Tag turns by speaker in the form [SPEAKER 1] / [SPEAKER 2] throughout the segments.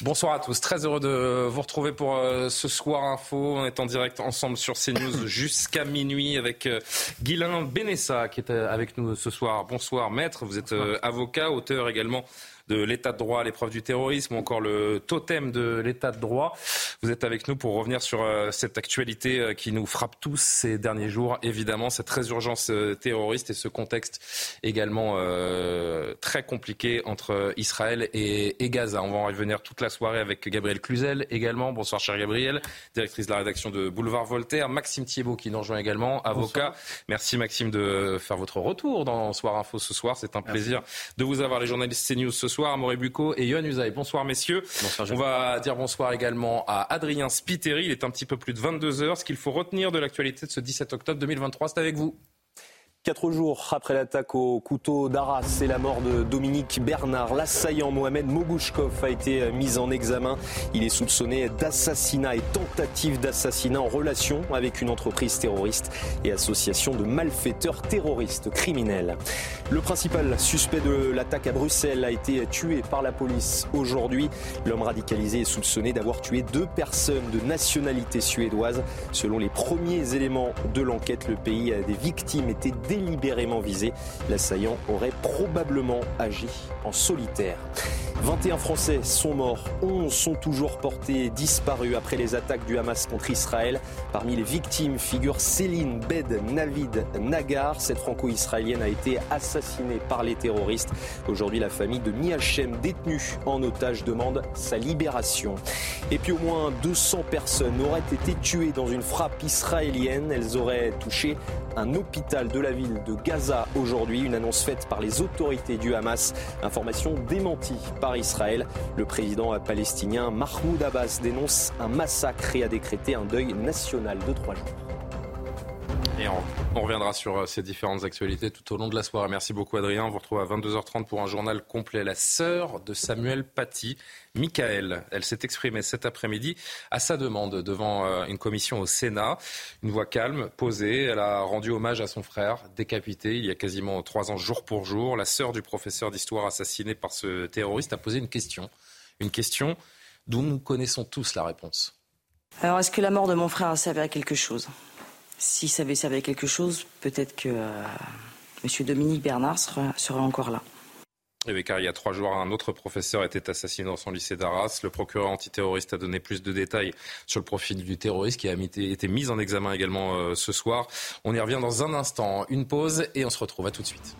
[SPEAKER 1] Bonsoir à tous, très heureux de vous retrouver pour euh, ce soir info. On est en direct ensemble sur CNews jusqu'à minuit avec euh, Guylain Benessa qui est euh, avec nous ce soir. Bonsoir maître, vous êtes avocat, auteur également de l'état de droit à l'épreuve du terrorisme ou encore le totem de l'état de droit. Vous êtes avec nous pour revenir sur euh, cette actualité euh, qui nous frappe tous ces derniers jours, évidemment, cette résurgence euh, terroriste et ce contexte également très compliqué entre Israël et, Gaza. On va en revenir toute la soirée avec Gabriel Cluzel également. Bonsoir, cher Gabriel, directrice de la rédaction de Boulevard Voltaire. Maxime Thiebaud qui nous rejoint également, avocat. Merci Maxime de faire votre retour dans Soir Info ce soir. C'est un plaisir de vous avoir les journalistes CNews ce soir bonsoir Amaury Bucco et Yohann Usaï. Bonsoir messieurs. On va dire bonsoir également à Adrien Spiteri. Il est un petit peu plus de 22 heures. Ce qu'il faut retenir de l'actualité de ce 17 octobre 2023, c'est avec vous.
[SPEAKER 2] Quatre jours après l'attaque au couteau d'Arras et la mort de Dominique Bernard, l'assaillant Mohamed Mogouchkov a été mis en examen. Il est soupçonné d'assassinat et tentative d'assassinat en relation avec une entreprise terroriste et association de malfaiteurs terroristes criminels. Le principal suspect de l'attaque à Bruxelles a été tué par la police aujourd'hui. L'homme radicalisé est soupçonné d'avoir tué deux personnes de nationalité suédoise. Selon les premiers éléments de l'enquête, le pays des victimes était délibérément visé. L'assaillant aurait probablement agi en solitaire. 21 Français sont morts, 11 sont toujours portés disparus après les attaques du Hamas contre Israël. Parmi les victimes figure Céline Bed Navid Nagar. Cette franco-israélienne a été assassinée par les terroristes. Aujourd'hui, la famille de Miachem, détenue en otage, demande sa libération. Et puis au moins 200 personnes auraient été tuées dans une frappe israélienne. Elles auraient touché un hôpital de la ville de Gaza aujourd'hui. Une annonce faite par les autorités du Hamas. Information démentie par Israël. Le président palestinien Mahmoud Abbas dénonce un massacre et a décrété un deuil national de trois jours.
[SPEAKER 1] Et on, reviendra sur euh, ces différentes actualités tout au long de la soirée. Merci beaucoup Adrien. On vous retrouve à 22h30 pour un journal complet. La sœur de Samuel Paty, Michael, elle s'est exprimée cet après-midi à sa demande devant euh, une commission au Sénat. Une voix calme, posée. Elle a rendu hommage à son frère, décapité il y a quasiment trois ans, jour pour jour. La sœur du professeur d'histoire assassiné par ce terroriste a posé une question. Une question dont nous connaissons tous la réponse.
[SPEAKER 3] Alors, est-ce que la mort de mon frère a servi à quelque chose? Si ça avait servi à quelque chose, peut-être que euh, M. Dominique Bernard serait, encore là.
[SPEAKER 1] Eh car il y a trois jours, un autre professeur était assassiné dans son lycée d'Arras. Le procureur antiterroriste a donné plus de détails sur le profil du terroriste qui a été mis en examen également euh, ce soir. On y revient dans un instant. Une pause et on se retrouve à tout de suite.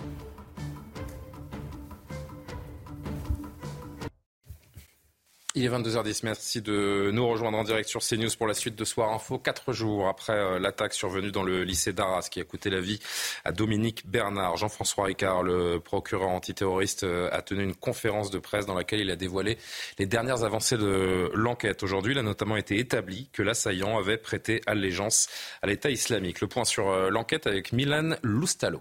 [SPEAKER 1] Il est 22h10. Merci de nous rejoindre en direct sur CNews pour la suite de Soir Info. Quatre jours après euh, l'attaque survenue dans le lycée d'Arras qui a coûté la vie à Dominique Bernard, Jean-François Ricard, le procureur antiterroriste, euh, a tenu une conférence de presse dans laquelle il a dévoilé les dernières avancées de l'enquête. Aujourd'hui, il a notamment été établi que l'assaillant avait prêté allégeance à l'État islamique. Le point sur euh, l'enquête avec Milan Loustalo.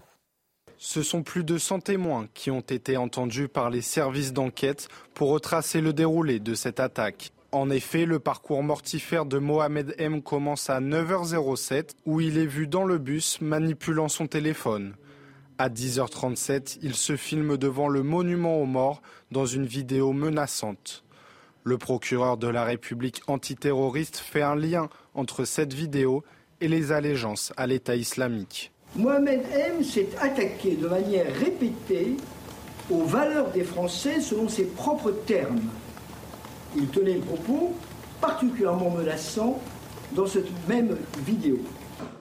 [SPEAKER 4] Ce sont plus de 100 témoins qui ont été entendus par les services d'enquête pour retracer le déroulé de cette attaque. En effet, le parcours mortifère de Mohamed M commence à 9h07 où il est vu dans le bus manipulant son téléphone. À 10h37, il se filme devant le monument aux morts dans une vidéo menaçante. Le procureur de la République antiterroriste fait un lien entre cette vidéo et les allégeances à l'État islamique.
[SPEAKER 5] Mohamed M s'est attaqué de manière répétée aux valeurs des Français selon ses propres termes. Il tenait le propos particulièrement menaçant dans cette même vidéo.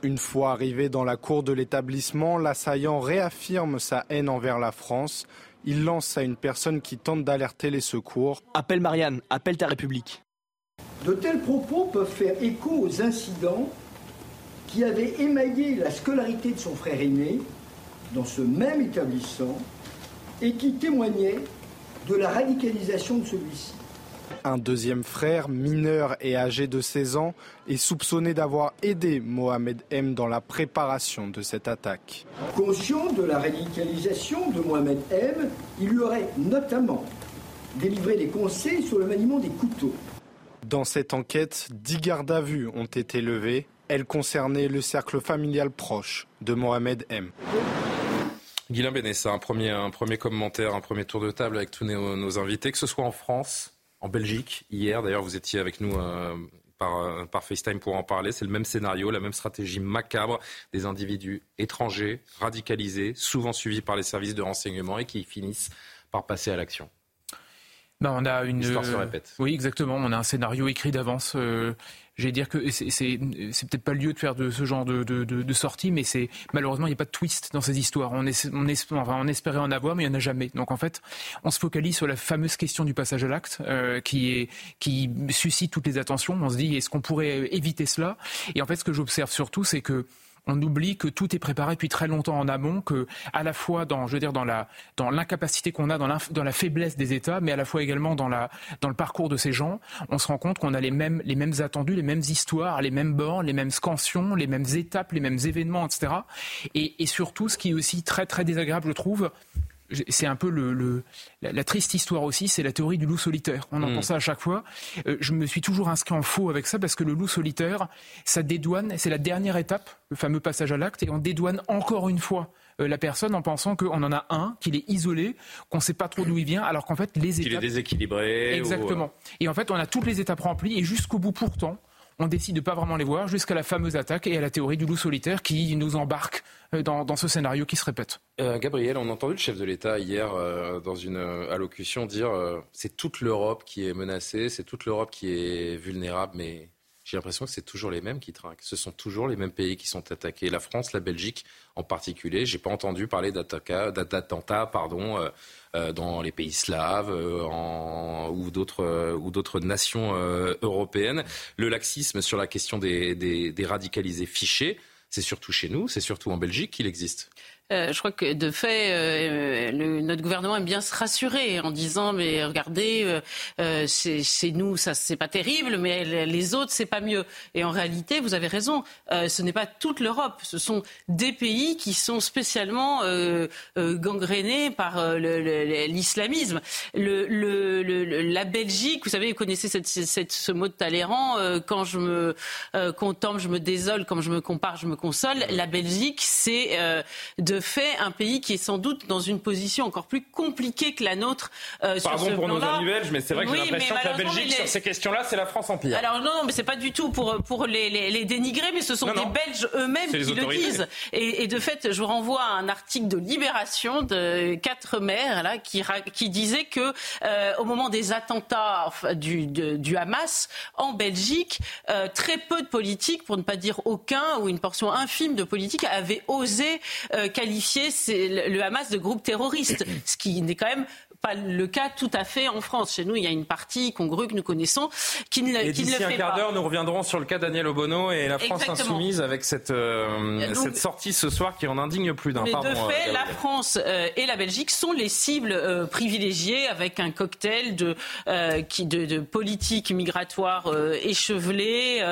[SPEAKER 4] Une fois arrivé dans la cour de l'établissement, l'assaillant réaffirme sa haine envers la France. Il lance à une personne qui tente d'alerter les secours.
[SPEAKER 6] Appelle Marianne, appelle ta République.
[SPEAKER 5] De tels propos peuvent faire écho aux incidents qui avait émaillé la scolarité de son frère aîné dans ce même établissement et qui témoignait de la radicalisation de celui-ci.
[SPEAKER 4] Un deuxième frère, mineur et âgé de 16 ans, est soupçonné d'avoir aidé Mohamed M dans la préparation de cette attaque.
[SPEAKER 5] Conscient de la radicalisation de Mohamed M, il lui aurait notamment délivré des conseils sur le maniement des couteaux.
[SPEAKER 4] Dans cette enquête, dix gardes à vue ont été levés. Elles concernaient le cercle familial proche de Mohamed M.
[SPEAKER 1] Guilain Bénessa, un premier, un premier commentaire, un premier tour de table avec tous nos, invités, que ce soit en France, en Belgique, hier, d'ailleurs vous étiez avec nous euh, par, euh, par, FaceTime pour en parler, c'est le même scénario, la même stratégie macabre des individus étrangers, radicalisés, souvent suivis par les services de renseignement et qui finissent par passer à l'action.
[SPEAKER 6] Ben, on a une.
[SPEAKER 1] L'histoire se répète.
[SPEAKER 6] Oui, exactement. On a un scénario écrit d'avance. Euh, J'ai dire que c'est peut-être pas le lieu de faire de ce genre de, de, de, de sortie, mais c'est malheureusement il n'y a pas de twist dans ces histoires. On, on, espérait en avoir, mais il n'y en a jamais. Donc en fait, on se focalise sur la fameuse question du passage à l'acte, euh, qui qui suscite toutes les attentions. On se dit est-ce qu'on pourrait éviter cela? Et en fait, ce que j'observe surtout, c'est que on oublie que tout est préparé depuis très longtemps en amont, que à la fois dans, je veux dire, dans la, dans l'incapacité qu'on a, dans, dans, la faiblesse des États, mais à la fois également dans la, dans le parcours de ces gens, on se rend compte qu'on a les mêmes, les mêmes attendus, les mêmes histoires, les mêmes bords, les mêmes scansions, les mêmes étapes, les mêmes événements, etc. Et, et surtout, ce qui est aussi très très désagréable, je trouve, c'est un peu le, la, triste histoire aussi, c'est la théorie du loup solitaire. On entend mm. ça à chaque fois. Euh, je me suis toujours inscrit en faux avec ça parce que le loup solitaire, ça dédouane, c'est la dernière étape, le fameux passage à l'acte, et on dédouane encore une fois euh, la personne en pensant qu'on en a un, qu'il est isolé, qu'on ne sait pas trop d'où il vient, alors qu'en fait les étapes...
[SPEAKER 1] Qu'il est déséquilibré.
[SPEAKER 6] Exactement.
[SPEAKER 1] Euh,
[SPEAKER 6] et en fait on a toutes les étapes remplies et jusqu'au bout pourtant, on décide de pas vraiment les voir jusqu'à la fameuse attaque et à la théorie du loup solitaire qui nous embarque euh, dans, ce scénario qui se répète.
[SPEAKER 1] Euh, Gabriel, on a entendu le chef de l'État hier euh, dans une allocution dire c'est toute l'Europe qui est menacée, c'est toute l'Europe qui est vulnérable, mais j'ai l'impression que c'est toujours les mêmes qui trinquent. Ce sont toujours les mêmes pays qui sont attaqués. La France, la Belgique en particulier. J'ai pas entendu parler d'attentats, pardon, euh, dans les pays slaves euh, ou d'autres euh, ou d'autres nations européennes. Le laxisme sur la question des radicalisés fichés, c'est surtout chez nous, c'est surtout en Belgique qu'il existe.
[SPEAKER 7] Euh, je crois que de fait, euh, notre gouvernement aime bien se rassurer en disant mais regardez, euh, c'est nous, ça c'est pas terrible, mais les autres c'est pas mieux. Et en réalité, vous avez raison, ce n'est pas toute l'Europe, ce sont des pays qui sont spécialement gangrénés par l'islamisme. La Belgique, vous savez, vous connaissez ce mot de Talleyrand, quand je me contemple, je me désole, quand je me compare, je me console. La Belgique, c'est de fait un pays qui est sans doute dans une position encore plus compliquée que la nôtre.
[SPEAKER 1] Euh, Pardon pour nos amis belges, mais c'est vrai que j'ai l'impression que la Belgique, sur ces questions-là, c'est la France en pire.
[SPEAKER 7] Alors non, non mais c'est pas du tout pour, pour les, les, dénigrer, mais ce sont des Belges eux-mêmes qui le disent. Et, et, de fait, je vous renvoie à un article de Libération de quatre maires là, qui, qui disait que euh, au moment des attentats du, du Hamas en Belgique, euh, très peu de politiques, pour ne pas dire aucun, ou une portion infime de politiques, avaient osé euh, qualifier le Hamas de groupe terroriste, ce qui n'est quand même pas le cas tout à fait en France. Chez nous, il y a une partie congrue que nous connaissons qui ne, et
[SPEAKER 1] qui ne le fait
[SPEAKER 7] un
[SPEAKER 1] quart d'heure, nous reviendrons sur le cas Daniel Obono et la France insoumise avec cette, euh, cette sortie ce soir qui en indigne plus d'un.
[SPEAKER 7] Mais de fait, euh, la France euh, et la Belgique sont les cibles privilégiées avec un cocktail de, qui, de, de politique migratoire échevelée,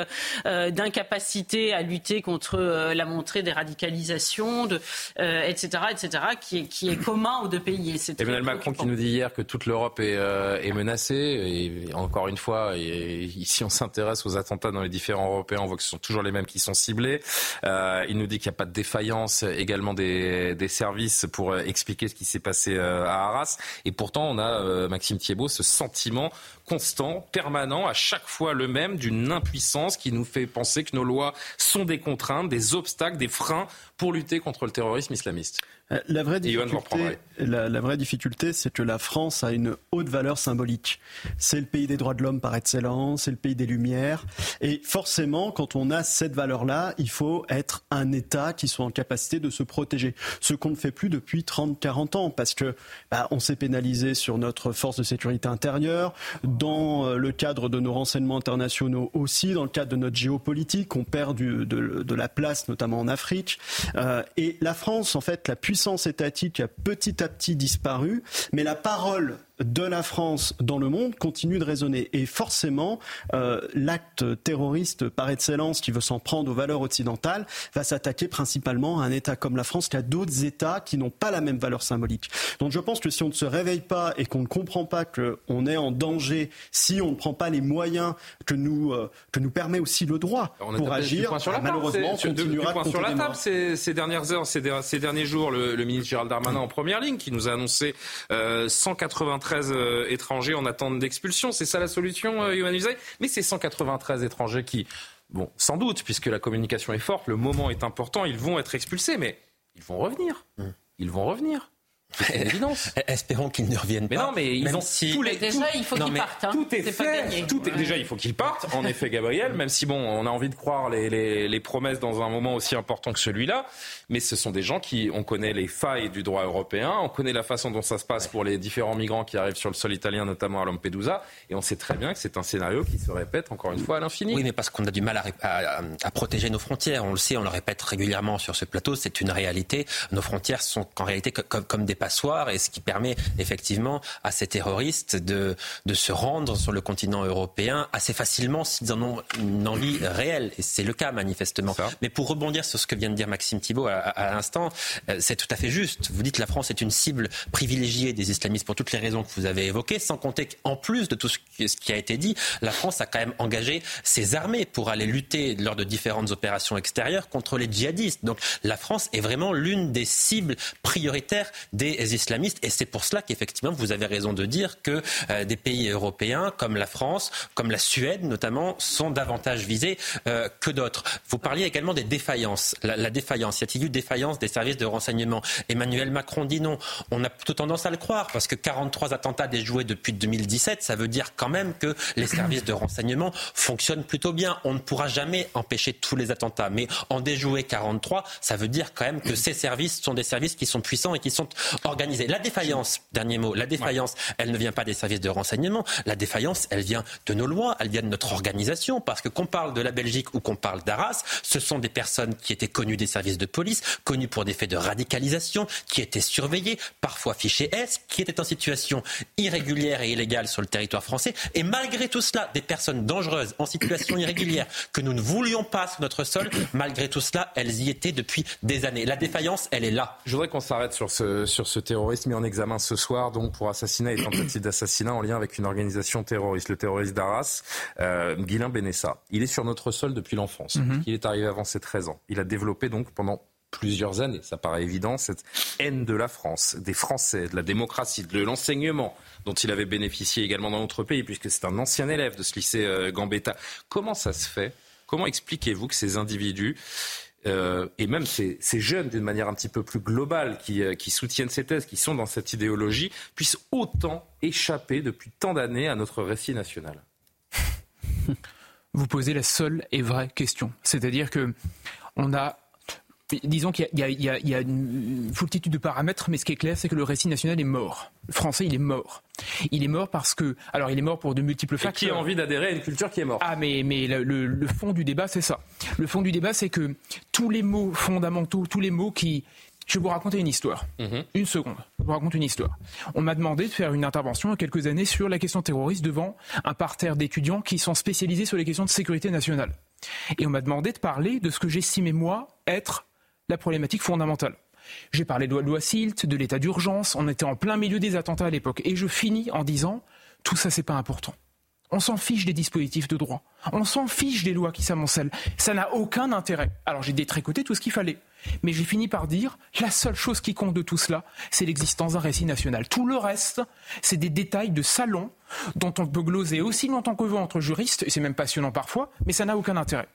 [SPEAKER 7] d'incapacité à lutter contre la montée des radicalisations, de, etc., etc., qui est, qui est commun aux deux pays.
[SPEAKER 1] Emmanuel Macron qui nous dit hier que toute l'Europe est, euh, menacée. Et encore une fois, ici on s'intéresse aux attentats dans les différents Européens, on voit que ce sont toujours les mêmes qui sont ciblés. Euh, il nous dit qu'il n'y a pas de défaillance également des, services pour euh, expliquer ce qui s'est passé à Arras. Et pourtant, on a, Maxime Thiebaud, ce sentiment constant, permanent, à chaque fois le même, d'une impuissance qui nous fait penser que nos lois sont des contraintes, des obstacles, des freins pour lutter contre le terrorisme islamiste.
[SPEAKER 8] La vraie difficulté, la, la vraie difficulté c'est que la France a une haute valeur symbolique. C'est le pays des droits de l'homme par excellence, c'est le pays des Lumières. Et forcément, quand on a cette valeur-là, il faut être un État qui soit en capacité de se protéger. Ce qu'on ne fait plus depuis 30-40 ans, parce que bah, on s'est pénalisé sur notre force de sécurité intérieure, dans euh, le cadre de nos renseignements internationaux aussi, dans le cadre de notre géopolitique, on perd du, de, de, la place, notamment en Afrique. Euh, et la France, en fait, la puissance étatique a petit à petit disparu, mais la parole de la France dans le monde continue de résonner. Et forcément, euh, l'acte terroriste par excellence qui veut s'en prendre aux valeurs occidentales va s'attaquer principalement à un État comme la France qu'à d'autres États qui n'ont pas la même valeur symbolique. Donc je pense que si on ne se réveille pas et qu'on ne comprend pas qu'on est en danger, si on ne prend pas les moyens que nous, euh, que nous permet aussi le droit pour agir,
[SPEAKER 1] sur la malheureusement, on continuera de sur la table ces, ces, dernières heures, ces, ces derniers jours, le, le, ministre Gérald Darmanin en première ligne qui nous a annoncé euh, 180 193 euh, étrangers en attente d'expulsion. C'est ça la solution, euh, Yohann Mais c'est 193 étrangers qui, bon, sans doute, puisque la communication est forte, le moment est important, ils vont être expulsés, mais ils vont revenir. Mmh. Ils vont revenir.
[SPEAKER 9] Espérons qu'ils ne reviennent pas.
[SPEAKER 1] Mais non, mais ils ont
[SPEAKER 7] si... tous les... déjà il faut qu'ils partent. Hein.
[SPEAKER 1] Tout est, fait. Tout est... Déjà, il faut qu'ils partent. En effet, Gabriel. Même si bon, on a envie de croire les, les, les promesses dans un moment aussi important que celui-là, mais ce sont des gens qui, on connaît les failles du droit européen, on connaît la façon dont ça se passe pour les différents migrants qui arrivent sur le sol italien, notamment à Lampedusa, et on sait très bien que c'est un scénario qui se répète encore une fois à l'infini.
[SPEAKER 9] Oui, mais parce qu'on a du mal à, à, à, protéger nos frontières. On le sait, on le répète régulièrement sur ce plateau. C'est une réalité. Nos frontières sont en réalité comme, comme des passoires, et ce qui permet effectivement à ces terroristes de, de se rendre sur le continent européen assez facilement s'ils en ont une envie réelle. Et c'est le cas manifestement. Mais pour rebondir sur ce que vient de dire Maxime Thibault à, à l'instant, euh, c'est tout à fait juste. Vous dites que la France est une cible privilégiée des islamistes pour toutes les raisons que vous avez évoquées, sans compter qu'en plus de tout ce qui a été dit, la France a quand même engagé ses armées pour aller lutter lors de différentes opérations extérieures contre les djihadistes. Donc la France est vraiment l'une des cibles prioritaires des islamistes et c'est pour cela qu'effectivement, vous avez raison de dire que euh, des pays européens comme la France, comme la Suède notamment, sont davantage visés euh, que d'autres. Vous parliez également des défaillances. La, la défaillance, y a-t-il eu défaillance des services de renseignement? Emmanuel Macron dit non. On a plutôt tendance à le croire parce que 43 attentats déjoués depuis 2017, ça veut dire quand même que les services de renseignement fonctionnent plutôt bien. On ne pourra jamais empêcher tous les attentats, mais en déjouer 43, ça veut dire quand même que ces services sont des services qui sont puissants et qui sont organisés. La défaillance, dernier mot, la défaillance, elle ne vient pas des services de renseignement. La défaillance, elle vient de nos lois, elle vient de notre organisation. Parce que qu'on parle de la Belgique ou qu'on parle d'Arras, ce sont des personnes qui étaient connues des services de police, connues pour des faits de radicalisation, qui étaient surveillées, parfois fichées S, qui étaient en situation irrégulière et illégale sur le territoire français. Et malgré tout cela, des personnes dangereuses en situation irrégulière que nous ne voulions pas sur notre sol, malgré tout cela, elles y étaient depuis des années. La défaillance, elle est là.
[SPEAKER 1] Je voudrais qu'on s'arrête sur ce, sur ce terrorisme mis en examen ce soir donc pour assassinat et tentative d'assassinat en lien avec une organisation terroriste, le terroriste d'Arras, euh, Guilain Benessa. Il est sur notre sol depuis l'enfance. Mhm. Il est arrivé avant ses 13 ans. Il a développé donc pendant plusieurs années, ça paraît évident, cette haine de la France, des Français, de la démocratie, de l'enseignement dont il avait bénéficié également dans notre pays, puisque c'est un ancien élève de ce lycée euh, Gambetta. Comment ça se fait? Comment expliquez-vous que ces individus euh, et même ces, jeunes, d'une manière un petit peu plus globale, qui, euh, qui, soutiennent ces thèses, qui sont dans cette idéologie, puissent autant échapper depuis tant d'années à notre récit national
[SPEAKER 6] Vous posez la seule et vraie question. C'est-à-dire que on a Disons qu'il y, y, y, a une foultitude de paramètres, mais ce qui est clair, c'est que le récit national est mort. Le français, il est mort. Il est mort parce que, alors, il est mort pour de multiples facteurs.
[SPEAKER 1] Et qui a envie d'adhérer à une culture qui est morte?
[SPEAKER 6] Ah, mais, mais le, le, fond du débat, c'est ça. Le fond du débat, c'est que tous les mots fondamentaux, tous les mots qui, je vais vous raconter une histoire. Mhm. Une seconde. Je vous raconte une histoire. On m'a demandé de faire une intervention il y a quelques années sur la question terroriste devant un parterre d'étudiants qui sont spécialisés sur les questions de sécurité nationale. Et on m'a demandé de parler de ce que j'estimais, moi, être la problématique fondamentale. J'ai parlé de la loi SILT, de l'état d'urgence, on était en plein milieu des attentats à l'époque. Et je finis en disant, tout ça, c'est pas important. On s'en fiche des dispositifs de droit. On s'en fiche des lois qui s'amoncellent. Ça n'a aucun intérêt. Alors j'ai détricoté tout ce qu'il fallait. Mais j'ai fini par dire, la seule chose qui compte de tout cela, c'est l'existence d'un récit national. Tout le reste, c'est des détails de salon dont on peut gloser aussi longtemps que veut entre juristes, et c'est même passionnant parfois, mais ça n'a aucun intérêt.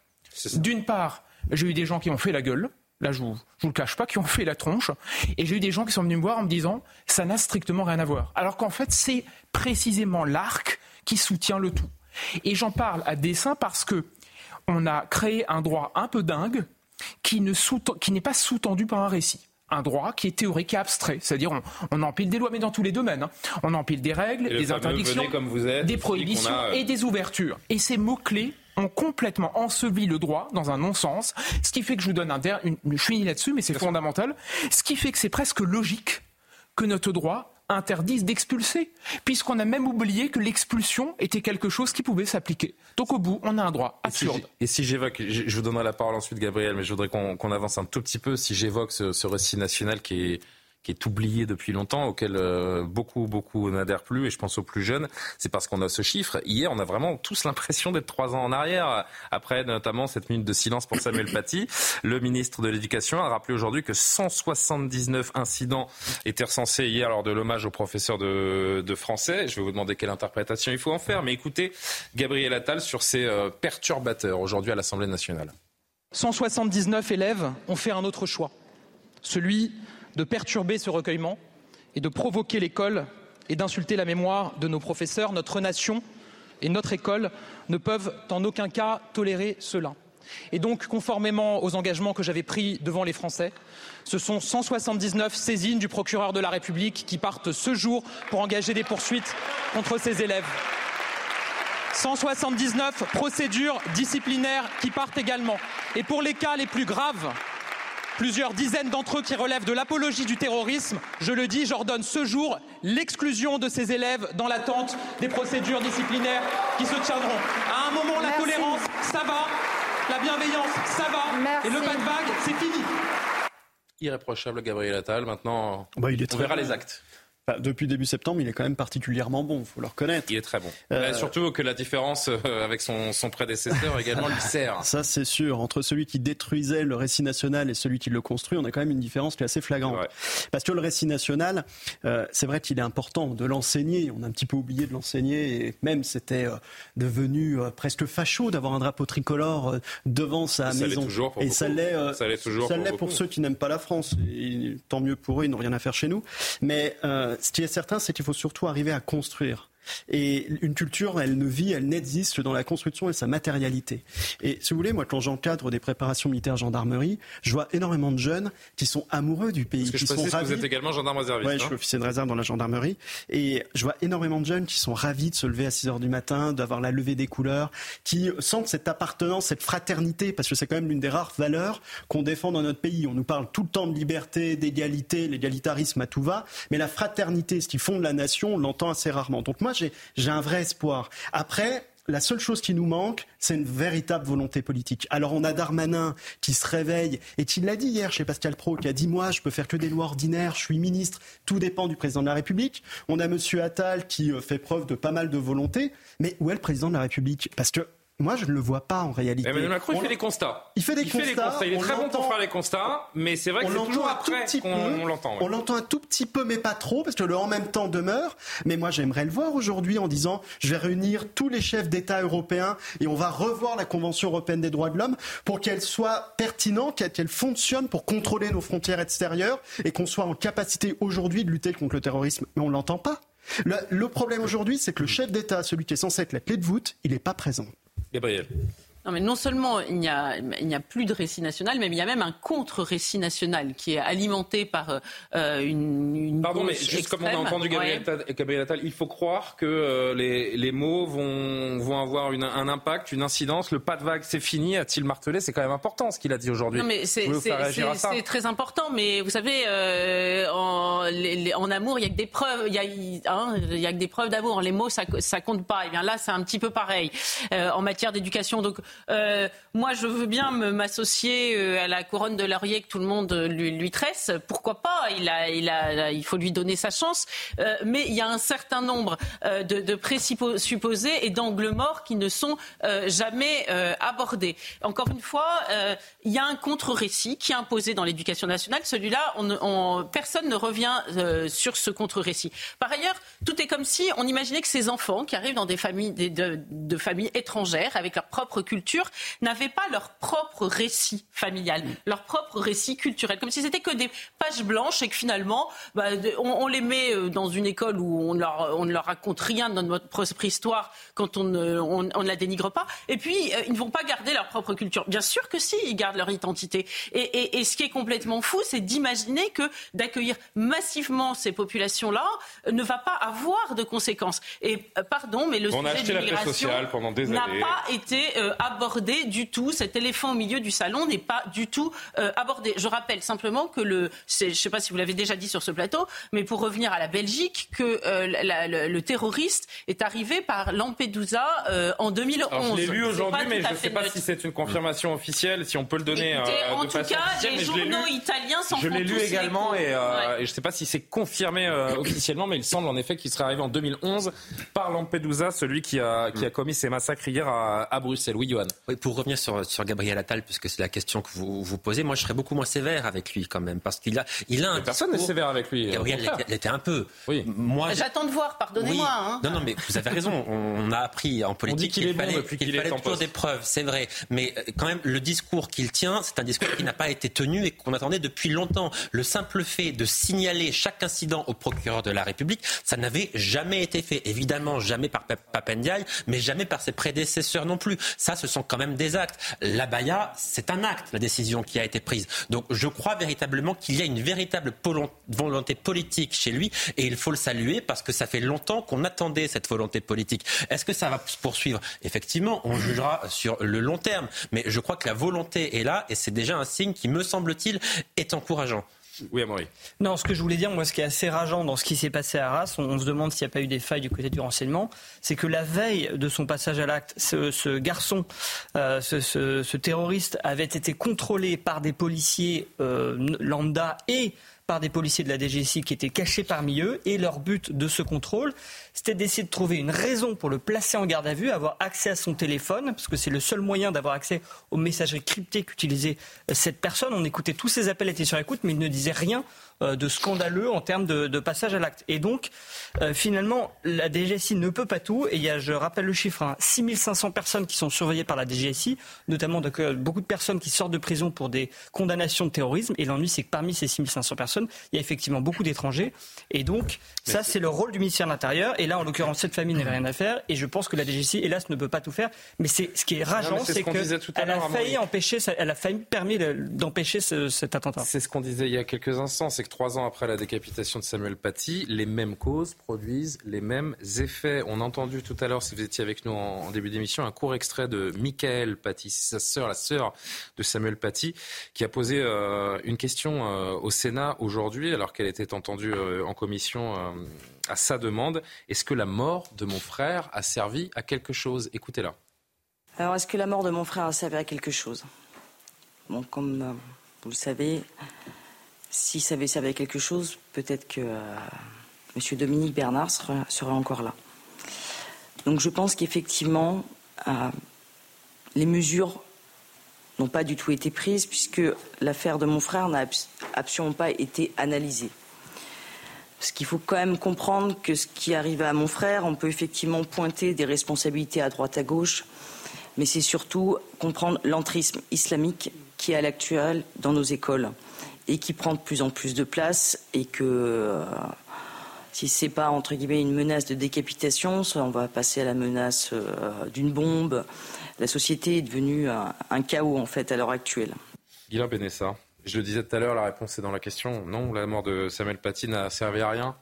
[SPEAKER 6] D'une part, j'ai eu des gens qui ont fait la gueule, là je vous, je vous le cache pas, qui ont fait la tronche. Et j'ai eu des gens qui sont venus me voir en me disant ça n'a strictement rien à voir. Alors qu'en fait, c'est précisément l'arc qui soutient le tout. Et j'en parle à dessein parce que on a créé un droit un peu dingue qui n'est pas sous-tendu par un récit un droit qui est théorique et abstrait. C'est-à-dire, on, empile des lois, mais dans tous les domaines. Hein. On empile des règles, des interdictions, des prohibitions euh, et des ouvertures. Et ces mots-clés ont complètement enseveli le droit dans un non-sens, ce qui fait que je vous donne un... Une, je finis là-dessus, mais c'est fondamental. Ce qui fait que c'est presque logique que notre droit interdisent d'expulser, puisqu'on a même oublié que l'expulsion était quelque chose qui pouvait s'appliquer. Donc au bout, on a un droit absurde.
[SPEAKER 1] Et si j'évoque, je vous donnerai la parole ensuite, Gabriel, mais je voudrais qu'on avance un tout petit peu. Si j'évoque ce récit national qui est qui est oublié depuis longtemps, auquel euh, beaucoup, beaucoup n'adhèrent plus, et je pense aux plus jeunes, c'est parce qu'on a ce chiffre. Hier, on a vraiment tous l'impression d'être trois ans en arrière, après notamment cette minute de silence pour Samuel Paty. Le ministre de l'Éducation a rappelé aujourd'hui que 179 incidents étaient recensés hier lors de l'hommage aux professeurs de, de, français. Je vais vous demander quelle interprétation il faut en faire, mais écoutez Gabriel Attal sur ces euh, perturbateurs aujourd'hui à l'Assemblée nationale.
[SPEAKER 10] 179 élèves ont fait un autre choix, celui de perturber ce recueillement et de provoquer l'école et d'insulter la mémoire de nos professeurs. Notre nation et notre école ne peuvent en aucun cas tolérer cela. Et donc, conformément aux engagements que j'avais pris devant les Français, ce sont 179 saisines du procureur de la République qui partent ce jour pour engager des poursuites contre ces élèves. 179 procédures disciplinaires qui partent également. Et pour les cas les plus graves, plusieurs dizaines d'entre eux qui relèvent de l'apologie du terrorisme. Je le dis, j'ordonne ce jour l'exclusion de ces élèves dans l'attente des procédures disciplinaires qui se tiendront. À un moment, la tolérance, ça va. La bienveillance, ça va. Et le pas de vague, c'est fini.
[SPEAKER 1] Irréprochable Gabriel Attal. Maintenant,
[SPEAKER 8] bah, il est
[SPEAKER 1] on verra les actes
[SPEAKER 8] depuis début septembre, il est quand même particulièrement bon, il faut le reconnaître.
[SPEAKER 1] Il est très bon. Euh, surtout que la différence euh, avec son, prédécesseur également lui sert.
[SPEAKER 8] Ça, c'est sûr. Entre celui qui détruisait le récit national et celui qui le construit, on a quand même une différence qui est assez flagrante. Parce que le récit national, euh, c'est vrai qu'il est important de l'enseigner. On a un petit peu oublié de l'enseigner et même c'était devenu presque facho d'avoir un drapeau tricolore devant sa maison.
[SPEAKER 1] et
[SPEAKER 8] ça
[SPEAKER 1] l'est.
[SPEAKER 8] ça l'est toujours. Ça l'est pour, ceux qui n'aiment pas la France. tant mieux pour eux, ils n'ont rien à faire chez nous. Mais ce qui est certain, c'est qu'il faut surtout arriver à construire. Et une culture, elle ne vit, elle n'existe dans la construction et sa matérialité. Et si vous voulez, moi, quand j'encadre des préparations militaires gendarmerie, je vois énormément de jeunes qui sont amoureux du pays,
[SPEAKER 1] Parce que
[SPEAKER 8] qui
[SPEAKER 1] je
[SPEAKER 8] sont
[SPEAKER 1] ravis. Que vous êtes également gendarme réserviste.
[SPEAKER 8] Oui, je suis officier de réserve dans la gendarmerie. Et je vois énormément de jeunes qui sont ravis de se lever à 6 heures du matin, d'avoir la levée des couleurs, qui sentent cette appartenance, cette fraternité, parce que c'est quand même l'une des rares valeurs qu'on défend dans notre pays. On nous parle tout le temps de liberté, d'égalité, l'égalitarisme à tout va, mais la fraternité, ce qui fonde la nation, on l'entend assez rarement. Donc moi, j'ai un vrai espoir. Après, la seule chose qui nous manque, c'est une véritable volonté politique. Alors on a Darmanin qui se réveille et qui l'a dit hier chez Pascal Pro, qui a dit moi je peux faire que des lois ordinaires, je suis ministre, tout dépend du président de la République. On a Monsieur Attal qui euh, fait preuve de pas mal de volonté, mais où est le président de la République? Parce que moi, je ne le vois pas en réalité.
[SPEAKER 1] Emmanuel Macron, il fait des constats.
[SPEAKER 8] Il fait des, constats,
[SPEAKER 1] Il est très bon pour faire les constats, mais c'est vrai que c'est toujours après qu'on l'entend.
[SPEAKER 8] On l'entend un tout petit peu, mais pas trop, parce que le en même temps demeure. Mais moi, j'aimerais le voir aujourd'hui en disant je vais réunir tous les chefs d'État européens et on va revoir la Convention européenne des droits de l'homme pour qu'elle soit pertinente, qu'elle fonctionne pour contrôler nos frontières extérieures et qu'on soit en capacité aujourd'hui de lutter contre le terrorisme. Mais on l'entend pas. Le, le problème aujourd'hui, c'est que le chef d'État, celui qui est censé être la clé de voûte, il n'est pas présent.
[SPEAKER 1] Gabriel.
[SPEAKER 7] Non, mais non seulement il n'y a, plus de récit national, mais il y a même un contre-récit national qui est alimenté par euh, une, une,
[SPEAKER 1] Pardon, mais juste comme on a entendu Gabriel, Attal, il faut croire que euh, les, les, mots vont, vont avoir une, un impact, une incidence. Le pas de vague, c'est fini, a-t-il martelé? C'est quand même important ce qu'il a dit aujourd'hui.
[SPEAKER 7] Non, mais c'est très important. Mais vous savez, euh, en, en, amour, il y a que des preuves. Il y a, hein, il y a que des preuves d'amour. Les mots, ça, ça compte pas. Et eh bien là, c'est un petit peu pareil en matière d'éducation. Donc euh, moi, je veux bien m'associer euh, à la couronne de laurier que tout le monde lui, lui tresse. Pourquoi pas? Il, faut lui donner sa chance. Euh, mais il y a un certain nombre de, de présupposés et d'angles morts qui ne sont jamais abordés. Encore une fois, il y a un contre-récit qui est imposé dans l'éducation nationale. Celui-là, on, personne ne revient sur ce contre-récit. Par ailleurs, tout est comme si on imaginait que ces enfants qui arrivent dans des familles de, de familles étrangères avec leur propre culture culture n'avaient pas leur propre récit familial, leur propre récit culturel, comme si c'était que des pages blanches et que finalement, bah, on, les met euh, dans une école où on, leur, on ne leur raconte rien de notre propre histoire quand on ne, on, ne la dénigre pas. Et puis, euh, ils ne vont pas garder leur propre culture. Bien sûr que si, ils gardent leur identité. Et, et ce qui est complètement fou, c'est d'imaginer que d'accueillir massivement ces populations-là ne va pas avoir de conséquences. Et euh, pardon, mais le sujet de l'immigration n'a pas été euh, abordé du tout. Cet éléphant au milieu du salon n'est pas du tout euh, abordé. Je rappelle simplement que le, je ne sais pas si vous l'avez déjà dit sur ce plateau, mais pour revenir à la Belgique, que le, terroriste est arrivé par Lampedusa en 2011.
[SPEAKER 1] Alors, je l'ai lu aujourd'hui, mais je ne sais pas si c'est une confirmation officielle, si on peut le donner.
[SPEAKER 7] en tout cas, les journaux italiens s'en
[SPEAKER 1] Je l'ai lu également et, et, je ne sais pas si c'est confirmé officiellement, mais il semble en effet qu'il serait arrivé en 2011 par Lampedusa, celui qui a, qui a commis ces massacres hier à, Bruxelles. Oui, Johan.
[SPEAKER 9] Oui, pour revenir sur, sur Gabriel Attal, puisque c'est la question que vous vous posez, moi je serais beaucoup moins sévère avec lui quand même, parce qu'il a, il a un
[SPEAKER 1] Personne n'est sévère avec lui.
[SPEAKER 9] Gabriel l'était un peu.
[SPEAKER 7] Oui. Moi, J'attends de voir, pardonnez-moi. Hein.
[SPEAKER 9] Non, non, mais vous avez raison. On a appris en politique
[SPEAKER 1] qu'il
[SPEAKER 9] fallait,
[SPEAKER 1] bon qu'il
[SPEAKER 9] fallait toujours des preuves, c'est vrai. Mais euh, quand même, le discours qu'il tient, c'est un discours qui n'a pas été tenu et qu'on attendait depuis longtemps. Le simple fait de signaler chaque incident au procureur de la République, ça n'avait jamais été fait. Évidemment, jamais par Papendiaï, mais jamais par ses prédécesseurs non plus. Ça, ce sont quand même des actes. La Baya, c'est un acte, la décision qui a été prise. Donc, je crois véritablement qu'il y a une véritable volonté politique chez lui, et il faut le saluer parce que ça fait longtemps qu'on attendait cette volonté politique. Est-ce que ça va se poursuivre? Effectivement, on jugera sur le long terme, mais je crois que la volonté est là, et c'est déjà un signe qui, me semble-t-il, est encourageant.
[SPEAKER 1] Oui.
[SPEAKER 11] Non, ce que je voulais dire, moi, ce qui est assez rageant dans ce qui s'est passé à Arras, on, se demande s'il n'y a pas eu des failles du côté du renseignement, c'est que la veille de son passage à l'acte, ce, garçon, euh, ce, terroriste avait été contrôlé par des policiers euh, lambda et par des policiers de la DGSI qui étaient cachés parmi eux. Et leur but de ce contrôle, c'était d'essayer de trouver une raison pour le placer en garde à vue, avoir accès à son téléphone, parce que c'est le seul moyen d'avoir accès aux messageries cryptées qu'utilisait euh, cette personne. On écoutait tous ses appels, étaient sur écoute, mais il ne disait rien de scandaleux en termes de, passage à l'acte. Et donc, euh, finalement, la DGSI ne peut pas tout. Et il y a, je rappelle le chiffre, hein, 6500 personnes qui sont surveillées par la DGSI, notamment de, beaucoup de personnes qui sortent de prison pour des condamnations de terrorisme. Et l'ennui, c'est que parmi ces 6500 personnes, il y a effectivement beaucoup d'étrangers. Et donc, ça, c'est le rôle du ministère de l'Intérieur. Et là, en l'occurrence, cette famille n'avait rien à faire. Et je pense que la DGSI, hélas, ne peut pas tout faire. Mais c'est ce qui est rageant, c'est qu'elle a failli empêcher, elle a failli permis d'empêcher cet attentat.
[SPEAKER 1] C'est ce qu'on disait il y a quelques instants, c'est trois ans après la décapitation de Samuel Paty, les mêmes causes produisent les mêmes effets. On a entendu tout à l'heure, si vous étiez avec nous en, début d'émission, un court extrait de Michael Paty, sa sœur, la sœur de Samuel Paty, qui a posé euh, une question euh, au Sénat aujourd'hui, alors qu'elle était entendue euh, en commission à sa demande. Est-ce que la mort de mon frère a servi à quelque chose? Écoutez-la.
[SPEAKER 3] Alors, est-ce que la mort de mon frère a servi à quelque chose? Bon, comme vous le savez, si ça avait servi à quelque chose, peut-être que euh, M. Dominique Bernard serait, encore là. Donc je pense qu'effectivement, euh, les mesures n'ont pas du tout été prises puisque l'affaire de mon frère n'a absolument pas été analysée. Parce qu'il faut quand même comprendre que ce qui arrive à mon frère, on peut effectivement pointer des responsabilités à droite à gauche, mais c'est surtout comprendre l'entrisme islamique qui est à l'actuel dans nos écoles et qui prend de plus en plus de place et que euh, si c'est pas entre guillemets une menace de décapitation, on va passer à la menace euh, d'une bombe. La société est devenue un, chaos en fait à l'heure actuelle.
[SPEAKER 1] Guilain Benessa, je le disais tout à l'heure, la réponse est dans la question. Non, la mort de Samuel Paty n'a servi à rien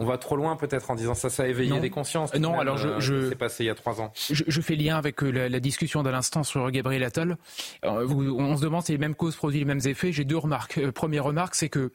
[SPEAKER 1] on va trop loin peut-être en disant ça, ça a éveillé des consciences.
[SPEAKER 6] Non, alors je, euh,
[SPEAKER 1] je c'est passé il y a trois ans.
[SPEAKER 6] Je, fais lien avec euh, la, discussion d'un instant sur Gabriel Attal. on se demande si les mêmes causes produisent les mêmes effets. J'ai deux remarques. Euh, première remarque, c'est que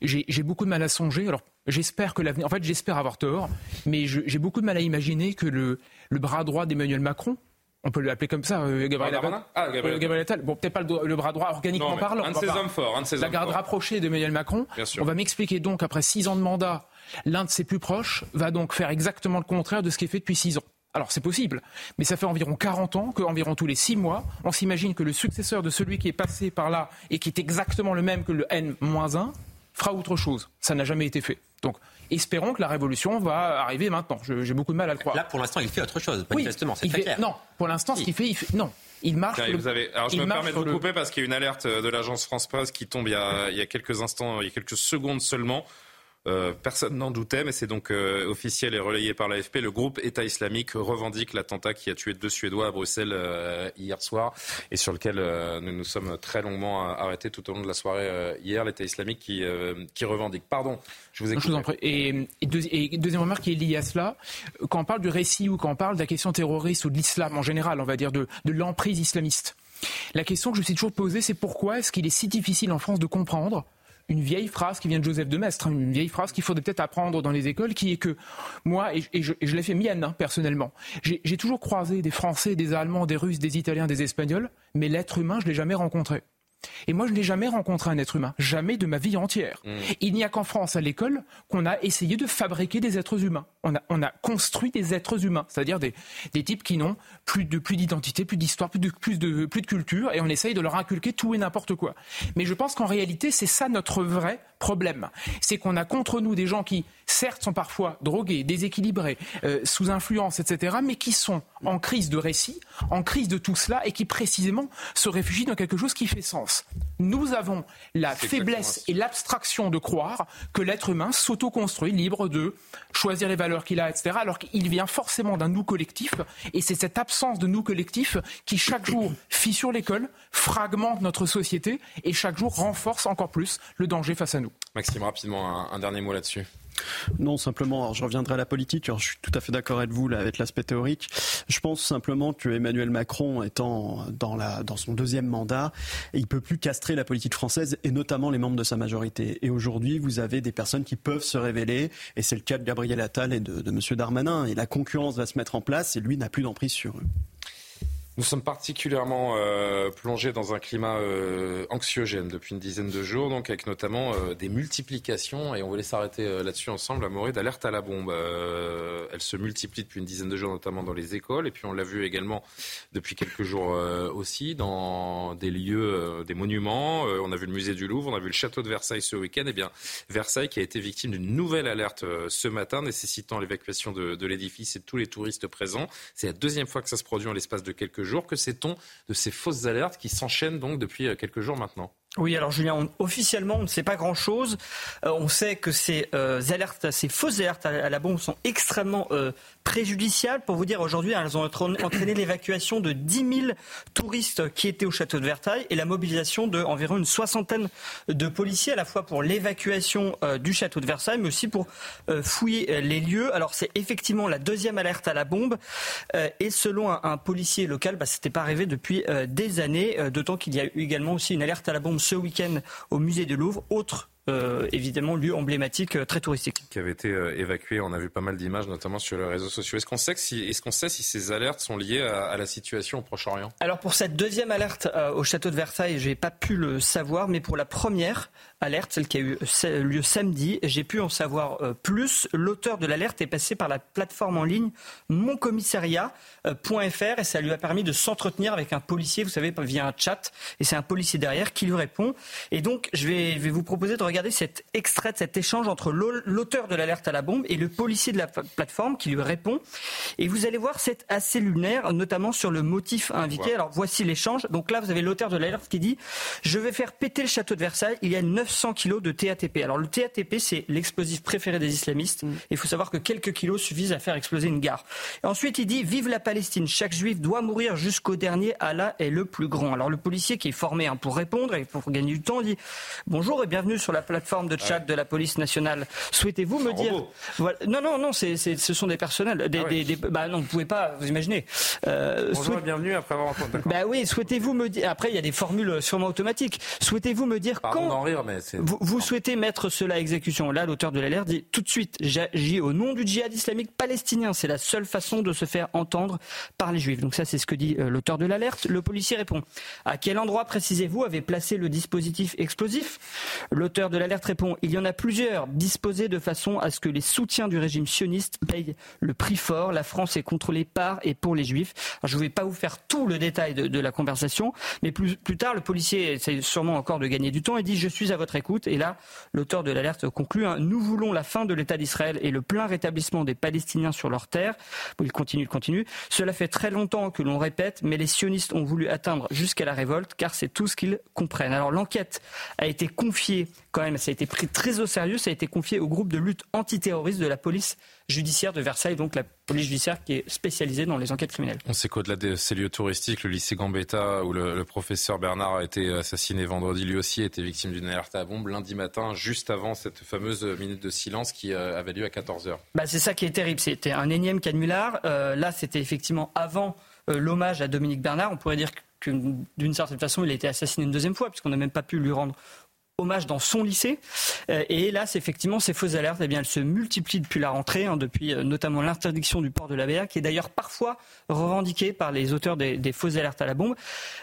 [SPEAKER 6] j'ai beaucoup de mal à songer. Alors j'espère que l'avenir, en fait j'espère avoir tort, mais j'ai beaucoup de mal à imaginer que le, le bras droit d'Emmanuel Macron on peut l'appeler comme ça, Gabriel, Attal. Ah, Gabriel. Attal. Bon, peut-être pas le, bras droit organiquement parlant.
[SPEAKER 1] Un de ses hommes forts, un de ses
[SPEAKER 6] La garde rapprochée d'Emmanuel Macron. On va m'expliquer donc, après six ans de mandat, L'un de ses plus proches va donc faire exactement le contraire de ce qui est fait depuis 6 ans. Alors c'est possible, mais ça fait environ 40 ans qu'environ tous les 6 mois, on s'imagine que le successeur de celui qui est passé par là et qui est exactement le même que le N-1 fera autre chose. Ça n'a jamais été fait. Donc, espérons que la révolution va arriver maintenant. J'ai beaucoup de mal à le croire.
[SPEAKER 9] Là, pour l'instant, il fait autre chose, manifestement, c'est très clair.
[SPEAKER 6] Non, pour l'instant, ce qu'il fait, il fait, non. Il marche.
[SPEAKER 1] vous avez... Alors, je me permets de vous couper parce qu'il y a une alerte de l'agence France Presse qui tombe il y, a, il y a quelques instants, il y a quelques secondes seulement. Euh, personne n'en doutait, mais c'est donc euh, officiel et relayé par l'AFP. Le groupe État islamique revendique l'attentat qui a tué deux Suédois à Bruxelles euh, hier soir et sur lequel nous nous sommes très longuement arrêtés tout au long de la soirée hier. L'État islamique qui, qui revendique. Pardon, je vous écoute.
[SPEAKER 6] Et, et, deuxième remarque qui est liée à cela, quand on parle du récit ou quand on parle de la question terroriste ou de l'islam en général, on va dire de, de l'emprise islamiste. La question que je me suis toujours posée, c'est pourquoi est-ce qu'il est si difficile en France de comprendre une vieille phrase qui vient de Joseph de Maistre, hein, une vieille phrase qu'il faudrait peut-être apprendre dans les écoles, qui est que moi, et, je, l'ai fait mienne hein, personnellement, j'ai toujours croisé des Français, des Allemands, des Russes, des Italiens, des Espagnols, mais l'être humain, je l'ai jamais rencontré. Et moi, je n'ai jamais rencontré un être humain, jamais de ma vie entière. Mmh. Il n'y a qu'en France, à l'école, qu'on a essayé de fabriquer des êtres humains. On a, on a construit des êtres humains, c'est-à-dire des, des, types qui n'ont plus de plus d'identité, plus d'histoire, plus de, plus, de, plus de culture, et on essaye de leur inculquer tout et n'importe quoi. Mais je pense qu'en réalité, c'est ça notre vrai problème. C'est qu'on a contre nous des gens qui, certes, sont parfois drogués, déséquilibrés, euh, sous influence, etc., mais qui sont en crise de récit, en crise de tout cela, et qui précisément se réfugient dans quelque chose qui fait sens. Nous avons la faiblesse et l'abstraction de croire que l'être humain s'auto-construit libre de choisir les valeurs qu'il a, etc., alors qu'il vient forcément d'un nous collectif, et c'est cette absence de nous collectif qui chaque jour fissure l'école, fragmente notre société, et chaque jour renforce encore plus le danger face à nous.
[SPEAKER 1] Maxime, rapidement, un dernier mot là-dessus.
[SPEAKER 8] Non, simplement, je reviendrai à la politique. je suis tout à fait d'accord avec vous avec l'aspect théorique. Je pense simplement que Emmanuel Macron, étant dans, la, dans son deuxième mandat, il peut plus castrer la politique française et notamment les membres de sa majorité. Et aujourd'hui, vous avez des personnes qui peuvent se révéler, et c'est le cas de Gabriel Attal et de, de M. Darmanin. Et la concurrence va se mettre en place, et lui n'a plus d'emprise sur eux.
[SPEAKER 1] Nous sommes particulièrement euh, plongés dans un climat euh, anxiogène depuis une dizaine de jours, donc avec notamment euh, des multiplications, et on voulait s'arrêter là-dessus ensemble, à Morée, d'alerte à la bombe. elle se multiplie depuis une dizaine de jours, notamment dans les écoles, et puis on l'a vu également depuis quelques jours aussi dans des lieux, des monuments. on a vu le musée du Louvre, on a vu le château de Versailles ce week-end. Et eh bien, Versailles qui a été victime d'une nouvelle alerte ce matin, nécessitant l'évacuation de, de l'édifice et de tous les touristes présents. C'est la deuxième fois que ça se produit en l'espace de quelques jours jours. Que sait-on de ces fausses alertes qui s'enchaînent donc depuis euh, quelques jours maintenant
[SPEAKER 11] oui, alors Julien, officiellement, on ne sait pas grand-chose. Euh, on sait que ces euh, alertes, ces fausses alertes à, la bombe sont extrêmement préjudiciables. Pour vous dire, aujourd'hui, elles ont entraîné l'évacuation de 10 000 touristes qui étaient au château de Versailles et la mobilisation d'environ une soixantaine de policiers, à la fois pour l'évacuation du château de Versailles, mais aussi pour fouiller les lieux. Alors, c'est effectivement la deuxième alerte à la bombe. et selon un, policier local, bah, ce n'était pas arrivé depuis des années, d'autant qu'il y a eu également aussi une alerte à la bombe ce week-end au musée de Louvre. Autre euh, évidemment lieu emblématique euh, très touristique.
[SPEAKER 1] Qui avait été euh, évacué, on a vu pas mal d'images notamment sur les réseaux sociaux. Est-ce qu'on sait, si, est qu'on sait si ces alertes sont liées à, la situation au Proche-Orient?
[SPEAKER 11] Alors pour cette deuxième alerte au château de Versailles, j'ai pas pu le savoir, mais pour la première alerte, celle qui a eu lieu samedi, j'ai pu en savoir plus. L'auteur de l'alerte est passé par la plateforme en ligne moncommissariat.fr et ça lui a permis de s'entretenir avec un policier, vous savez, via un chat, et c'est un policier derrière qui lui répond. Et donc je vais, je vais vous proposer de regarder cet extrait de cet échange entre l'auteur de l'alerte à la bombe et le policier de la plateforme qui lui répond. Et vous allez voir, c'est assez lunaire, notamment sur le motif indiqué. Alors voici l'échange. Donc là, vous avez l'auteur de l'alerte qui dit Je vais faire péter le château de Versailles. Il y a 900 kilos de TATP. Alors le TATP, c'est l'explosif préféré des islamistes. Mm. Il faut savoir que quelques kilos suffisent à faire exploser une gare. Et ensuite, il dit Vive la Palestine. Chaque juif doit mourir jusqu'au dernier. Allah est le plus grand. Alors le policier qui est formé hein, pour répondre et pour gagner du temps dit Bonjour et bienvenue sur la plateforme de chat de la police nationale. Souhaitez-vous me dire Non, non, non, ce sont des personnels. Des, ah des, bah non, vous pouvez pas vous imaginer.
[SPEAKER 1] Euh, Bonjour bienvenue après avoir entendu.
[SPEAKER 11] Bah oui, souhaitez-vous me dire. Après, il y a des formules sûrement automatiques. Souhaitez-vous me dire
[SPEAKER 1] Pardon
[SPEAKER 11] quand
[SPEAKER 1] rire, mais c'est...
[SPEAKER 11] vous, souhaitez mettre cela à exécution Là, l'auteur de l'alerte dit tout de suite, j'agis au nom du djihad islamique palestinien. C'est la seule façon de se faire entendre par les juifs. Donc ça, c'est ce que dit euh, l'auteur de l'alerte. Le policier répond à quel endroit précisez-vous avez placé le dispositif explosif? L'auteur de l'alerte répond il y en a plusieurs disposés de façon à ce que les soutiens du régime sioniste payent le prix fort. La France est contrôlée par et pour les juifs. je ne vais pas vous faire tout le détail de, la conversation, mais plus, tard, le policier essaie sûrement encore de gagner du temps et dit je suis à votre Et là, l'auteur de l'alerte conclut hein, nous voulons la fin de l'État d'Israël et le plein rétablissement des Palestiniens sur leur terre. il continue, il continue. Cela fait très longtemps que l'on répète, mais les sionistes ont voulu atteindre jusqu'à la révolte, car c'est tout ce qu'ils comprennent. Alors l'enquête a été confiée, quand même, ça a été pris très au sérieux, ça a été confié au groupe de lutte antiterroriste de la police judiciaire de Versailles, donc la police judiciaire qui est spécialisée dans les enquêtes criminelles.
[SPEAKER 1] On sait qu'au-delà de ces lieux touristiques, le lycée Gambetta, où le, professeur Bernard a été assassiné vendredi, lui aussi a été victime d'une alerte à bombe lundi matin, juste avant cette fameuse minute de silence qui euh, avait lieu à 14h.
[SPEAKER 11] Bah, c'est ça qui est terrible, c'était un énième canular. Euh, là, c'était effectivement avant euh, l'hommage à Dominique Bernard. On pourrait dire que d'une certaine façon, il a été assassiné une deuxième fois, puisqu'on n'a même pas pu lui rendre hommage dans son lycée. Euh, et hélas, effectivement, ces fausses alertes, eh bien, elles se multiplient depuis la rentrée, hein, depuis euh, notamment l'interdiction du port de la BA, qui est d'ailleurs parfois revendiquée par les auteurs des, fausses alertes à la bombe.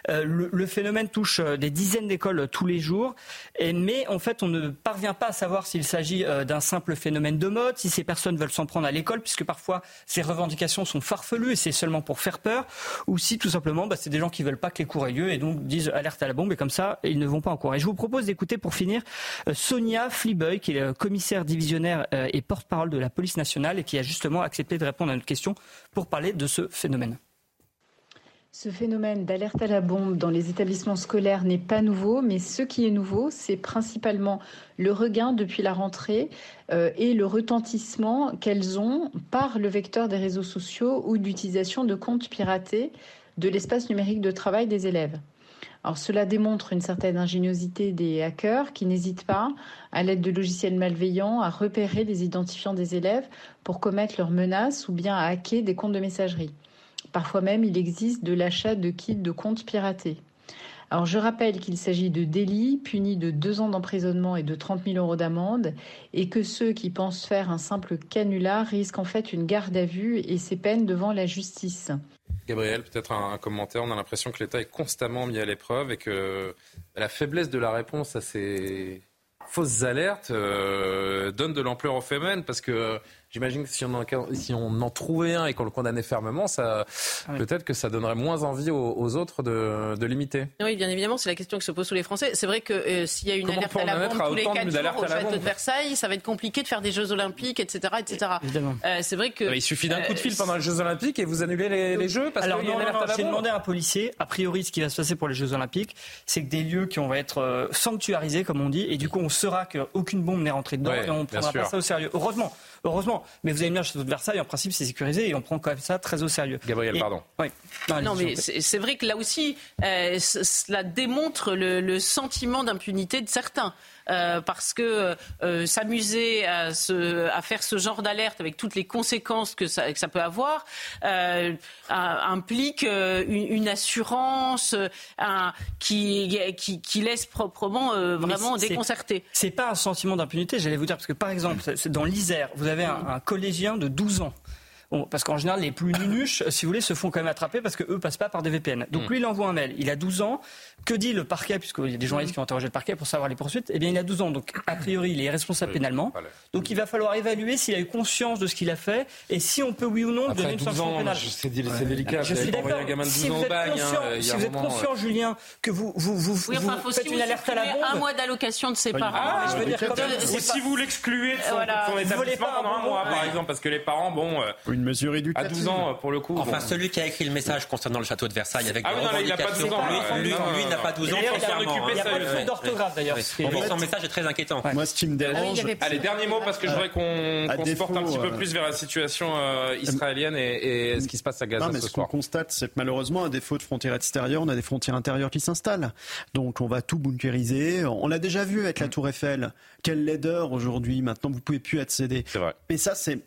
[SPEAKER 11] Euh, le, phénomène touche des dizaines d'écoles tous les jours, mais en fait, on ne parvient pas à savoir s'il s'agit d'un simple phénomène de mode, si ces personnes veulent s'en prendre à l'école, puisque parfois ces revendications sont farfelues et c'est seulement pour faire peur, ou si tout simplement, bah, c'est des gens qui veulent pas que les cours aient lieu et donc disent alerte à la bombe, et comme ça, ils ne vont pas en cours. Et je vous propose d'écouter pour finir, euh, Sonia Fliboy, qui est commissaire divisionnaire euh, et porte-parole de la police nationale et qui a justement accepté de répondre à notre question pour parler de ce phénomène.
[SPEAKER 12] Ce phénomène d'alerte à la bombe dans les établissements scolaires n'est pas nouveau, mais ce qui est nouveau, c'est principalement le regain depuis la rentrée euh, et le retentissement qu'elles ont par le vecteur des réseaux sociaux ou d'utilisation de comptes piratés de l'espace numérique de travail des élèves. Alors cela démontre une certaine ingéniosité des hackers qui n'hésitent pas, à l'aide de logiciels malveillants, à repérer les identifiants des élèves pour commettre leurs menaces ou bien à hacker des comptes de messagerie. Parfois même, il existe de l'achat de kits de comptes piratés. Alors je rappelle qu'il s'agit de délits punis de deux ans d'emprisonnement et de 30 000 euros d'amende et que ceux qui pensent faire un simple canular risquent en fait une garde à vue et ses peines devant la justice.
[SPEAKER 1] Gabriel, peut-être un, commentaire. On a l'impression que l'État est constamment mis à l'épreuve et que la faiblesse de la réponse à ces fausses alertes euh, donne de l'ampleur au phénomène parce que J'imagine que si on, en, si on en trouvait un et qu'on le condamnait fermement, ça, peut-être que ça donnerait moins envie aux, autres de, de, limiter.
[SPEAKER 7] Oui, bien évidemment, c'est la question que se pose tous les Français. C'est vrai que euh, s'il y a une alerte à la bombe tous les 4 jours au château de Versailles, ça va être compliqué de faire des Jeux Olympiques, etc. etc. Euh, c'est vrai que.
[SPEAKER 1] Il suffit d'un coup de fil euh, pendant les Jeux Olympiques et vous annulez les, Jeux parce
[SPEAKER 11] Alors, non, j'ai demandé à un policier, a priori, ce qui va se passer pour les Jeux Olympiques, c'est que des lieux qui vont être sanctuarisés, comme on dit, et du coup, on saura qu'aucune bombe n'est rentrée dedans et on ne prendra pas ça au sérieux. Heureusement. Heureusement. Mais vous avez bien château de Versailles, en principe, c'est sécurisé et on prend quand même ça très au sérieux.
[SPEAKER 1] Gabriel, pardon.
[SPEAKER 7] Oui. Non, mais c'est vrai que là aussi, euh, cela démontre le sentiment d'impunité de certains. Euh, parce que euh, s'amuser à, à, faire ce genre d'alerte avec toutes les conséquences que ça, que ça peut avoir euh, implique une, assurance qui, qui, qui, laisse proprement vraiment déconcerté.
[SPEAKER 11] C'est pas un sentiment d'impunité, j'allais vous dire, parce que par exemple, dans l'Isère, vous avez un, un collégien de 12 ans parce qu'en général, les plus nunuches, si vous voulez, se font quand même attraper parce qu'eux passent pas par des VPN. Donc mm. lui, il envoie un mail. Il a 12 ans. Que dit le parquet, puisqu'il y a des journalistes qui ont interrogé le parquet pour savoir les poursuites? Eh bien, il a 12 ans. Donc, a priori, il est responsable pénalement. Donc, il va falloir évaluer s'il a eu conscience de ce qu'il a fait et si on peut, oui ou non, donner une sanction pénale.
[SPEAKER 1] C'est délicat.
[SPEAKER 11] Je suis d'accord. Si vous êtes conscient, hein, si vous êtes conscient Julien, que vous, vous, vous,
[SPEAKER 7] oui, enfin, faut faites une alerte à la bombe. un mois d'allocation de ses parents.
[SPEAKER 1] Ah, je veux dire, ou si vous l'excluez de son établissement pendant un mois, par exemple, parce que les parents, bon.
[SPEAKER 8] Une mesure éducative.
[SPEAKER 1] 12 ans pour le coup.
[SPEAKER 9] Enfin, celui qui a écrit le message concernant le château de Versailles avec
[SPEAKER 1] ah oui, non, il n'a pas 12 ans.
[SPEAKER 9] Lui, lui n'a pas 12 ans.
[SPEAKER 11] Il n'y a pas de faute d'orthographe d'ailleurs.
[SPEAKER 9] Son message est très inquiétant.
[SPEAKER 8] Moi, ce qui me dérange.
[SPEAKER 1] Allez, dernier mot parce que je voudrais qu'on se porte un petit peu plus vers la situation euh, israélienne et ce qui se passe à Gaza ce soir.
[SPEAKER 8] Ce qu'on constate, c'est que malheureusement, à défaut de frontières extérieures, on a des frontières intérieures qui s'installent. Donc, on va tout bunkériser. On l'a déjà vu avec la Tour Eiffel. Quelle laideur aujourd'hui. Maintenant, vous pouvez plus accéder.
[SPEAKER 1] C'est vrai.
[SPEAKER 8] Mais ça, c'est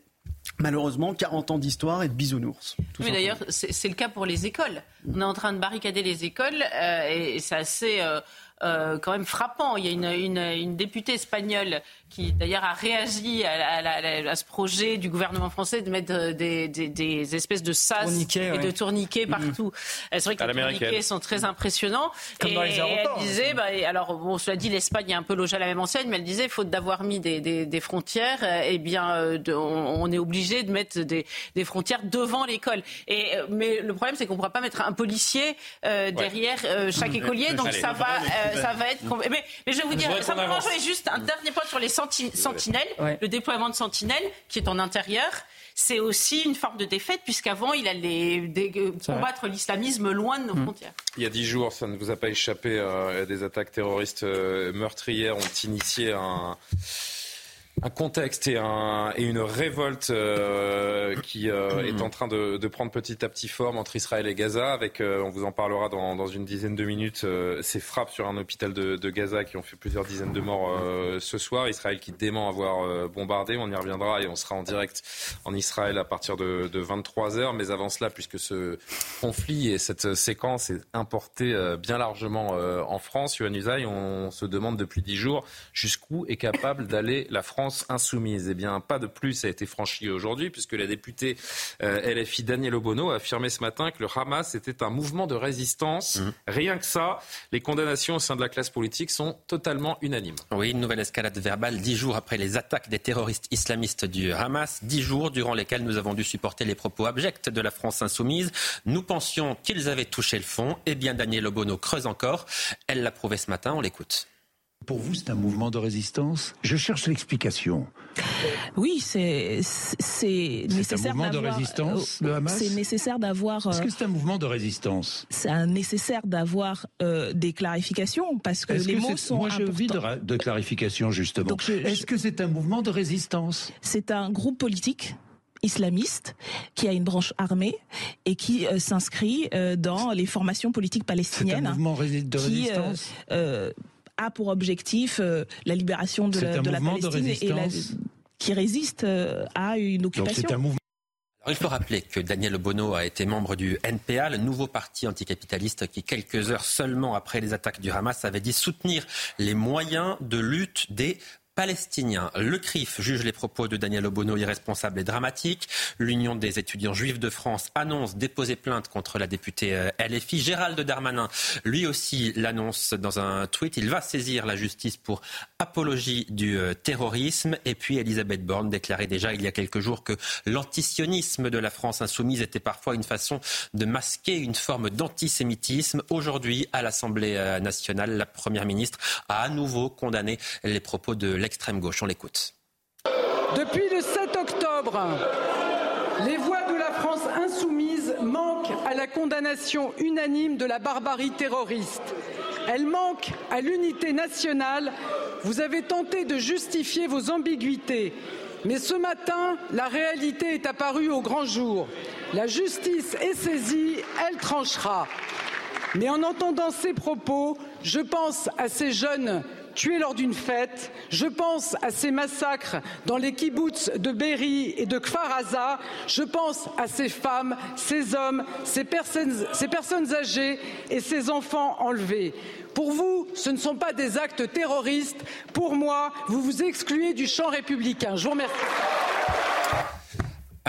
[SPEAKER 8] malheureusement 40 ans d'histoire et de bisounours.
[SPEAKER 7] Oui, d'ailleurs, c'est le cas pour les écoles. On est en train de barricader les écoles euh, et c'est assez. Euh, euh, quand même frappant. Il y a une, une, une députée espagnole qui d'ailleurs a réagi à, à, à, ce projet du gouvernement français de mettre des, des, des espèces de sas et de tourniquets mm-hmm. partout. C'est vrai que les tourniquets sont très impressionnants.
[SPEAKER 11] Comme
[SPEAKER 7] et,
[SPEAKER 11] dans les
[SPEAKER 7] elle disait, bah, alors bon, cela dit, l'Espagne est un peu logée à la même enseigne, mais elle disait, faute d'avoir mis des, des, frontières, eh bien, de, on, on, est obligé de mettre des, frontières devant l'école. Et mais le problème, c'est qu'on ne pourra pas mettre un policier euh, derrière euh, chaque écolier, donc ça va, euh, ça va être. Mais, mais, je vais vous dire, simplement, je juste un dernier point sur les sentinelles, le déploiement de sentinelles qui est en intérieur c'est aussi une forme de défaite, puisqu'avant, il allait combattre l'islamisme loin de nos mm. frontières.
[SPEAKER 1] Il y a dix jours, ça ne vous a pas échappé, des attaques terroristes meurtrières ont initié un un contexte et, un, et une révolte euh, qui euh, est en train de, prendre petit à petit forme entre Israël et Gaza. Avec, euh, on vous en parlera dans, une dizaine de minutes, ces frappes sur un hôpital de, Gaza qui ont fait plusieurs dizaines de morts ce soir. Israël qui dément avoir bombardé. On y reviendra et on sera en direct en Israël à partir de, de 23 h Mais avant cela, puisque ce conflit et cette séquence est importée bien largement en France, Yohann on se demande depuis dix jours jusqu'où est capable d'aller la France insoumise. Eh bien, pas de plus a été franchi aujourd'hui, puisque la députée euh, LFI Daniel Obono a affirmé ce matin que le Hamas était un mouvement de résistance. Mmh. Rien que ça, les condamnations au sein de la classe politique sont totalement unanimes.
[SPEAKER 9] Oui, une nouvelle escalade verbale dix jours après les attaques des terroristes islamistes du Hamas, dix jours durant lesquels nous avons dû supporter les propos abjects de la France insoumise. Nous pensions qu'ils avaient touché le fond. Eh bien, Daniel Obono creuse encore. Elle l'a prouvé ce matin, on l'écoute.
[SPEAKER 13] Pour vous, c'est un mouvement de résistance? Je cherche l'explication.
[SPEAKER 14] Oui, c'est c'est nécessaire
[SPEAKER 13] d'avoir. C'est un mouvement de résistance, le Hamas?
[SPEAKER 14] C'est nécessaire d'avoir.
[SPEAKER 13] Est-ce que c'est un mouvement de résistance?
[SPEAKER 14] C'est nécessaire d'avoir euh, des clarifications parce que les mots sont
[SPEAKER 13] Moi,
[SPEAKER 14] je
[SPEAKER 13] vis de, de clarification justement. Est-ce que c'est un mouvement de résistance?
[SPEAKER 14] C'est un groupe politique islamiste qui a une branche armée et qui euh, s'inscrit euh, dans les formations politiques palestiniennes.
[SPEAKER 13] C'est un mouvement de résistance?
[SPEAKER 14] A pour objectif euh, la libération de, la, de la, Palestine et la, qui résiste euh, à une occupation.
[SPEAKER 9] Donc un mouvement il faut rappeler que Daniel Bono a été membre du NPA, le nouveau parti anticapitaliste qui, quelques heures seulement après les attaques du Hamas, avait dit soutenir les moyens de lutte des palestinien. Le CRIF juge les propos de Daniel Obono irresponsables et dramatiques. L'Union des étudiants juifs de France annonce déposer plainte contre la députée euh, LFI. Gérald Darmanin, lui aussi, l'annonce dans un tweet. Il va saisir la justice pour apologie du euh, terrorisme. Et puis Elisabeth Borne déclarait déjà il y a quelques jours que l'antisionisme de la France insoumise était parfois une façon de masquer une forme d'antisémitisme. Aujourd'hui, à l'Assemblée euh, nationale, la Première ministre a à nouveau condamné les propos de On l'écoute.
[SPEAKER 15] Depuis le 7 octobre, les voix de la France insoumise manquent à la condamnation unanime de la barbarie terroriste. Elles manquent à l'unité nationale. Vous avez tenté de justifier vos ambiguïtés. Mais ce matin, la réalité est apparue au grand jour. La justice est saisie, elle tranchera. Mais en entendant ces propos, je pense à ces jeunes tués lors d'une fête. Je pense à ces massacres dans les kibbutz de Berry et de Kfar Aza. Je pense à ces femmes, ces hommes, ces personnes, ces personnes âgées et ces enfants enlevés. Pour vous, ce ne sont pas des actes terroristes. Pour moi, vous vous excluez du champ républicain. Je vous remercie.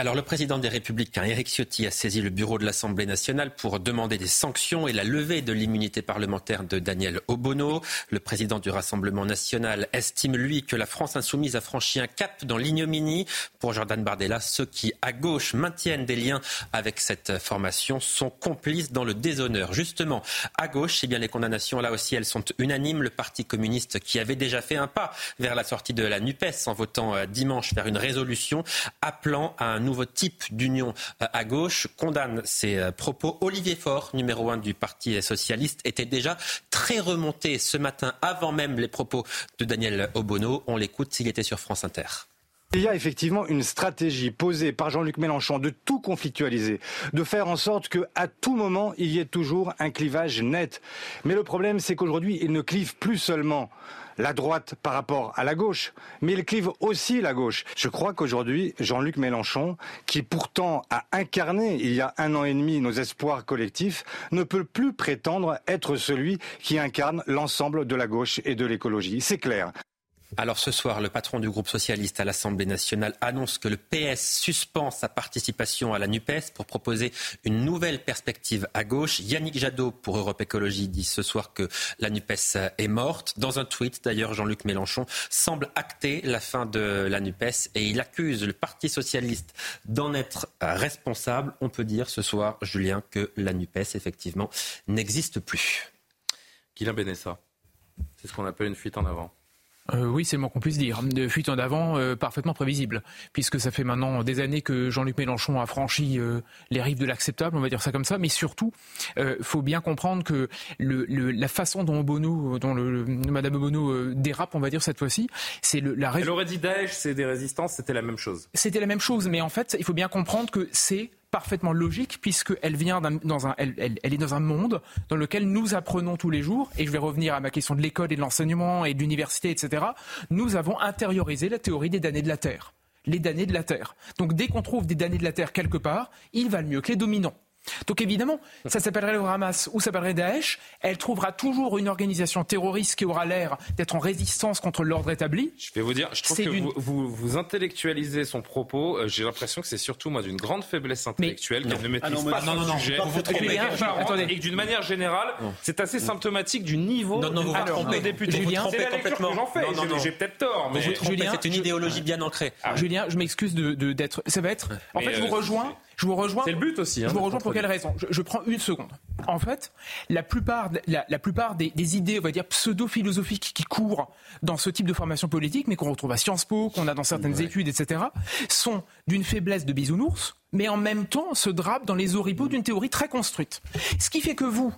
[SPEAKER 9] Alors le président des Républicains, Éric Ciotti, a saisi le bureau de l'Assemblée nationale pour demander des sanctions et la levée de l'immunité parlementaire de Daniel Obono. Le président du Rassemblement national estime, lui, que la France insoumise a franchi un cap dans l'ignominie. Pour Jordan Bardella, ceux qui, à gauche, maintiennent des liens avec cette formation sont complices dans le déshonneur. Justement, à gauche, eh bien, les condamnations, là aussi, elles sont unanimes. Le Parti communiste, qui avait déjà fait un pas vers la sortie de la NUPES en votant euh, dimanche vers une résolution appelant à un nouveau type d'union euh, à gauche, condamne ces euh, propos. Olivier Faure, numéro un du Parti socialiste, était déjà très remonté ce matin, avant même les propos de Daniel Obono. On l'écoute s'il était sur France Inter.
[SPEAKER 16] Il y a effectivement une stratégie posée par Jean-Luc Mélenchon de tout conflictualiser, de faire en sorte qu'à tout moment, il y ait toujours un clivage net. Mais le problème, c'est qu'aujourd'hui, il ne clive plus seulement la droite par rapport à la gauche, mais il clive aussi la gauche. Je crois qu'aujourd'hui, Jean-Luc Mélenchon, qui pourtant a incarné il y a un an et demi nos espoirs collectifs, ne peut plus prétendre être celui qui incarne l'ensemble de la gauche et de l'écologie. C'est clair.
[SPEAKER 9] Alors ce soir, le patron du groupe socialiste à l'Assemblée nationale annonce que le PS suspend sa participation à la NUPES pour proposer une nouvelle perspective à gauche. Yannick Jadot pour Europe Écologie dit ce soir que la NUPES est morte. Dans un tweet, d'ailleurs, Jean-Luc Mélenchon semble acter la fin de la NUPES et il accuse le Parti socialiste d'en être responsable. On peut dire ce soir, Julien, que la NUPES, effectivement, n'existe plus.
[SPEAKER 1] Guilain Benessa, c'est ce qu'on appelle une fuite en avant.
[SPEAKER 6] Euh, oui, c'est le moins qu'on puisse dire. De fuite en avant euh, parfaitement prévisible, puisque ça fait maintenant des années que Jean-Luc Mélenchon a franchi euh, les rives de l'acceptable, on va dire ça comme ça. Mais surtout, il faut bien comprendre que le, la façon dont Bono, dont le, Madame Bono dérape, on va dire cette fois-ci, c'est la.
[SPEAKER 1] Elle aurait dit Daesh, c'est des résistances, c'était la même chose.
[SPEAKER 6] C'était la même chose, mais en fait, il faut bien comprendre que c'est parfaitement logique puisqu'elle vient dans un, elle, elle, est dans un monde dans lequel nous apprenons tous les jours, et je vais revenir à ma question de l'école et de l'enseignement et de l'université, etc. Nous avons intériorisé la théorie des damnés de la Terre. Les damnés de la Terre. Donc dès qu'on trouve des damnés de la Terre quelque part, ils valent mieux que les dominants. Donc évidemment, ça s'appellerait le Hamas ou ça s'appellerait Daesh, elle trouvera toujours une organisation terroriste qui aura l'air d'être en résistance contre l'ordre établi.
[SPEAKER 1] Je vais vous dire, je trouve que vous, vous, intellectualisez son propos. Euh, j'ai l'impression que c'est surtout moi d'une grande faiblesse intellectuelle qu'elle ne maîtrise ah pas non, non, sujet. et d'une manière générale, c'est assez symptomatique du niveau
[SPEAKER 9] non, non, vous
[SPEAKER 1] alors,
[SPEAKER 9] des députés.
[SPEAKER 1] Julien, c'est la lecture que j'en fais. J'ai peut-être tort, mais
[SPEAKER 9] c'est une idéologie bien ancrée.
[SPEAKER 6] Julien, je m'excuse de d'être. Ça va être. En fait, je vous euh, rejoins. Je vous rejoins.
[SPEAKER 1] C'est le but aussi.
[SPEAKER 6] je
[SPEAKER 1] hein,
[SPEAKER 6] vous rejoins pour quelle raison? Je, prends une seconde. En fait, la plupart, la, plupart des, idées, on va dire, pseudo-philosophiques qui courent dans ce type de formation politique, mais qu'on retrouve à Sciences Po, qu'on a dans certaines études, etc., sont d'une faiblesse de bisounours, mais en même temps se drapent dans les oripeaux d'une théorie très construite. Ce qui fait que vous,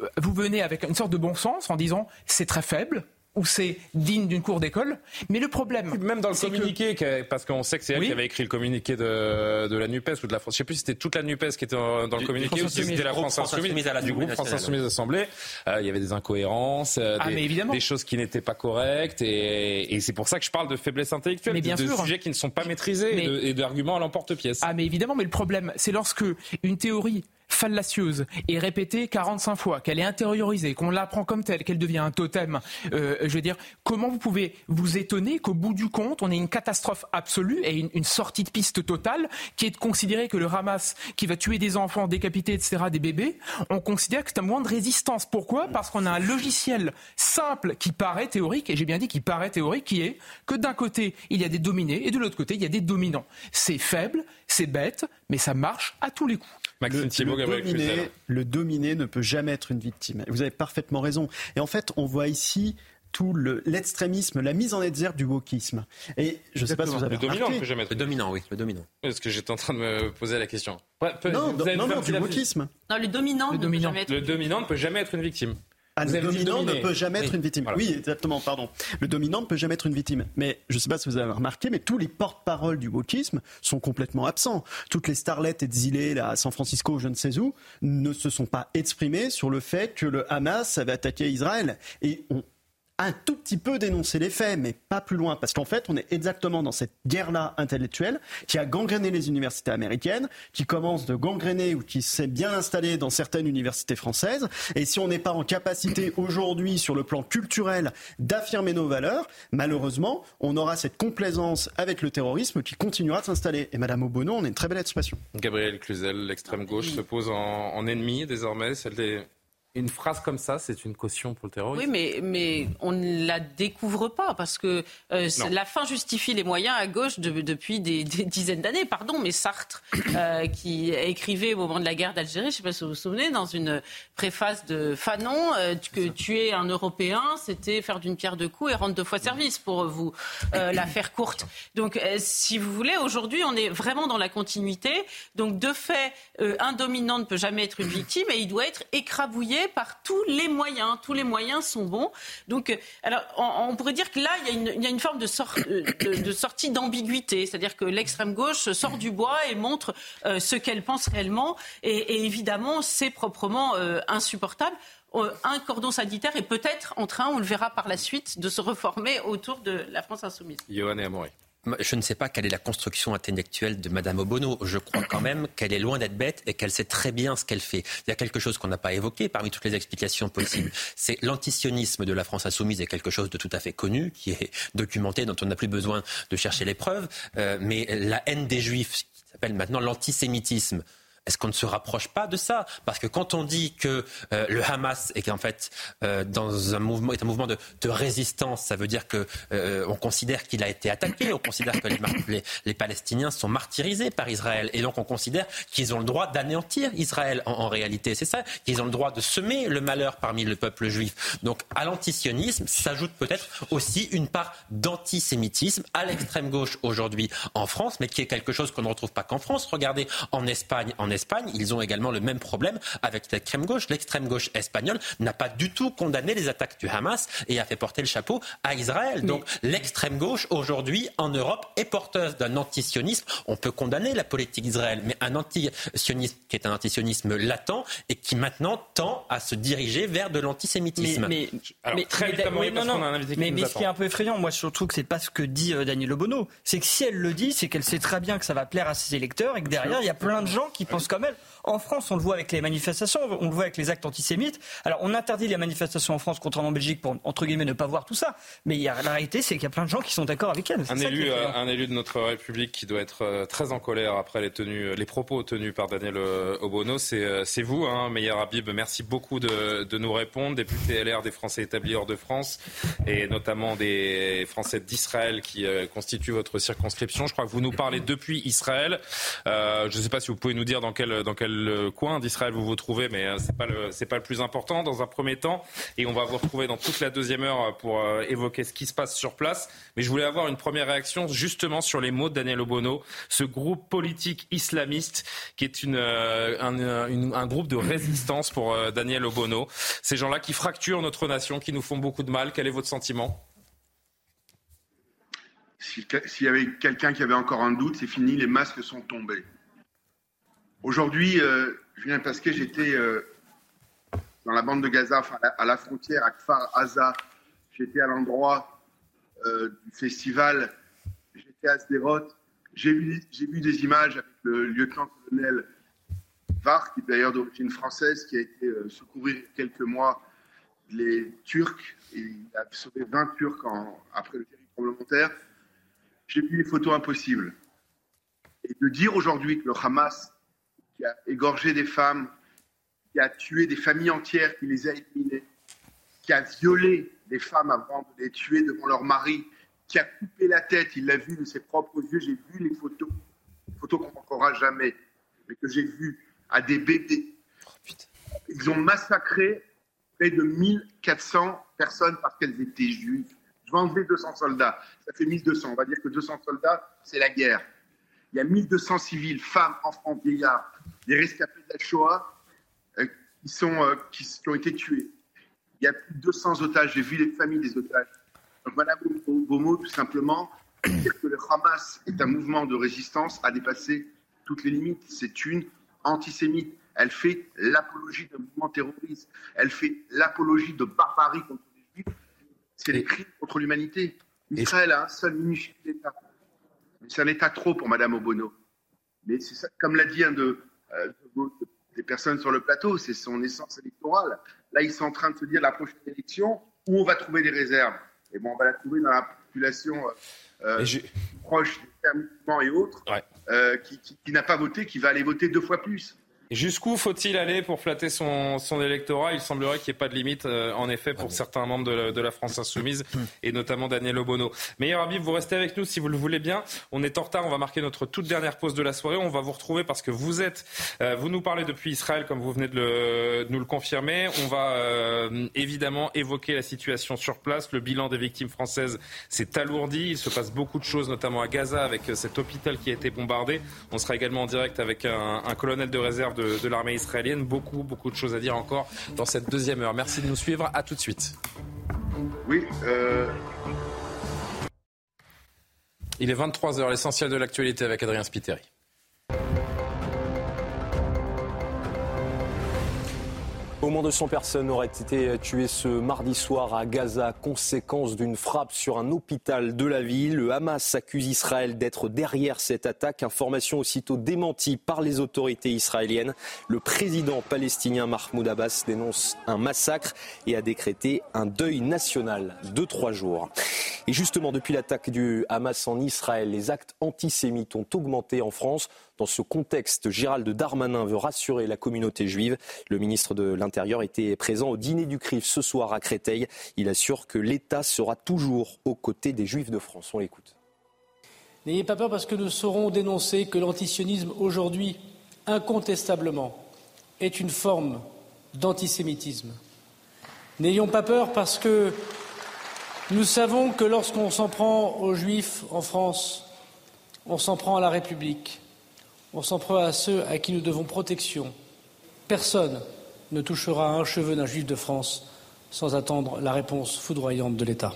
[SPEAKER 6] euh, vous venez avec une sorte de bon sens en disant c'est très faible, ou c'est digne d'une cour d'école. Mais le problème.
[SPEAKER 1] Même dans le communiqué, parce qu'on sait que c'est elle qui avait écrit le communiqué de, de, la NUPES ou de la France. Je sais plus si c'était toute la NUPES qui était dans le communiqué ou si c'était la France Insoumise. À la du groupe France Insoumise Assemblée. Euh, il y avait des incohérences, euh, ah, des, des, choses qui n'étaient pas correctes. Et, et c'est pour ça que je parle de faiblesse intellectuelle, mais bien de, sujets qui ne sont pas maîtrisés et d'arguments à l'emporte-pièce.
[SPEAKER 6] Ah, mais évidemment, mais le problème, c'est lorsque une théorie fallacieuse et répétée 45 fois, qu'elle est intériorisée, qu'on l'apprend comme telle, qu'elle devient un totem, euh, je veux dire, comment vous pouvez vous étonner qu'au bout du compte, on ait une catastrophe absolue et une, sortie de piste totale qui est de considérer que le Hamas, qui va tuer des enfants, décapiter, etc., des bébés, on considère que c'est un moyen de résistance. Pourquoi? Parce qu'on a un logiciel simple qui paraît théorique, et j'ai bien dit qui paraît théorique, qui est que d'un côté, il y a des dominés et de l'autre côté, il y a des dominants. C'est faible, c'est bête, mais ça marche à tous les coups
[SPEAKER 8] le, dominé, ne peut jamais être une victime. Vous avez parfaitement raison. Et en fait, on voit ici tout l'extrémisme, la mise en exergue du wokisme. Et je ne sais pas si vous avez
[SPEAKER 1] le dominant ne peut jamais être
[SPEAKER 9] le dominant, oui, le dominant.
[SPEAKER 1] Parce que j'étais en train de me poser la question.
[SPEAKER 8] non, non, non, du wokisme.
[SPEAKER 7] Non, le dominant,
[SPEAKER 1] le
[SPEAKER 7] dominant.
[SPEAKER 1] Le dominant ne peut jamais être une victime.
[SPEAKER 8] Ah, le dominant ne peut jamais être une victime. Oui, exactement, pardon. Le dominant ne peut jamais être une victime. Mais je ne sais pas si vous avez remarqué, mais tous les porte-paroles du wokisme sont complètement absents. Toutes les starlettes exilées là, à San Francisco, je ne sais où, ne se sont pas exprimées sur le fait que le Hamas avait attaqué Israël. Et on, un tout petit peu dénoncer les faits, mais pas plus loin, parce qu'en fait, on est exactement dans cette guerre-là intellectuelle qui a gangréné les universités américaines, qui commence de gangréner ou qui s'est bien installée dans certaines universités françaises. Et si on n'est pas en capacité aujourd'hui, sur le plan culturel, d'affirmer nos valeurs, malheureusement, on aura cette complaisance avec le terrorisme qui continuera de s'installer. Et Madame Obono, on a une très belle expression.
[SPEAKER 1] Gabriel Cluzel, l'extrême gauche, se pose en, en ennemi désormais, celle des une phrase comme ça, c'est une caution pour le terrorisme?
[SPEAKER 7] Oui, mais, mais on ne la découvre pas parce que euh, la fin justifie les moyens à gauche depuis des, dizaines d'années. Pardon, mais Sartre, euh, qui écrivait au moment de la guerre d'Algérie, je ne sais pas si vous vous souvenez, dans une préface de Fanon, euh, que tuer un Européen, c'était faire d'une pierre deux coups et rendre deux fois service, pour vous la faire courte. Donc, si vous voulez, aujourd'hui, on est vraiment dans la continuité. Donc, de fait, un dominant ne peut jamais être une victime et il doit être écrabouillé par tous les moyens. Tous les moyens sont bons. Donc, euh, alors, on, pourrait dire que là, il y a une, forme euh, de, sortie d'ambiguïté. C'est-à-dire que l'extrême gauche sort du bois et montre euh, ce qu'elle pense réellement. Et, évidemment, c'est proprement insupportable. un cordon sanitaire est peut-être en train, on le verra par la suite, de se reformer autour de la France insoumise.
[SPEAKER 1] Johan et Amaury.
[SPEAKER 9] Je ne sais pas quelle est la construction intellectuelle de Madame Obono. Je crois quand même qu'elle est loin d'être bête et qu'elle sait très bien ce qu'elle fait. Il y a quelque chose qu'on n'a pas évoqué parmi toutes les explications possibles. C'est l'antisionisme de la France insoumise est quelque chose de tout à fait connu, qui est documenté, dont on n'a plus besoin de chercher les preuves. Euh, mais la haine des Juifs, qui s'appelle maintenant l'antisémitisme, est-ce qu'on ne se rapproche pas de ça? Parce que quand on dit que euh, le Hamas est en fait euh, dans un mouvement, est un mouvement de, résistance, ça veut dire que euh, on considère qu'il a été attaqué, on considère que les, les, Palestiniens sont martyrisés par Israël, et donc on considère qu'ils ont le droit d'anéantir Israël en, réalité. C'est ça, qu'ils ont le droit de semer le malheur parmi le peuple juif. Donc à l'antisionisme s'ajoute peut-être aussi une part d'antisémitisme à l'extrême gauche aujourd'hui en France, mais qui est quelque chose qu'on ne retrouve pas qu'en France. Regardez en Espagne, en Espagne Espagne, ils ont également le même problème avec l'extrême gauche. L'extrême gauche espagnole n'a pas du tout condamné les attaques du Hamas et a fait porter le chapeau à Israël. Donc l'extrême gauche aujourd'hui en Europe est porteuse d'un antisionisme. On peut condamner la politique d'Israël, mais un antisionisme qui est un antisionisme latent et qui maintenant tend à se diriger vers de l'antisémitisme.
[SPEAKER 11] Mais, mais, très mais, ce qui est un peu effrayant, moi surtout que c'est pas ce que dit euh, Daniel Obono, c'est que si elle le dit, c'est qu'elle sait très bien que ça va plaire à ses électeurs et que derrière il y a plein de gens qui pensent comme elle. En France, on le voit avec les manifestations, on le voit avec les actes antisémites. Alors, on interdit les manifestations en France, contrairement en Belgique, pour, entre guillemets, ne pas voir tout ça. Mais il y a, la réalité, c'est qu'il y a plein de gens qui sont d'accord avec elle.
[SPEAKER 1] Un élu, euh, un élu de notre République qui doit être euh, très en colère après les, tenues, les propos tenus par Daniel euh, Obono, c'est vous, hein, Meilleur Habib. Merci beaucoup de, de, nous répondre. Député LR des Français établis hors de France et notamment des Français d'Israël qui constituent votre circonscription. Je crois que vous nous parlez depuis Israël. je ne sais pas si vous pouvez nous dire dans dans quel coin d'Israël vous vous trouvez, mais c'est pas pas le plus important dans un premier temps. Et on va vous retrouver dans toute la deuxième heure pour euh, évoquer ce qui se passe sur place. Mais je voulais avoir une première réaction justement sur les mots de Daniel Obono, ce groupe politique islamiste qui est euh, un, groupe de résistance pour euh, Daniel Obono. Ces gens-là qui fracturent notre nation, qui nous font beaucoup de mal. Quel est votre sentiment?
[SPEAKER 17] S'il y avait quelqu'un qui avait encore un doute, c'est fini, les masques sont tombés. Aujourd'hui, euh, Julien Pasquet, j'étais euh, dans la bande de Gaza, à la frontière, à Kfar Aza. J'étais à l'endroit euh, du festival. J'étais à Sderot. J'ai vu, des images avec le lieutenant-colonel Var, qui est d'ailleurs d'origine française, qui a été euh, secourir quelques mois les Turcs. il a sauvé 20 Turcs après le terrible tremblement de terre. J'ai vu les photos impossibles. Et de dire aujourd'hui que le Hamas qui a égorgé des femmes, qui a tué des familles entières, qui les a éliminées, qui a violé des femmes avant de les tuer devant leur mari, qui a coupé la tête, il l'a vu de ses propres yeux, j'ai vu les photos, photos qu'on n'encorera jamais, mais que j'ai vues à des bébés. Ils ont massacré près de 1400 personnes parce qu'elles étaient juives. Je vais enlever 200 soldats, ça fait 1200. On va dire que 200 soldats, c'est la guerre. Il y a 1200 civils, femmes, enfants, vieillards, des rescapés de la Shoah euh, qui, sont, euh, qui, ont été tués. Il y a plus de 200 otages. J'ai vu les familles des otages. Donc, Madame Bomo, tout simplement, dire que le Hamas est un mouvement de résistance a dépassé toutes les limites. C'est une antisémite. Elle fait l'apologie d'un mouvement terroriste. Elle fait l'apologie de barbarie contre les Juifs. C'est des crimes contre l'humanité. Israël a un seul minuscule État. C'est un État trop pour Madame Obono. Mais c'est comme l'a dit un de, des personnes sur le plateau, c'est son essence électorale. Là, ils sont en train de se dire la prochaine élection, où on va trouver des réserves? Et bon, on va la trouver dans la population euh, euh proche des et autres, euh, qui, qui n'a pas voté, qui va aller voter deux fois plus.
[SPEAKER 1] Jusqu'où faut-il aller pour flatter son, son électorat? Il semblerait qu'il n'y ait pas de limite, euh, en effet, pour certains membres de, de, la France insoumise, et notamment Daniel Obono. Meilleur Habib, vous restez avec nous si vous le voulez bien. On est en retard, on va marquer notre toute dernière pause de la soirée. On va vous retrouver parce que vous êtes, euh, vous nous parlez depuis Israël, comme vous venez de, le, nous le confirmer. On va euh, évidemment évoquer la situation sur place. Le bilan des victimes françaises s'est alourdi. Il se passe beaucoup de choses, notamment à Gaza, avec cet hôpital qui a été bombardé. On sera également en direct avec un, un colonel de réserve de, l'armée israélienne. Beaucoup, beaucoup de choses à dire encore dans cette deuxième heure. Merci de nous suivre. À tout de suite.
[SPEAKER 17] Oui. Euh...
[SPEAKER 1] Il est 23h, l'essentiel de l'actualité avec Adrien Spiteri.
[SPEAKER 2] Au moins 200 personnes auraient été tuées ce mardi soir à Gaza, conséquence d'une frappe sur un hôpital de la ville. Le Hamas accuse Israël d'être derrière cette attaque. Information aussitôt démentie par les autorités israéliennes. Le président palestinien Mahmoud Abbas dénonce un massacre et a décrété un deuil national de trois jours. Et justement, depuis l'attaque du Hamas en Israël, les actes antisémites ont augmenté en France. Dans ce contexte, Gérald Darmanin veut rassurer la communauté juive. Le ministre de l'Intérieur était présent au dîner du CRIF ce soir à Créteil. Il assure que l'État sera toujours aux côtés des juifs de France. On l'écoute.
[SPEAKER 18] N'ayez pas peur parce que nous saurons dénoncer que l'antisionisme aujourd'hui, incontestablement, est une forme d'antisémitisme. N'ayons pas peur parce que nous savons que lorsqu'on s'en prend aux juifs en France, on s'en prend à la République, on s'en prend à ceux à qui nous devons protection. Personne ne touchera un cheveu d'un juif de France sans attendre la réponse foudroyante de l'État.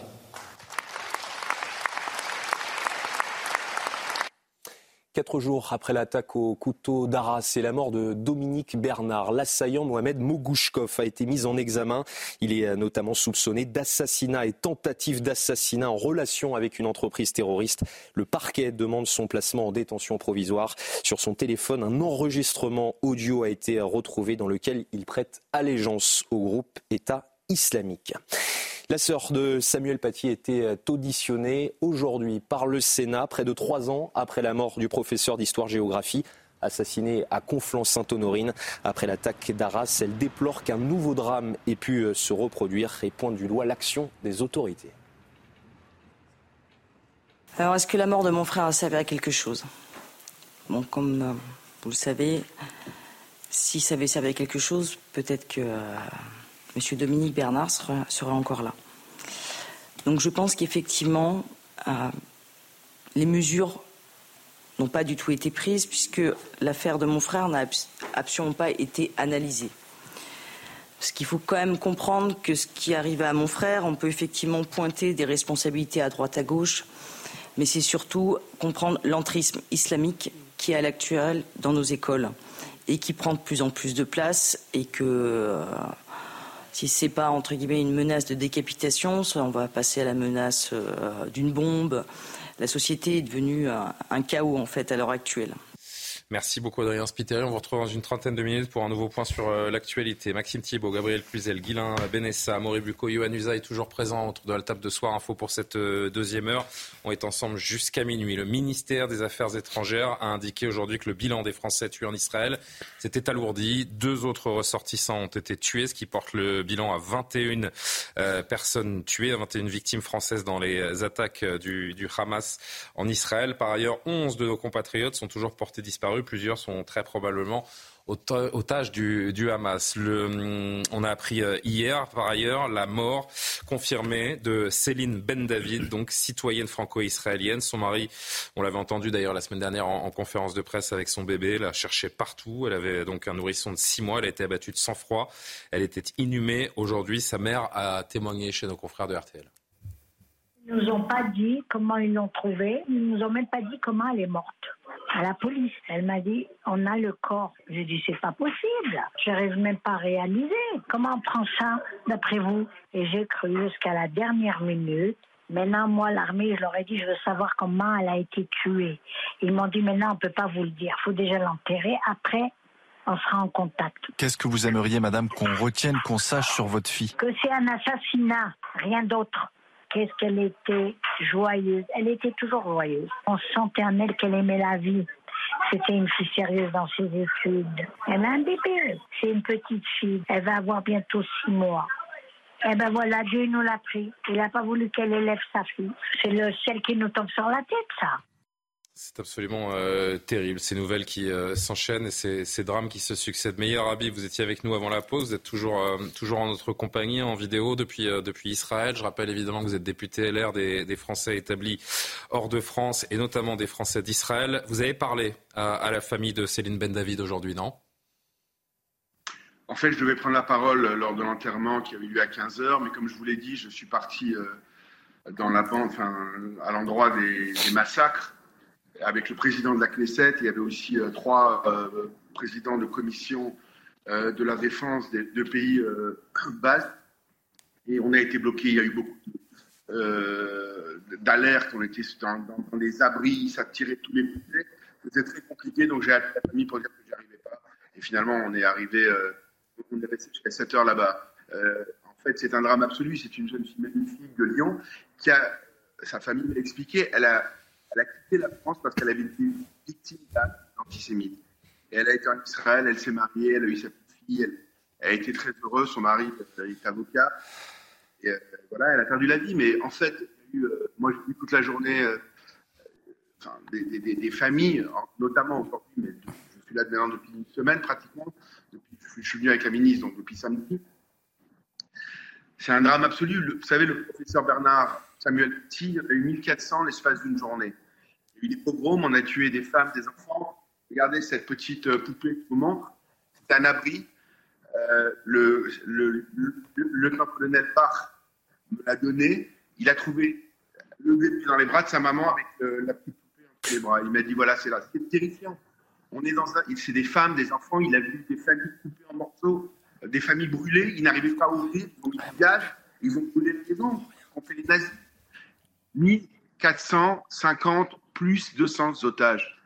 [SPEAKER 2] Quatre jours après l'attaque au couteau d'Arras et la mort de Dominique Bernard, l'assaillant Mohamed Mogouchkov a été mis en examen. Il est notamment soupçonné d'assassinat et tentative d'assassinat en relation avec une entreprise terroriste. Le parquet demande son placement en détention provisoire. Sur son téléphone, un enregistrement audio a été retrouvé dans lequel il prête allégeance au groupe État islamique. La sœur de Samuel Paty était auditionnée aujourd'hui par le Sénat, près de trois ans après la mort du professeur d'histoire-géographie assassiné à Conflans-Sainte-Honorine. Après l'attaque d'Arras, elle déplore qu'un nouveau drame ait pu se reproduire et pointe du doigt l'action des autorités.
[SPEAKER 3] Alors, est-ce que la mort de mon frère a servi à quelque chose? Comme euh, vous le savez, si ça avait servi à quelque chose, peut-être que euh, M. Dominique Bernard sera, encore là. Donc je pense qu'effectivement, euh, les mesures n'ont pas du tout été prises puisque l'affaire de mon frère n'a absolument pas été analysée. Parce qu'il faut quand même comprendre que ce qui arrive à mon frère, on peut effectivement pointer des responsabilités à droite à gauche, mais c'est surtout comprendre l'entrisme islamique qui est à l'actuel dans nos écoles et qui prend de plus en plus de place et que euh, si c'est pas entre guillemets une menace de décapitation, on va passer à la menace euh, d'une bombe. La société est devenue un, un chaos en fait à l'heure actuelle.
[SPEAKER 1] Merci beaucoup Adrien Spiteri. On vous retrouve dans une trentaine de minutes pour un nouveau point sur euh, l'actualité. Maxime Thibault, Gabriel Cluzel, Guilain Benessa, Maurice Bucco, Usa est toujours présent autour de la table de Soir Info pour cette euh, deuxième heure. On est ensemble jusqu'à minuit. Le ministère des Affaires étrangères a indiqué aujourd'hui que le bilan des Français tués en Israël s'était alourdi. Deux autres ressortissants ont été tués, ce qui porte le bilan à 21 euh, personnes tuées, 21 victimes françaises dans les attaques du Hamas en Israël. Par ailleurs, 11 de nos compatriotes sont toujours portés disparus Plusieurs sont très probablement otages du, Hamas. Hum, on a appris euh, hier, par ailleurs, la mort confirmée de Céline Ben David, donc citoyenne franco-israélienne. Son mari, on l'avait entendu d'ailleurs la semaine dernière en, en, conférence de presse avec son bébé, la cherchait partout. Elle avait donc un nourrisson de six mois. Elle a été abattue de sang-froid. Elle était inhumée. Aujourd'hui, sa mère a témoigné chez nos confrères de RTL.
[SPEAKER 19] Ils nous ont pas dit comment ils l'ont trouvée. Ils nous ont même pas dit comment elle est morte. À la police, elle m'a dit on a le corps. J'ai dit c'est pas possible. Je n'arrive même pas à réaliser. Comment on prend ça d'après vous? Et j'ai cru jusqu'à la dernière minute. Maintenant, moi, l'armée, je leur ai dit, je veux savoir comment elle a été tuée. Ils m'ont dit, maintenant, on peut pas vous le dire. Il faut déjà l'enterrer. Après, on sera en contact.
[SPEAKER 20] Qu'est-ce que vous aimeriez, madame, qu'on retienne, qu'on sache sur votre fille?
[SPEAKER 19] Que c'est un assassinat, rien d'autre qu'est-ce qu'elle était joyeuse. Elle était toujours joyeuse. On sentait en elle qu'elle aimait la vie. C'était une fille sérieuse dans ses études. Elle a un bébé. C'est une petite fille. Elle va avoir bientôt six mois. Eh ben voilà, Dieu nous l'a pris. Il n'a pas voulu qu'elle élève sa fille. C'est le ciel qui nous tombe sur la tête, ça.
[SPEAKER 1] C'est absolument euh, terrible, ces nouvelles qui euh, s'enchaînent et ces, drames qui se succèdent. Meilleur Habib, vous étiez avec nous avant la pause, vous êtes toujours, euh, toujours en notre compagnie en vidéo depuis, Israël. Je rappelle évidemment que vous êtes député LR des, des, Français établis hors de France et notamment des Français d'Israël. Vous avez parlé à, la famille de Céline Ben David aujourd'hui, non?
[SPEAKER 17] En fait, je devais prendre la parole lors de l'enterrement qui avait lieu à 15h, mais comme je vous l'ai dit, je suis parti dans la à l'endroit des massacres avec le président de la Knesset. Il y avait aussi euh, trois euh, présidents de commission euh, de la défense des deux pays euh, basques. Et on a été bloqué. Il y a eu beaucoup euh, d'alertes. On était dans, dans, les abris, ça tirait tous les budgets. C'était très compliqué. Donc j'ai appelé la famille pour dire que j'y arrivais pas. Et finalement, on est arrivé. on est jusqu'à 7 heures là-bas. en fait, c'est un drame absolu. C'est une jeune fille magnifique de Lyon qui a sa famille m'a expliqué. Elle a, elle a quitté la France parce qu'elle avait été victime d'antisémites elle a été en Israël, elle s'est mariée, elle a eu sa petite fille, elle, a été très heureuse, son mari est avocat. Et euh, voilà, elle a perdu la vie, mais en fait, euh, moi j'ai vu toute la journée euh, des, familles, notamment aujourd'hui, mais je suis là depuis une semaine pratiquement, je suis venu avec la ministre, donc depuis samedi. C'est un drame absolu. vous savez, le professeur Bernard Samuel Petit, il a eu 1400 l'espace d'une journée. Eu des pogroms, on a tué des femmes, des enfants. Regardez cette petite euh, poupée que je vous montre. C'est un abri. Euh, le, le, lieutenant-colonel Parr me l'a donné. Il a trouvé le bébé dans les bras de sa maman avec euh, la petite poupée entre les bras. Il m'a dit voilà, c'est là. C'est terrifiant. On est dans un. C'est des femmes, des enfants. Il a vu des familles coupées en morceaux, des familles brûlées. Il n'arrivait pas à ouvrir. Ils ont. Ils ont brûlé les maisons. On fait les nazis. 1450 plus 200 otages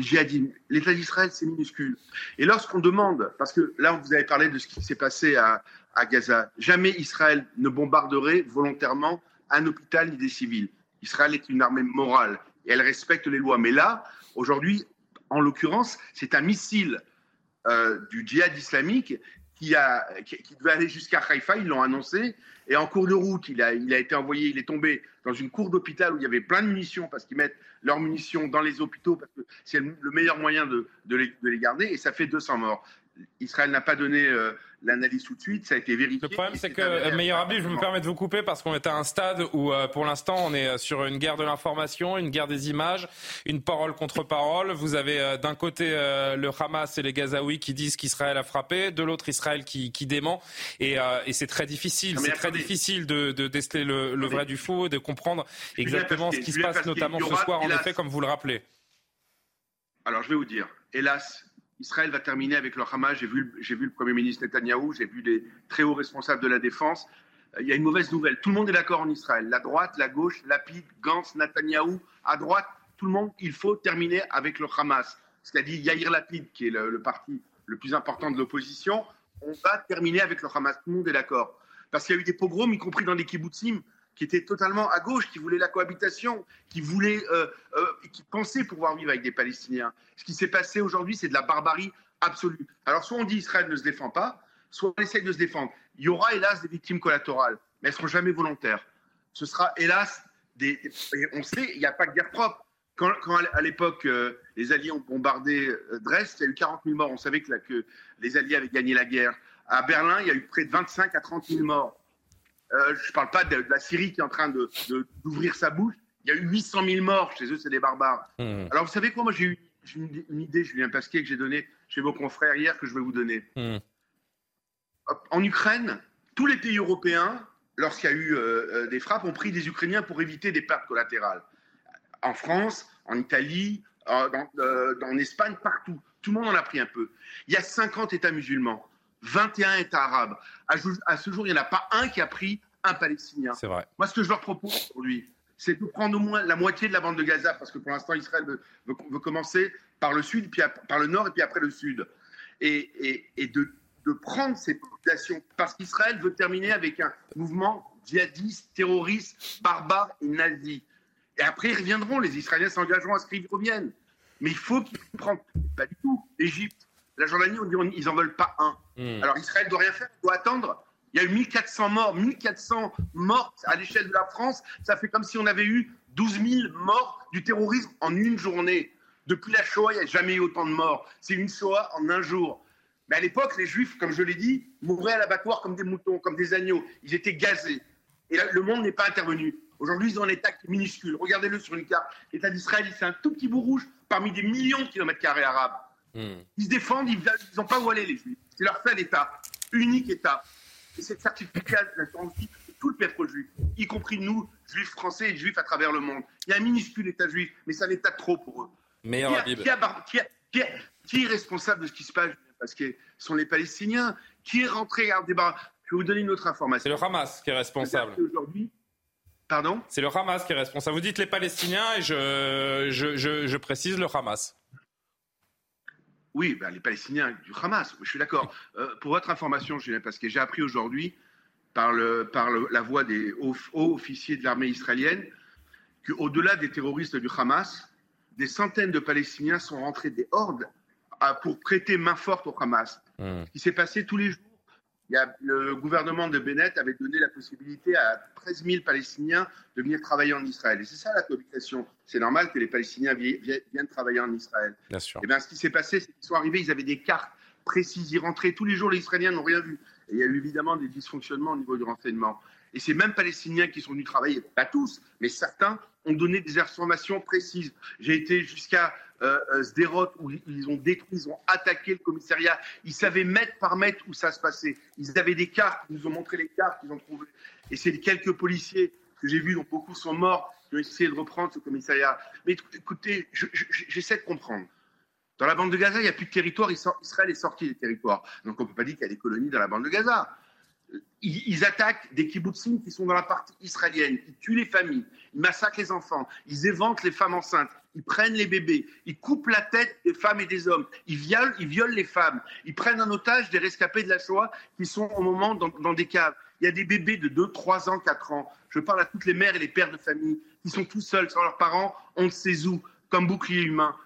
[SPEAKER 17] djihadisme. L'État d'Israël, c'est minuscule. Et lorsqu'on demande, parce que là, vous avez parlé de ce qui s'est passé à, Gaza, jamais Israël ne bombarderait volontairement un hôpital ni des civils. Israël est une armée morale et elle respecte les lois. Mais là, aujourd'hui, en l'occurrence, c'est un missile euh, du djihad islamique qui, devait aller jusqu'à Haïfa, ils l'ont annoncé, et en cours de route, il a, été envoyé, il est tombé dans une cour d'hôpital où il y avait plein de munitions, parce qu'ils mettent leurs munitions dans les hôpitaux, parce que c'est le meilleur moyen de, les, de, les, garder, et ça fait 200 morts. Israël n'a pas donné euh, l'analyse tout de suite, ça a été vérifié.
[SPEAKER 1] Le problème, c'est que, euh, meilleur Abdi, je me permets de vous couper parce qu'on est à un stade où, euh, pour l'instant, on est sur une guerre de l'information, une guerre des images, une parole contre parole. Vous avez d'un côté le Hamas et les Gazaouis qui disent qu'Israël a frappé, de l'autre Israël qui, qui dément, et, et c'est très difficile. C'est très difficile de, de déceler le, le vrai du faux, de comprendre exactement ce qui se passe, notamment ce soir, en effet, comme vous le rappelez.
[SPEAKER 17] Alors, je vais vous dire, hélas, Israël va terminer avec le Hamas. J'ai vu, vu le Premier ministre Netanyahou, j'ai vu les très hauts responsables de la défense. Euh, il y a une mauvaise nouvelle. Tout le monde est d'accord en Israël. La droite, la gauche, Lapid, Gantz, Netanyahou. À droite, tout le monde, il faut terminer avec le Hamas. Ce qu'a dit Yair Lapid, qui est le, parti le plus important de l'opposition. On va terminer avec le Hamas. Tout le monde est d'accord. Parce qu'il y a eu des pogroms, y compris dans les kibbutzim, qui était totalement à gauche, qui voulait la cohabitation, qui voulait, euh, euh, qui pensait pouvoir vivre avec des Palestiniens. Ce qui s'est passé aujourd'hui, c'est de la barbarie absolue. Alors, soit on dit Israël ne se défend pas, soit on essaye de se défendre. Il y aura hélas des victimes collatérales, mais elles ne seront jamais volontaires. Ce sera hélas des. On sait, il n'y a pas de guerre propre. Quand, à l'époque, euh, les Alliés ont bombardé Dresde, il y a eu 40 000 morts. On savait que, que les Alliés avaient gagné la guerre. À Berlin, il y a eu près de 25 à 30 000 morts. Euh, je ne parle pas de, la Syrie qui est en train d'ouvrir sa bouche. Il y a eu 800 000 morts. Chez eux, c'est des barbares. Hmm. Alors, vous savez quoi? Moi, j'ai eu une, idée, Julien Pasquier, que j'ai donnée chez vos confrères hier, que je vais vous donner. Hmm. En Ukraine, tous les pays européens, lorsqu'il y a eu euh, euh, des frappes, ont pris des Ukrainiens pour éviter des pertes collatérales. En France, en Italie, en, en Espagne, partout. Tout le monde en a pris un peu. Il y a 50 États musulmans. 21 États arabes. À, ce jour, il n'y en a pas un qui a pris un Palestinien.
[SPEAKER 1] C'est vrai.
[SPEAKER 17] Moi, ce que je leur propose aujourd'hui, c'est de prendre au moins la moitié de la bande de Gaza, parce que pour l'instant, Israël veut, commencer par le sud, puis par le nord, et puis après le sud. Et, de, prendre ces populations, parce qu'Israël veut terminer avec un mouvement djihadiste, terroriste, barbare et nazi. Et après, ils reviendront, les Israéliens s'engageront à ce qu'ils reviennent. Mais il faut qu'ils prennent, pas du tout, l'Égypte, la Jordanie, on dit ils n'en veulent pas un. Hmm. Alors Israël doit rien faire, il doit attendre. Il y a eu 1400 morts, 1400 morts à l'échelle de la France. Ça fait comme si on avait eu 12 000 morts du terrorisme en une journée. Depuis la Shoah, il n'y a jamais eu autant de morts. C'est une Shoah en un jour. Mais à l'époque, les Juifs, comme je l'ai dit, mouraient à l'abattoir comme des moutons, comme des agneaux. Ils étaient gazés. Et là, le monde n'est pas intervenu. Aujourd'hui, ils ont un État minuscule. Regardez-le sur une carte. L'État d'Israël, c'est un tout petit bout rouge parmi des millions de kilomètres carrés arabes. Ils se défendent, ils n'ont pas où aller, les Juifs. C'est leur seul État, unique État. Et cette certificat de la tout le peuple juif, y compris nous, juifs français et juifs à travers le monde. Il y a un minuscule État juif, mais c'est un État trop pour eux.
[SPEAKER 1] Meilleur
[SPEAKER 17] qui, qui, qui, est responsable de ce qui se passe parce que ce sont les Palestiniens. Qui est rentré à débat Je vais vous donner une autre information.
[SPEAKER 1] C'est le Hamas qui est responsable.
[SPEAKER 17] Aujourd'hui, pardon?
[SPEAKER 1] C'est le Hamas qui est responsable. Vous dites les Palestiniens et je, je, je, je précise le Hamas.
[SPEAKER 17] Oui, ben, les Palestiniens du Hamas, je suis d'accord. Euh, pour votre information, Julien, parce que j'ai appris aujourd'hui par, le, par le, la voix des hauts, hauts officiers de l'armée israélienne qu'au-delà des terroristes du Hamas, des centaines de Palestiniens sont rentrés des hordes à, pour prêter main forte au Hamas.
[SPEAKER 1] Hmm.
[SPEAKER 17] Ce qui s'est passé tous les jours. Il y a, le gouvernement de Bennett avait donné la possibilité à 13 000 Palestiniens de venir travailler en Israël. Et c'est ça la cohabitation. C'est normal que les Palestiniens vi- vi- viennent travailler en Israël.
[SPEAKER 1] Bien sûr.
[SPEAKER 17] Eh bien, ce qui s'est passé, c'est qu'ils sont arrivés, ils avaient des cartes précises, ils rentraient tous les jours, les Israéliens n'ont rien vu. Et il y a eu évidemment des dysfonctionnements au niveau du renseignement. Et ces mêmes Palestiniens qui sont venus travailler, pas tous, mais certains, ont donné des informations précises. J'ai été jusqu'à Sderot où ils ont détruit, ils ont attaqué le commissariat. Ils savaient mètre par mètre où ça se passait. Ils avaient des cartes, ils nous ont montré les cartes qu'ils ont trouvées. Et c'est quelques policiers que j'ai vus, dont beaucoup sont morts, qui ont essayé de reprendre ce commissariat. Mais écoutez, je- je- j'essaie de comprendre. Dans la bande de Gaza, il n'y a plus de territoire. Israël est sorti des territoires. Donc on ne peut pas dire qu'il y a des colonies dans la bande de Gaza. Ils, ils attaquent des kibbutzim qui sont dans la partie israélienne. Ils tuent les familles. Ils massacrent les enfants. Ils éventent les femmes enceintes. Ils prennent les bébés. Ils coupent la tête des femmes et des hommes. Ils violent, ils violent les femmes. Ils prennent en otage des rescapés de la Shoah qui sont au moment dans, des caves. Il y a des bébés de 2, 3 ans, 4 ans. Je parle à toutes les mères et les pères de famille qui sont tout seuls sans leurs parents, on ne sait où, comme bouclier humain.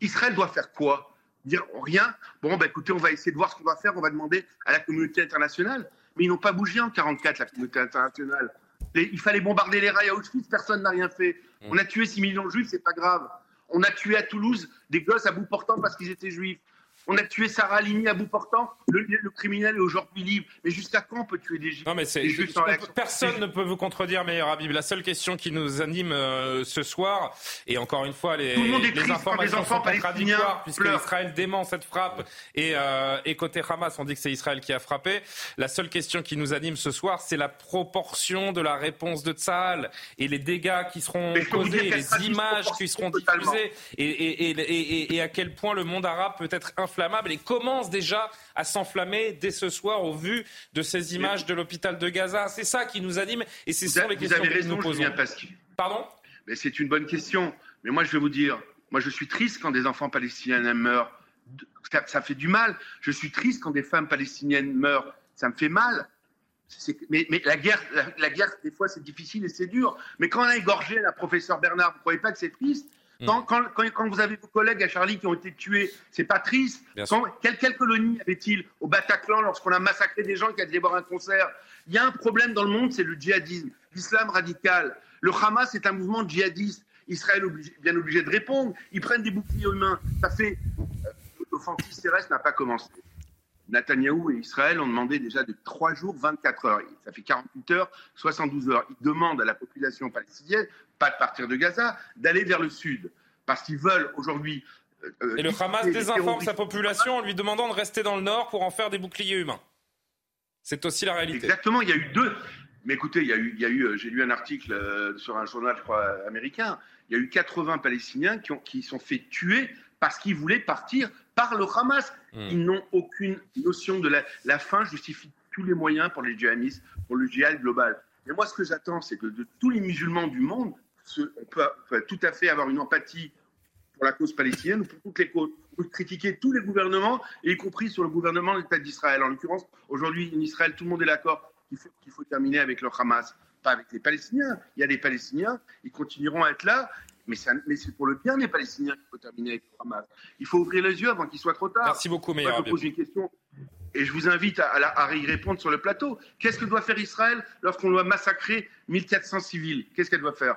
[SPEAKER 17] Israël doit faire quoi? Dire rien? Bon, bah, écoutez, on va essayer de voir ce qu'on va faire, on va demander à la communauté internationale. Mais ils n'ont pas bougé en 44, la communauté internationale. Il fallait bombarder les rails à Auschwitz, personne n'a rien fait. On a tué 6 millions de juifs, c'est pas grave. On a tué à Toulouse des gosses à bout portant parce qu'ils étaient juifs. On a tué Sarah Halimi à bout portant. Le, le criminel est aujourd'hui libre. Mais jusqu'à quand on peut tuer des
[SPEAKER 1] Non, mais
[SPEAKER 17] des juifs
[SPEAKER 1] personne ne peut vous contredire, meilleur Habib. La seule question qui nous anime euh, ce soir, et encore une fois, les, les informations sont contradictoires, puisque. Israël dément cette frappe, et, euh, et côté Hamas, on dit que c'est Israël qui a frappé. La seule question qui nous anime ce soir, c'est la proportion de la réponse de Tzahal, et les dégâts qui seront causés, les images qui seront diffusées, et, et- à quel point le monde arabe peut être inflammable, et commence déjà à s'enflammer dès ce soir au vu de ces images de l'hôpital de Gaza. C'est ça qui nous anime et c'est
[SPEAKER 17] avez-
[SPEAKER 1] les
[SPEAKER 17] vous
[SPEAKER 1] questions
[SPEAKER 17] avez
[SPEAKER 1] que
[SPEAKER 17] raison,
[SPEAKER 1] nous posons.
[SPEAKER 17] Pasqui.
[SPEAKER 1] Pardon?
[SPEAKER 17] Mais c'est une bonne question. Mais moi, je vais vous dire, moi, je suis triste quand des enfants palestiniens meurent. Ça, ça fait du mal. Je suis triste quand des femmes palestiniennes meurent. Ça me fait mal. Mais, mais la guerre, la, la guerre, des fois, c'est difficile et c'est dur. Mais quand on a égorgé la professeure Bernard, vous ne croyez pas que c'est triste? Quand, quand, vous avez vos collègues à Charlie qui ont été tués, c'est pas triste. Quand, quelle, quelle colonie avait-il au Bataclan lorsqu'on a massacré des gens qui allaient voir un concert? Il y a un problème dans le monde, c'est le djihadisme, l'islam radical. Le Hamas est un mouvement djihadiste. Israël obligé- bien obligé de répondre. Ils prennent des boucliers humains. Ça fait. euh, L'offensive terrestre n'a pas commencé. Netanyahou et Israël ont demandé déjà de 3 jours, 24 heures. Ça fait 48 heures, 72 heures. Ils demandent à la population palestinienne, pas de partir de Gaza, d'aller vers le sud. Parce qu'ils veulent aujourd'hui. euh, euh,
[SPEAKER 1] Et le Hamas désinforme sa population en lui demandant de rester dans le nord pour en faire des boucliers humains. C'est aussi la réalité.
[SPEAKER 17] Exactement, il y a eu deux. Mais écoutez, il y a eu, il y a eu euh, j'ai lu un article euh, sur un journal, je crois, américain. Il y a eu 80 Palestiniens qui, ont, qui sont fait tuer parce qu'ils voulaient partir par le Hamas.
[SPEAKER 1] Hmm.
[SPEAKER 17] Ils n'ont aucune notion de la, la fin justifie tous les moyens pour les djihadistes, pour le djihad global. Et moi, ce que j'attends, c'est que de tous les musulmans du monde, ce- on peut, peut tout à fait avoir une empathie pour la cause palestinienne ou pour toutes les causes. On peut critiquer tous les gouvernements, y compris sur le gouvernement de l'État d'Israël. En l'occurrence, aujourd'hui, en Israël, tout le monde est d'accord qu'il faut, qu'il faut terminer avec le Hamas, pas avec les Palestiniens. Il y a des Palestiniens, ils continueront à être là, mais, c'est pour le bien des Palestiniens qu'il faut terminer avec le Hamas. Il faut ouvrir les yeux avant qu'il soit trop tard.
[SPEAKER 1] Merci beaucoup, Meir
[SPEAKER 17] je pose une question et je vous invite à, à y répondre sur le plateau. Qu'est-ce que doit faire Israël lorsqu'on doit massacrer 1400 civils? Qu'est-ce qu'elle doit faire?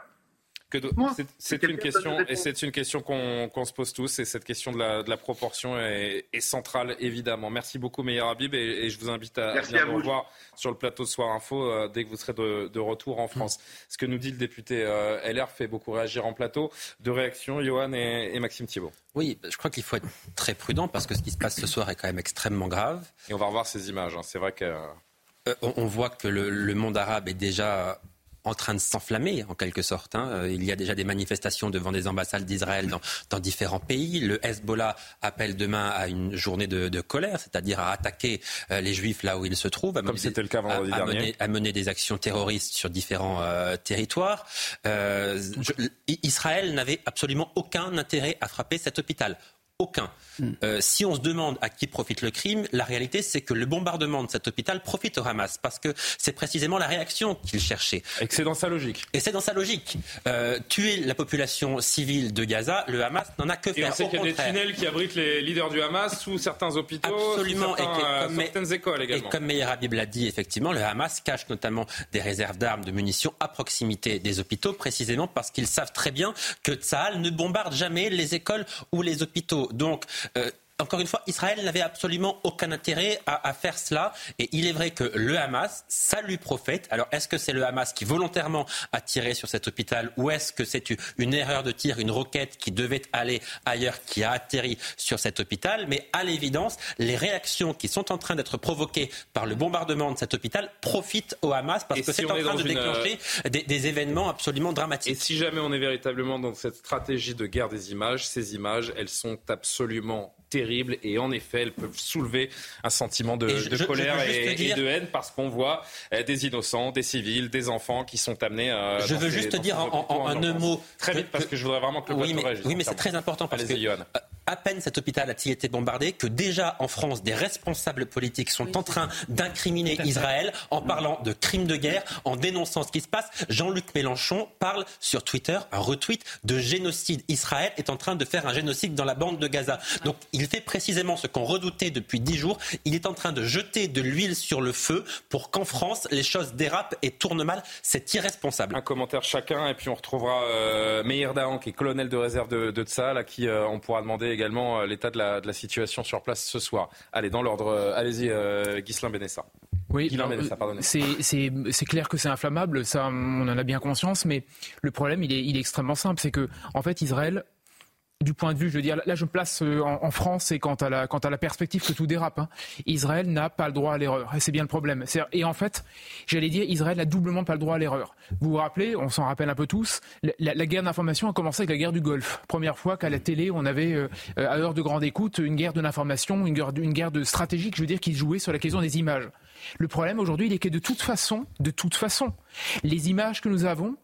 [SPEAKER 1] C'est- une question, et c'est une question qu'on qu'on se pose tous, et cette question de la, de la proportion est, est centrale, évidemment. Merci beaucoup, Meir Habib, et, et je vous invite à,
[SPEAKER 17] Merci
[SPEAKER 1] venir
[SPEAKER 17] à
[SPEAKER 1] nous
[SPEAKER 17] vous.
[SPEAKER 1] revoir sur le plateau de Soir Info euh, dès que vous serez de, de retour en France. Ce que nous dit le député euh, LR fait beaucoup réagir en plateau. De réactions, Johan et, et Maxime Thiebaud.
[SPEAKER 9] Oui, je crois qu'il faut être très prudent parce que ce qui se passe ce soir est quand même extrêmement grave.
[SPEAKER 1] Et on va revoir ces images. hein. C'est vrai que.
[SPEAKER 9] Euh, on, on voit que le, le monde arabe est déjà en train de s'enflammer en quelque sorte. Hein. Il y a déjà des manifestations devant des ambassades d'Israël dans, différents pays. Le Hezbollah appelle demain à une journée de, colère, c'est-à-dire à attaquer euh, les Juifs là où ils se trouvent, à,
[SPEAKER 1] Comme c'était le cas vendredi
[SPEAKER 9] à,
[SPEAKER 1] dernier.
[SPEAKER 9] à, mener, des actions terroristes sur différents euh, territoires. Euh, Israël n'avait absolument aucun intérêt à frapper cet hôpital aucun. Euh, si on se demande à qui profite le crime, la réalité c'est que le bombardement de cet hôpital profite au Hamas parce que c'est précisément la réaction qu'il cherchait.
[SPEAKER 1] Et c'est dans sa logique.
[SPEAKER 9] Et c'est dans sa logique. Euh, tuer la population civile de Gaza, le Hamas n'en a que faire.
[SPEAKER 1] Et on sait qu'il y a des tunnels qui abritent les leaders du Hamas sous certains hôpitaux,
[SPEAKER 9] Absolument.
[SPEAKER 1] Sous certains, et certaines écoles également.
[SPEAKER 9] Et comme Meir Habib l'a dit, effectivement, le Hamas cache notamment des réserves d'armes, de munitions à proximité des hôpitaux, précisément parce qu'ils savent très bien que Tsahal ne bombarde jamais les écoles ou les hôpitaux. Donc, euh, encore une fois, Israël n'avait absolument aucun intérêt à, faire cela. Et il est vrai que le Hamas, ça lui profite. Alors, est-ce que c'est le Hamas qui volontairement a tiré sur cet hôpital ou est-ce que c'est une erreur de tir, une roquette qui devait aller ailleurs, qui a atterri sur cet hôpital? Mais à l'évidence, les réactions qui sont en train d'être provoquées par le bombardement de cet hôpital profitent au Hamas parce que c'est en train de déclencher euh, des, des événements absolument dramatiques.
[SPEAKER 1] Et si jamais on est véritablement dans cette stratégie de guerre des images, ces images, elles sont absolument terribles et en effet, elles peuvent soulever un sentiment de, colère et, de haine parce qu'on voit euh, des innocents, des civils, des enfants qui sont amenés. à...
[SPEAKER 9] je veux juste dire en, un mot
[SPEAKER 1] très vite parce que je voudrais vraiment que le
[SPEAKER 9] oui, mais, oui, mais c'est très important parce que euh, à peine cet hôpital a-t-il été bombardé que déjà en France des responsables politiques sont en train d'incriminer Israël en parlant de crimes de guerre, en dénonçant ce qui se passe. Jean-Luc Mélenchon parle sur Twitter, un retweet de génocide. Israël est en train de faire un génocide dans la bande de Gaza. Donc il fait précisément ce qu'on redoutait depuis dix jours. Il est en train de jeter de l'huile sur le feu pour qu'en France, les choses dérapent et tournent mal. C'est irresponsable.
[SPEAKER 1] Un commentaire chacun, et puis on retrouvera euh, Meir Dahan, qui est colonel de réserve de, de Tsahal, à qui euh, on pourra demander également euh, l'état de la, de la, situation sur place ce soir. Allez, dans l'ordre, euh, allez-y, euh, Ghislain Benessa.
[SPEAKER 6] Oui, c'est clair que c'est inflammable, ça on en a bien conscience, mais le problème il est, il est extrêmement simple, c'est que en fait Israël du point de vue, je veux dire, là je me place euh, en, France et quant à la, quant à la perspective que tout dérape. Hein. Israël n'a pas le droit à l'erreur et c'est bien le problème. Et en fait, j'allais dire, Israël n'a doublement pas le droit à l'erreur. Vous vous rappelez, on s'en rappelle un peu tous, la, guerre d'information a commencé avec la guerre du Golfe. Première fois qu'à la télé on avait euh, à heure de grande écoute une guerre de l'information, une guerre, une guerre de stratégique, je veux dire, qui jouait sur la question des images. Le problème aujourd'hui, il est que de toute façon, de toute façon, les images que nous avons,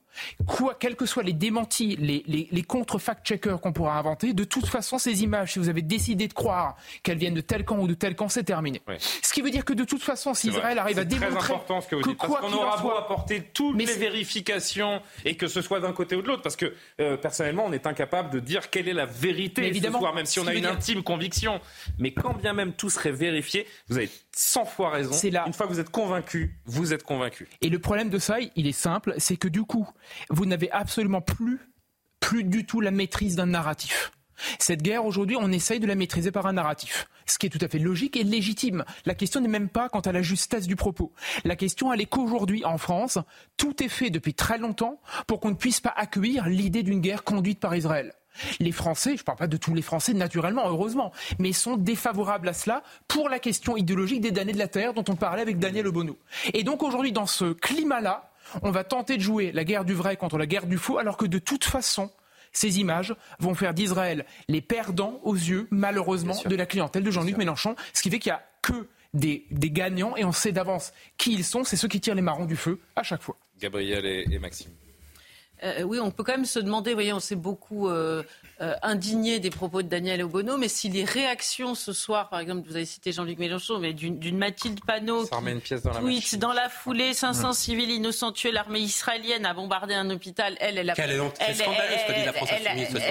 [SPEAKER 6] Quoi, quels que soient les démentis, les, les, contre-fact-checkers qu'on pourra inventer, de toute façon, ces images, si vous avez décidé de croire qu'elles viennent de tel camp ou de tel camp, c'est terminé. Ce qui veut dire que de toute façon, si Israël arrive à démontrer
[SPEAKER 1] très important ce que vous dites, parce qu'on aura beau apporter toutes les vérifications et que ce soit d'un côté ou de l'autre, parce que euh, personnellement, on est incapable de dire quelle est la vérité évidemment, ce soir, même si on a une intime conviction. Mais quand bien même tout serait vérifié, vous avez 100 fois raison. Une fois que vous êtes convaincu, vous êtes convaincu.
[SPEAKER 6] Et le problème de ça, il est simple, c'est que du coup, vous n'avez absolument plus, plus du tout la maîtrise d'un narratif. Cette guerre, aujourd'hui, on essaye de la maîtriser par un narratif, ce qui est tout à fait logique et légitime. La question n'est même pas quant à la justesse du propos. La question, elle est qu'aujourd'hui, en France, tout est fait depuis très longtemps pour qu'on ne puisse pas accueillir l'idée d'une guerre conduite par Israël. Les Français, je ne parle pas de tous les Français naturellement, heureusement, mais sont défavorables à cela pour la question idéologique des damnés de la terre dont on parlait avec Daniel Obono. Et donc aujourd'hui, dans ce climat-là, on va tenter de jouer la guerre du vrai contre la guerre du faux, alors que de toute façon, ces images vont faire d'Israël les perdants aux yeux, malheureusement, de la clientèle de Jean-Luc Mélenchon, ce qui fait qu'il n'y a que des, gagnants et on sait d'avance qui ils sont, c'est ceux qui tirent les marrons du feu à chaque fois.
[SPEAKER 1] Gabriel et Maxime.
[SPEAKER 7] Euh, oui, on peut quand même se demander, voyez, on s'est beaucoup euh, euh, indigné des propos de Daniel Obono, mais si les réactions ce soir, par exemple, vous avez cité Jean-Luc Mélenchon, mais d'une Mathilde Panot
[SPEAKER 1] qui tweet
[SPEAKER 7] dans la foulée 500 civils innocents tués, l'armée israélienne a bombardé un hôpital, elle, elle a...
[SPEAKER 9] C'est scandaleux ce que dit la France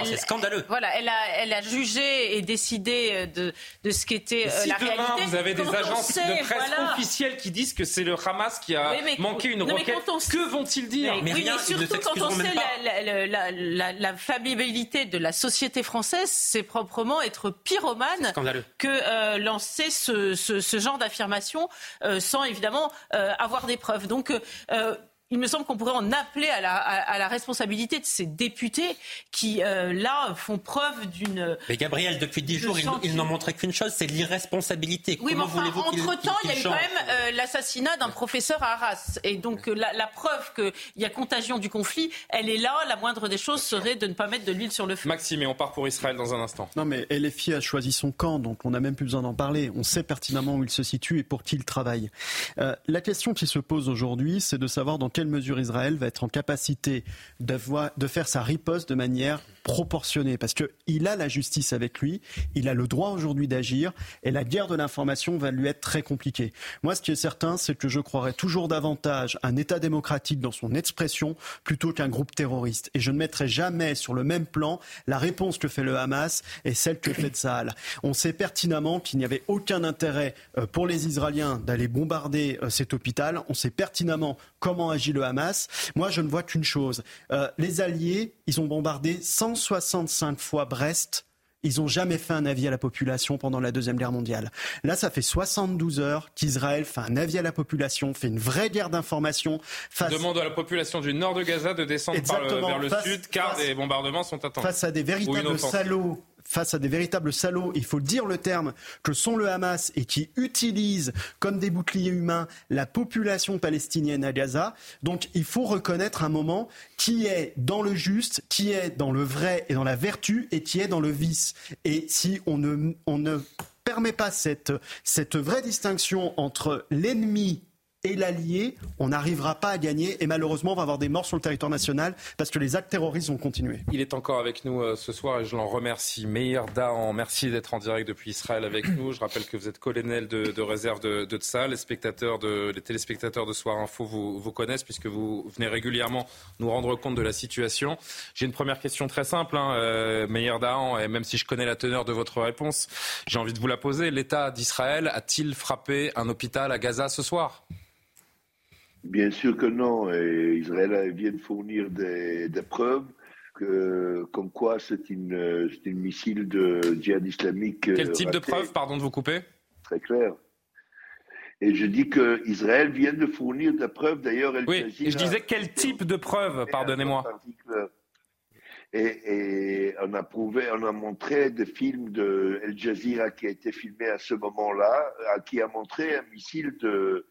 [SPEAKER 9] c'est scandaleux.
[SPEAKER 7] Voilà, elle a, elle a jugé et décidé de, de ce qu'était
[SPEAKER 1] si
[SPEAKER 7] la
[SPEAKER 1] demain,
[SPEAKER 7] réalité.
[SPEAKER 1] vous avez des agences de presse officielles qui disent que c'est le Hamas qui a manqué une roquette, que vont-ils dire
[SPEAKER 7] mais, mais surtout quand la, la, la, la, familiarité de la société française, c'est proprement être pyromane que euh, lancer ce, ce, ce genre d'affirmation euh, sans évidemment euh, avoir des preuves. Donc il me semble qu'on pourrait en appeler à la, à, la, responsabilité de ces députés qui, euh, là, font preuve d'une...
[SPEAKER 9] Mais Gabriel, depuis dix jours, ils n'ont montré qu'une chose, c'est l'irresponsabilité.
[SPEAKER 7] Oui, mais enfin, entre-temps, il y a eu quand même euh, l'assassinat d'un professeur à Arras. Et donc, euh, la, la preuve qu'il y a contagion du conflit, elle est là. La moindre des choses serait de ne pas mettre de l'huile sur le feu.
[SPEAKER 1] Maxime, et on part pour Israël dans un instant.
[SPEAKER 8] Non, mais LFI a choisi son camp, donc on n'a même plus besoin d'en parler. On sait pertinemment où il se situe et pour qui il travaille. la question qui se pose aujourd'hui, c'est de savoir dans quelle mesure Israël va être en capacité de, de faire sa riposte de manière proportionné parce qu'il a la justice avec lui, il a le droit aujourd'hui d'agir et la guerre de l'information va lui être très compliquée. Moi, ce qui est certain, c'est que je croirais toujours davantage un État démocratique dans son expression plutôt qu'un groupe terroriste. Et je ne mettrai jamais sur le même plan la réponse que fait le Hamas et celle que fait Tsahal. On sait pertinemment qu'il n'y avait aucun intérêt euh, pour les Israéliens d'aller bombarder euh, cet hôpital. On sait pertinemment comment agit le Hamas. Moi, je ne vois qu'une chose. Euh, les Alliés, ils ont bombardé 100 165 fois Brest ils n'ont jamais fait un avis à la population pendant la Deuxième Guerre mondiale. Là, ça fait 72 heures qu'Israël fait un avis à la population, fait une vraie guerre d'information.
[SPEAKER 1] Face... Demande à la population du nord de Gaza de descendre vers le sud, car des bombardements sont attendus.
[SPEAKER 8] Face à des véritables salauds face à des véritables salauds, il faut dire le terme, que sont le Hamas et qui utilisent comme des boucliers humains la population palestinienne à Gaza. Donc il faut reconnaître un moment qui est dans le juste, qui est dans le vrai et dans la vertu et qui est dans le vice. Et si on ne, on ne permet pas cette, cette vraie distinction entre l'ennemi et l'allié, on n'arrivera pas à gagner et malheureusement on va avoir des morts sur le territoire national parce que les actes terroristes vont continuer.
[SPEAKER 1] Il est encore avec nous euh, ce soir et je l'en remercie. Meir Dahan, merci d'être en direct depuis Israël avec nous. Je rappelle que vous êtes colonel de, réserve de, de Les, spectateurs de, les téléspectateurs de Soir Info vous, vous connaissent puisque vous venez régulièrement nous rendre compte de la situation. J'ai une première question très simple, hein, euh, Meir Dahan, et même si je connais la teneur de votre réponse, j'ai envie de vous la poser. L'État d'Israël a-t-il frappé un hôpital à Gaza ce soir?
[SPEAKER 21] Bien sûr que non. Et Israël vient de fournir des, preuves que, comme quoi c'est une, une missile de djihad islamique.
[SPEAKER 1] Quel type de preuves, pardon de vous couper?
[SPEAKER 21] Très clair. Et je dis que Israël vient de fournir des preuves. D'ailleurs,
[SPEAKER 1] oui. Et je disais quel type de preuves, pardonnez-moi.
[SPEAKER 21] Et, et, on a prouvé, on a montré des films de El Jazeera qui a été filmé à ce moment-là, qui a montré un missile de,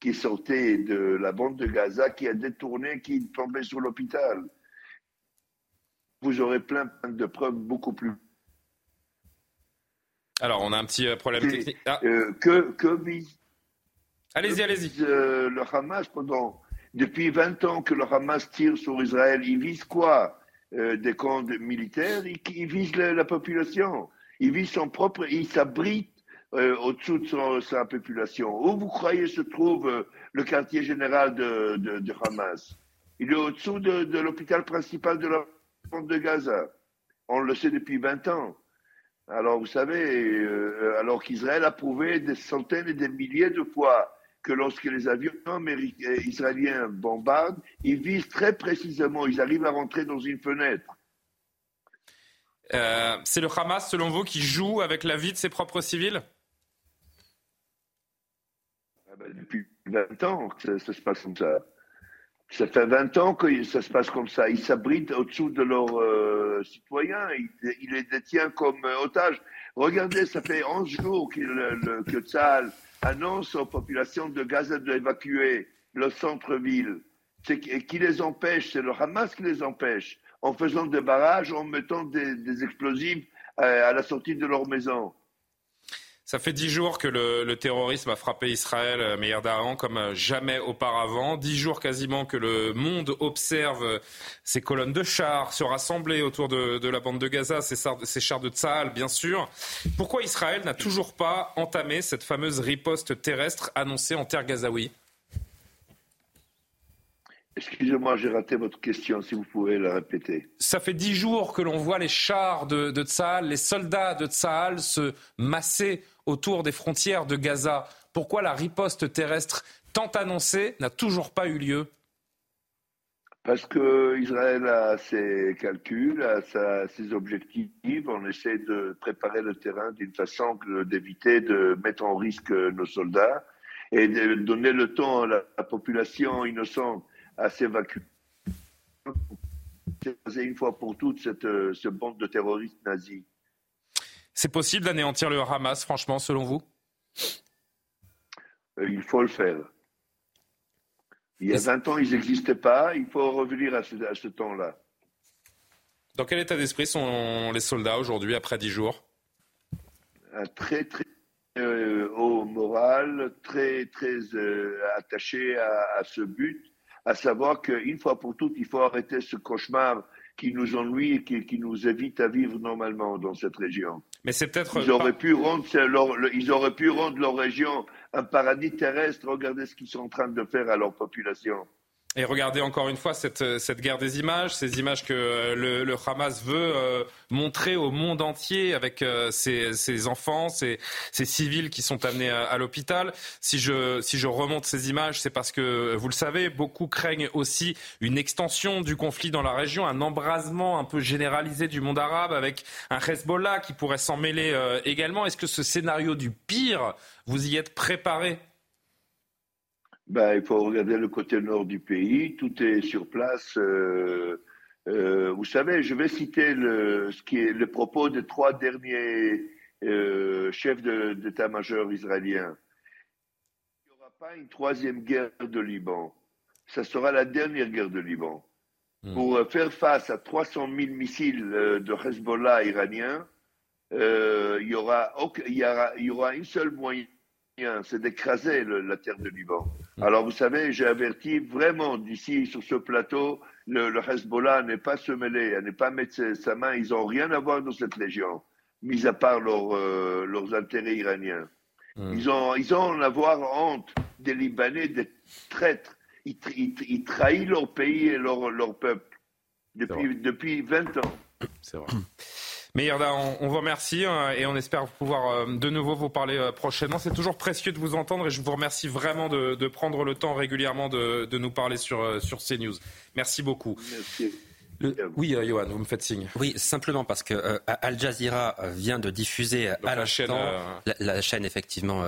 [SPEAKER 21] qui sortait de la bande de Gaza, qui a détourné, qui tombait sur l'hôpital. Vous aurez plein, de preuves beaucoup plus.
[SPEAKER 1] Alors, on a un petit euh, problème technique.
[SPEAKER 21] Ah. Euh, que, que vise.
[SPEAKER 1] Allez-y, allez-y.
[SPEAKER 21] Euh, le Hamas pendant. Depuis 20 ans que le Hamas tire sur Israël, il vise quoi Des camps militaires? Il, vise la, la, population. Il vise son propre. Il s'abrite euh, au-dessous de sa population. Où vous croyez se trouve euh, le quartier général de, de, Hamas? Il est au-dessous de, l'hôpital principal de la bande de Gaza. On le sait depuis 20 ans. Alors, vous savez, euh, alors qu'Israël a prouvé des centaines et des milliers de fois que lorsque les avions israéliens bombardent, ils visent très précisément, ils arrivent à rentrer dans une fenêtre.
[SPEAKER 1] c'est le Hamas, selon vous, qui joue avec la vie de ses propres civils?
[SPEAKER 21] Depuis 20 ans que ça, se passe comme ça. Ça fait 20 ans que ça se passe comme ça. Ils s'abritent au-dessous de leurs euh, citoyens. Ils, les détiennent comme otages. Regardez, ça fait 11 jours que, le, que Tzal annonce aux populations de Gaza d'évacuer le centre-ville. Qui les empêche? C'est le Hamas qui les empêche. En faisant des barrages, en mettant des, explosifs euh, à la sortie de leur maison.
[SPEAKER 1] Ça fait dix jours que le, terrorisme a frappé Israël, euh, Meir Dahan, comme euh, jamais auparavant. Dix jours quasiment que le monde observe euh, ces colonnes de chars se rassembler autour de, la bande de Gaza, ces, ces chars de Tzahal, bien sûr. Pourquoi Israël n'a toujours pas entamé cette fameuse riposte terrestre annoncée en terre gazaoui
[SPEAKER 21] Excusez-moi, j'ai raté votre question, si vous pouvez la répéter.
[SPEAKER 1] Ça fait dix jours que l'on voit les chars de, de les soldats de Tsahal se masser autour des frontières de Gaza. Pourquoi la riposte terrestre tant annoncée n'a toujours pas eu lieu
[SPEAKER 21] parce qu'Israël a ses calculs, a ses objectifs. On essaie de préparer le terrain d'une façon d'éviter de mettre en risque nos soldats et de donner le temps à la population innocente à s'évacuer. une fois pour toutes cette, euh, ce bande de terroristes nazis.
[SPEAKER 1] C'est possible d'anéantir le Hamas, franchement, selon vous?
[SPEAKER 21] Euh, Il faut le faire. Il y a 20 ans, ils n'existaient pas. Il faut revenir à ce, temps-là.
[SPEAKER 1] Dans quel état d'esprit sont les soldats aujourd'hui, après 10 jours?
[SPEAKER 21] Un très, très euh, haut moral, très, très euh, attaché à, ce but, à savoir qu'une fois pour toutes, il faut arrêter ce cauchemar qui nous ennuie et qui, nous évite à vivre normalement dans cette région.
[SPEAKER 1] Mais c'est peut-être.
[SPEAKER 21] Ils auraient pu rendre leur, ils auraient pu rendre leur région un paradis terrestre. Regardez ce qu'ils sont en train de faire à leur population.
[SPEAKER 1] Et regardez encore une fois cette, euh, cette guerre des images, ces images que euh, le, le Hamas veut euh, montrer au monde entier avec ces, ces, enfants, ces, ces, civils qui sont amenés à, l'hôpital. Si je, si je remonte ces images, c'est parce que, vous le savez, beaucoup craignent aussi une extension du conflit dans la région, un embrasement un peu généralisé du monde arabe avec un Hezbollah qui pourrait s'en mêler également. Est-ce que ce scénario du pire, vous y êtes préparé?
[SPEAKER 21] Ben, il faut regarder le côté nord du pays. Tout est sur place. Euh, euh, vous savez, je vais citer le, ce qui est le propos des trois derniers euh, chefs d'état-major israéliens. Il n'y aura pas une troisième guerre de Liban. Ça sera la dernière guerre de Liban. Hmm. Pour faire face à 300 000 missiles de Hezbollah iranien, il y aura, il y aura, il y aura une seule moyen c'est d'écraser la terre de Liban. Mm. Alors vous savez, j'ai averti vraiment d'ici sur ce plateau, le, Hezbollah n'est pas se mêler, n'est pas mettre sa main, ils n'ont rien à voir dans cette légion, mis à part euh, leurs intérêts iraniens. Mm. Ils, ont, ils ont en avoir honte des Libanais, des traîtres. Ils, trahissent leur pays et leur, leur peuple depuis, depuis 20 ans.
[SPEAKER 1] C'est vrai. Mais on, on, vous remercie euh, et on espère pouvoir euh, de nouveau vous parler euh, prochainement. C'est toujours précieux de vous entendre et je vous remercie vraiment de, prendre le temps régulièrement de, nous parler sur, sur CNews. Merci beaucoup.
[SPEAKER 21] Merci.
[SPEAKER 1] Oui, Johan, vous me faites signe.
[SPEAKER 9] Oui, simplement parce que Al Jazeera vient de diffuser à la chaîne, la, chaîne effectivement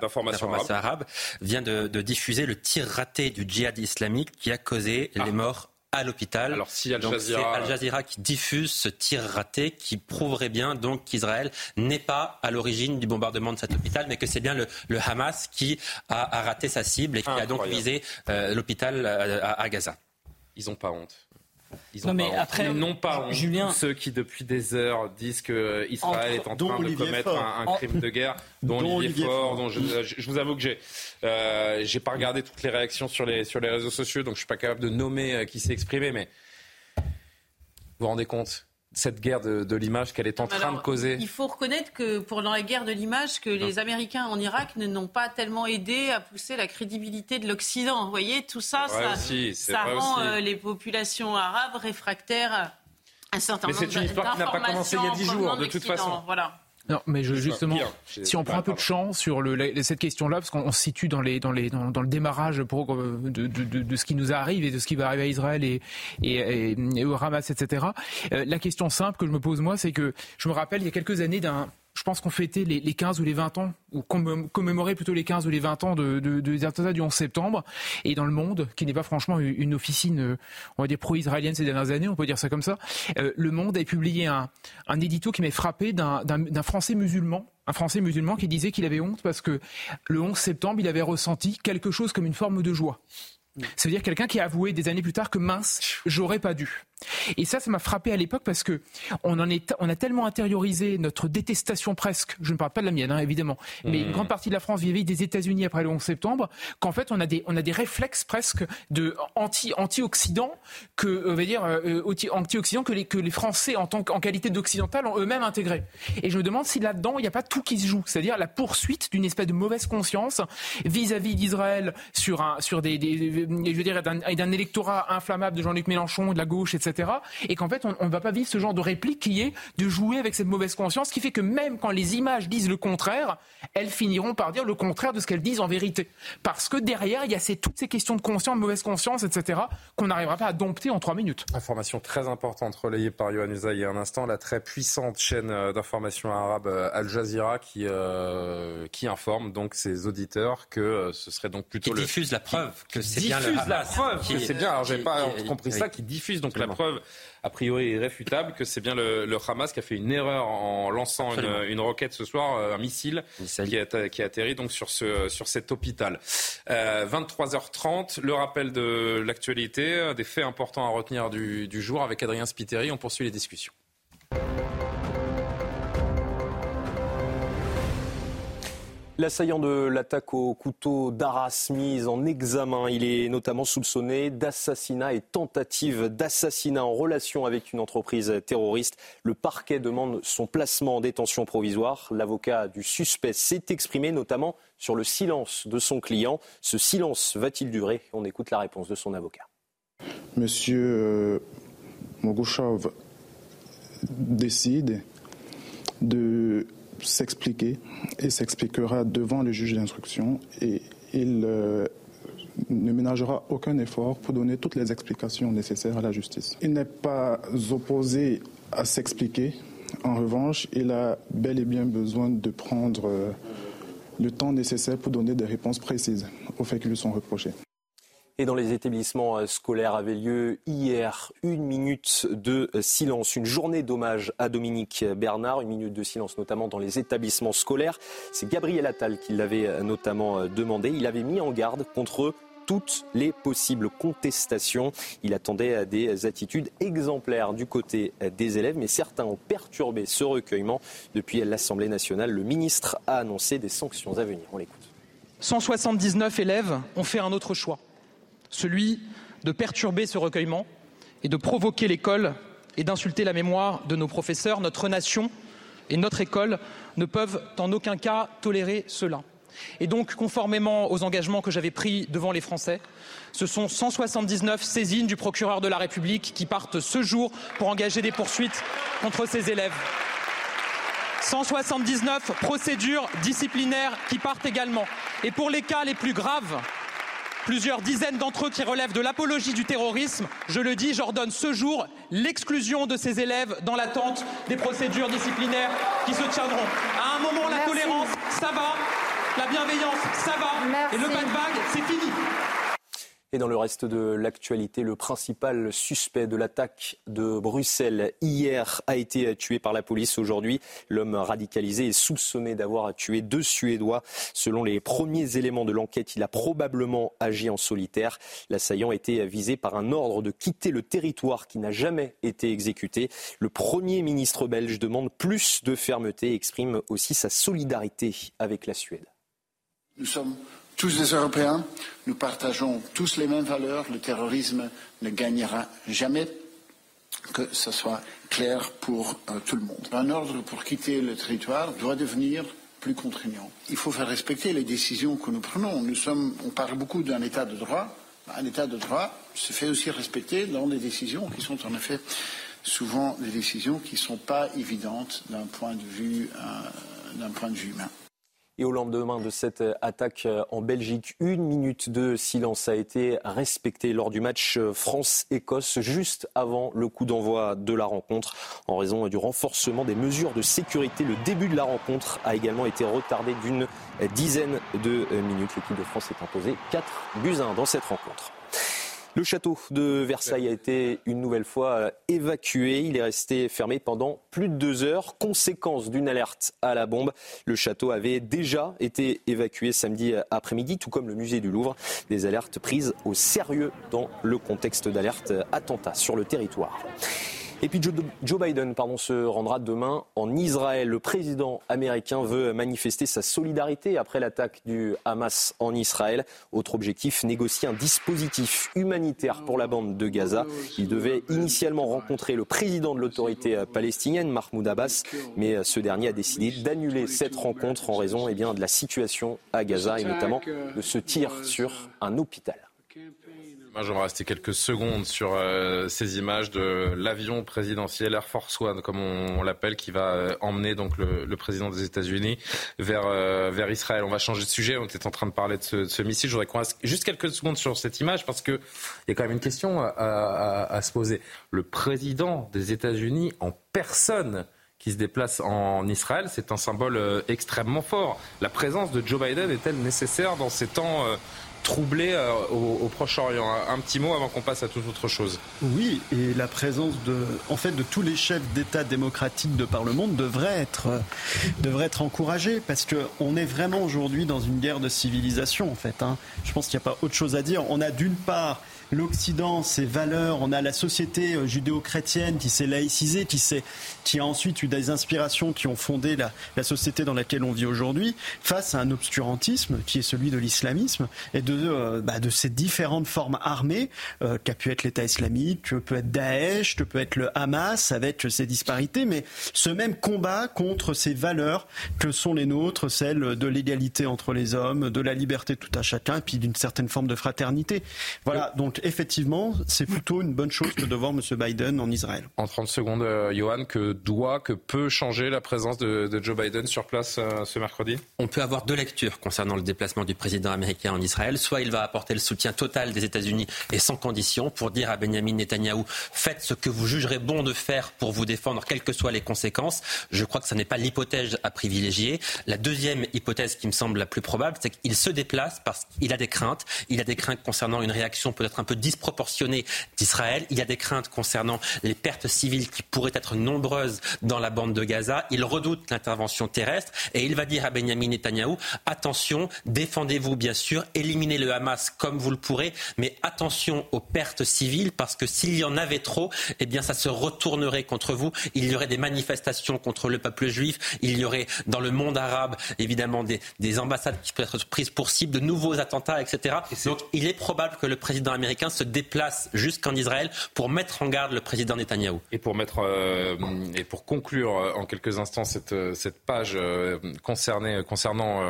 [SPEAKER 9] d'information arabe. vient de, diffuser le tir raté du djihad islamique qui a causé les ah. morts à l'hôpital.
[SPEAKER 1] Alors si Al Jazeera...
[SPEAKER 9] Al Jazeera qui diffuse ce tir raté qui prouverait bien donc qu'Israël n'est pas à l'origine du bombardement de cet hôpital, mais que c'est bien le, Hamas qui a, raté sa cible et qui a donc visé euh, l'hôpital euh, à Gaza.
[SPEAKER 1] Ils n'ont pas honte.
[SPEAKER 11] Ils non, mais après,
[SPEAKER 1] non pas Julien, ceux qui depuis des heures disent que Israël est en train de commettre un, crime de guerre, dont, Olivier, Faure, dont je, vous avoue que j'ai euh, j'ai pas regardé toutes les réactions sur les sur les réseaux sociaux, donc je suis pas capable de nommer euh, qui s'est exprimé, mais vous vous rendez compte cette guerre de, l'image qu'elle est en train de causer
[SPEAKER 7] Il faut reconnaître que pendant la guerre de l'image, que les Américains en Irak ne n'ont pas tellement aidé à pousser la crédibilité de l'Occident. Vous voyez, tout ça, ça, rend euh, les populations arabes réfractaires à un certain nombre.
[SPEAKER 1] Mais c'est une histoire qui n'a pas commencé il y a dix jours, de toute façon.
[SPEAKER 7] Voilà.
[SPEAKER 6] Non, mais je, justement, si on prend un peu de champ sur le, cette question-là, parce qu'on se situe dans, les, dans, les, dans, le démarrage pour, euh, de, de, de, ce qui nous arrive et de ce qui va arriver à Israël et, et, et au Hamas, etc. Euh, la question simple que je me pose moi, c'est que je me rappelle il y a quelques années d'un je pense qu'on fêtait les, les, 15 ou les 20 ans, ou commémorait plutôt les 15 ou les 20 ans de, de, des attentats du 11 septembre. Et dans le monde, qui n'est pas franchement une officine, euh, on va dire, pro-israélienne ces dernières années, on peut dire ça comme ça, euh, le monde a publié un, un édito qui m'est frappé d'un Français musulman un Français musulman qui disait qu'il avait honte parce que le 11 septembre, il avait ressenti quelque chose comme une forme de joie. Ça veut dire quelqu'un qui a avoué des années plus tard que mince, j'aurais pas dû. Et ça, ça m'a frappé à l'époque parce que on en est, on a tellement intériorisé notre détestation presque. Je ne parle pas de la mienne, hein, évidemment, mais une mmh. grande partie de la France vivait des États-Unis après le 11 septembre, qu'en fait, on a des, on a des réflexes presque de anti, anti-occident que, on euh, va dire, euh, anti-occident que les, que les Français en tant qu'en qualité d'occidental ont eux-mêmes intégré. Et je me demande si là-dedans, il n'y a pas tout qui se joue, c'est-à-dire la poursuite d'une espèce de mauvaise conscience vis-à-vis d'Israël sur un, sur des, des je veux dire, d'un électorat inflammable de Jean-Luc Mélenchon, de la gauche, etc etc. Et qu'en fait, on ne va pas vivre ce genre de réplique qui est de jouer avec cette mauvaise conscience, qui fait que même quand les images disent le contraire, elles finiront par dire le contraire de ce qu'elles disent en vérité. Parce que derrière, il y a ces, toutes ces questions de conscience, de mauvaise conscience, etc., qu'on n'arrivera pas à dompter en trois minutes.
[SPEAKER 1] Information très importante relayée par Yohann il y a un instant, la très puissante chaîne euh, d'information arabe euh, Al Jazeera qui, euh, qui informe donc ses auditeurs que ce serait donc plutôt
[SPEAKER 9] qui
[SPEAKER 1] le...
[SPEAKER 9] diffuse la preuve que c'est bien
[SPEAKER 1] la preuve
[SPEAKER 9] qui-
[SPEAKER 1] que c'est bien, alors j'ai pas
[SPEAKER 9] qui-
[SPEAKER 1] compris ça, qui diffuse donc la. Preuve a priori irréfutable que c'est bien le, le Hamas qui a fait une erreur en lançant une, roquette ce soir, euh, un missile qui a, qui a atterri donc sur, ce, sur cet hôpital. Euh, 23h30, le rappel de l'actualité, euh, des faits importants à retenir du, du jour avec Adrien Spiteri. On poursuit les discussions.
[SPEAKER 2] L'assaillant de l'attaque au couteau d'Arras mise en examen, il est notamment soupçonné d'assassinat et tentative d'assassinat en relation avec une entreprise terroriste. Le parquet demande son placement en détention provisoire. L'avocat du suspect s'est exprimé notamment sur le silence de son client. Ce silence va-t-il durer? On écoute la réponse de son avocat.
[SPEAKER 22] Monsieur euh, Mogushov décide de s'expliquer et s'expliquera devant le juge d'instruction et il euh, ne ménagera aucun effort pour donner toutes les explications nécessaires à la justice. Il n'est pas opposé à s'expliquer. En revanche, il a bel et bien besoin de prendre euh, le temps nécessaire pour donner des réponses précises aux faits qui lui sont reprochés.
[SPEAKER 2] Et dans les établissements euh, scolaires avait lieu hier une minute de euh, silence, une journée d'hommage à Dominique Bernard, une minute de silence notamment dans les établissements scolaires. C'est Gabriel Attal qui l'avait euh, notamment demandé. Il avait mis en garde contre toutes les possibles contestations. Il attendait des attitudes exemplaires du côté des élèves, mais certains ont perturbé ce recueillement. Depuis l'Assemblée nationale, le ministre a annoncé des sanctions à venir. On l'écoute.
[SPEAKER 10] 179 élèves ont fait un autre choix, celui de perturber ce recueillement et de provoquer l'école et d'insulter la mémoire de nos professeurs. Notre nation et notre école ne peuvent en aucun cas tolérer cela. Et donc, conformément aux engagements que j'avais pris devant les Français, ce sont 179 saisines du procureur de la République qui partent ce jour pour engager des poursuites contre ces élèves. 179 procédures disciplinaires qui partent également. Et pour les cas les plus graves, plusieurs dizaines d'entre eux qui relèvent de l'apologie du terrorisme, je le dis, j'ordonne ce jour l'exclusion de ces élèves dans l'attente des procédures disciplinaires qui se tiendront. À un moment, la tolérance, ça va. La bienveillance, ça va. Et le bad bag, c'est fini.
[SPEAKER 2] Et dans le reste de l'actualité, le principal suspect de l'attaque de Bruxelles hier a été tué par la police aujourd'hui. L'homme radicalisé est soupçonné d'avoir tué deux Suédois. Selon les premiers éléments de l'enquête, il a probablement agi en solitaire. L'assaillant était visé par un ordre de quitter le territoire qui n'a jamais été exécuté. Le Premier ministre belge demande plus de fermeté et exprime aussi sa solidarité avec la Suède.
[SPEAKER 23] Nous sommes tous des Européens, nous partageons tous les mêmes valeurs, le terrorisme ne gagnera jamais, que ce soit clair pour euh, tout le monde. Un ordre pour quitter le territoire doit devenir plus contraignant. Il faut faire respecter les décisions que nous prenons. On parle beaucoup d'un état de droit. Un état de droit se fait aussi respecter dans des décisions qui sont en effet souvent des décisions qui ne sont pas évidentes d'un point de vue, euh, d'un point de vue humain.
[SPEAKER 2] Et au lendemain de cette attaque en Belgique, une minute de silence a été respectée lors du match France-Écosse, juste avant le coup d'envoi de la rencontre. En raison du renforcement des mesures de sécurité, le début de la rencontre a également été retardé d'une dizaine de minutes. L'équipe de France s'est imposée 4 buts à 1 dans cette rencontre. Le château de Versailles a été une nouvelle fois évacué. Il est resté fermé pendant plus de deux heures, conséquence d'une alerte à la bombe. Le château avait déjà été évacué samedi après-midi, tout comme le musée du Louvre. Des alertes prises au sérieux dans le contexte d'alerte attentat sur le territoire. Et puis Joe Biden pardon, se rendra demain en Israël. Le président américain veut manifester sa solidarité après l'attaque du Hamas en Israël. Autre objectif, négocier un dispositif humanitaire pour la bande de Gaza. Il devait initialement rencontrer le président de l'autorité palestinienne, Mahmoud Abbas, mais ce dernier a décidé d'annuler cette rencontre en raison eh bien, de la situation à Gaza et notamment de ce tir sur un hôpital.
[SPEAKER 1] Moi, j'aimerais rester quelques secondes sur euh, ces images de l'avion présidentiel Air Force One, comme on, l'appelle, qui va euh, emmener donc le, président des États-Unis vers euh, vers Israël. On va changer de sujet. On était en train de parler de ce, missile. Je voudrais qu'on reste juste quelques secondes sur cette image parce que il y a quand même une question à, à se poser. Le président des États-Unis en personne qui se déplace en Israël, c'est un symbole extrêmement fort. La présence de Joe Biden est-elle nécessaire dans ces temps troublé euh, au, Proche-Orient. Un, petit mot avant qu'on passe à toute autre chose.
[SPEAKER 8] Oui, et la présence de, en fait, de tous les chefs d'État démocratiques de par le monde devrait être, euh, devrait être encouragée parce qu'on est vraiment aujourd'hui dans une guerre de civilisation en fait. Hein. Je pense qu'il n'y a pas autre chose à dire. On a d'une part l'Occident, ses valeurs, on a la société euh, judéo-chrétienne qui s'est laïcisée, qui, qui a ensuite eu des inspirations qui ont fondé la, société dans laquelle on vit aujourd'hui, face à un obscurantisme qui est celui de l'islamisme et de, euh, bah, de ces différentes formes armées, euh, qu'a pu être l'État islamique, que peut être Daesh, que peut être le Hamas, avec ses disparités, mais ce même combat contre ces valeurs que sont les nôtres, celles de l'égalité entre les hommes, de la liberté tout à chacun, et puis d'une certaine forme de fraternité. Voilà, donc effectivement, c'est plutôt une bonne chose que de voir M. Biden en Israël.
[SPEAKER 1] En 30 secondes, euh, Johan, que doit, que peut changer la présence de, Joe Biden sur place euh, ce mercredi?
[SPEAKER 9] On peut avoir deux lectures concernant le déplacement du président américain en Israël. Soit il va apporter le soutien total des États-Unis et sans condition pour dire à Benjamin Netanyahou faites ce que vous jugerez bon de faire pour vous défendre, quelles que soient les conséquences. Je crois que ce n'est pas l'hypothèse à privilégier. La deuxième hypothèse qui me semble la plus probable, c'est qu'il se déplace parce qu'il a des craintes. Il a des craintes concernant une réaction peut-être un peu disproportionnée d'Israël. Il y a des craintes concernant les pertes civiles qui pourraient être nombreuses dans la bande de Gaza. Il redoute l'intervention terrestre et il va dire à Benjamin Netanyahou attention, défendez-vous bien sûr, éliminez le Hamas comme vous le pourrez, mais attention aux pertes civiles parce que s'il y en avait trop, eh bien ça se retournerait contre vous. Il y aurait des manifestations contre le peuple juif. Il y aurait dans le monde arabe évidemment des, des ambassades qui peuvent être prises pour cible, de nouveaux attentats, etc. Donc il est probable que le président américain se déplace jusqu'en Israël pour mettre en garde le président Netanyahou.
[SPEAKER 1] Et pour, mettre, euh, et pour conclure euh, en quelques instants cette, euh, cette page concernée, concernant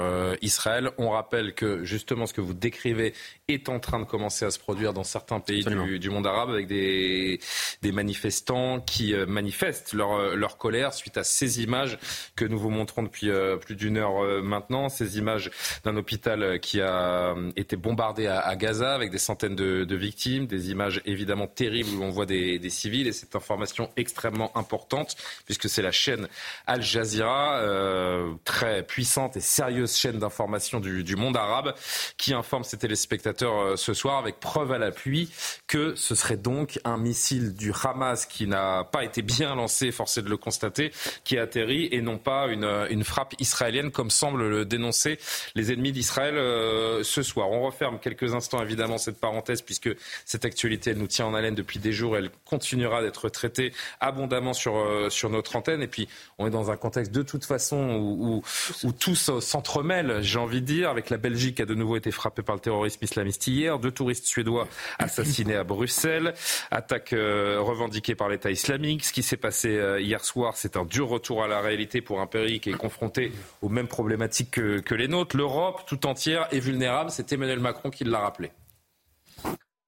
[SPEAKER 1] Israël, on rappelle que justement ce que vous décrivez est en train de commencer à se produire dans certains pays du, monde arabe avec des, des manifestants qui manifestent leur, leur colère suite à ces images que nous vous montrons depuis plus d'une heure maintenant, ces images d'un hôpital qui a été bombardé à, Gaza avec des centaines de, de victimes, des images évidemment terribles où on voit des, civils et cette information extrêmement importante puisque c'est la chaîne Al Jazeera, euh, très puissante et sérieuse chaîne d'information du, monde arabe qui informe ses téléspectateurs euh, ce soir avec preuve à l'appui que ce serait donc un missile du Hamas qui n'a pas été bien lancé, forcé de le constater, qui a atterri et non pas une, frappe israélienne comme semblent le dénoncer les ennemis d'Israël euh, ce soir. On referme quelques instants évidemment cette parenthèse puisque cette actualité, elle nous tient en haleine depuis des jours. Elle continuera d'être traitée abondamment sur, euh, sur notre antenne. Et puis, on est dans un contexte de toute façon où, où, tout s'entremêle, j'ai envie de dire, avec la Belgique qui a de nouveau été frappée par le terrorisme islamiste hier, deux touristes suédois assassinés à Bruxelles, attaque euh, revendiquée par l'État islamique. Ce qui s'est passé euh, hier soir, c'est un dur retour à la réalité pour un pays qui est confronté aux mêmes problématiques que, que les nôtres. L'Europe tout entière est vulnérable. C'est Emmanuel Macron qui l'a rappelé.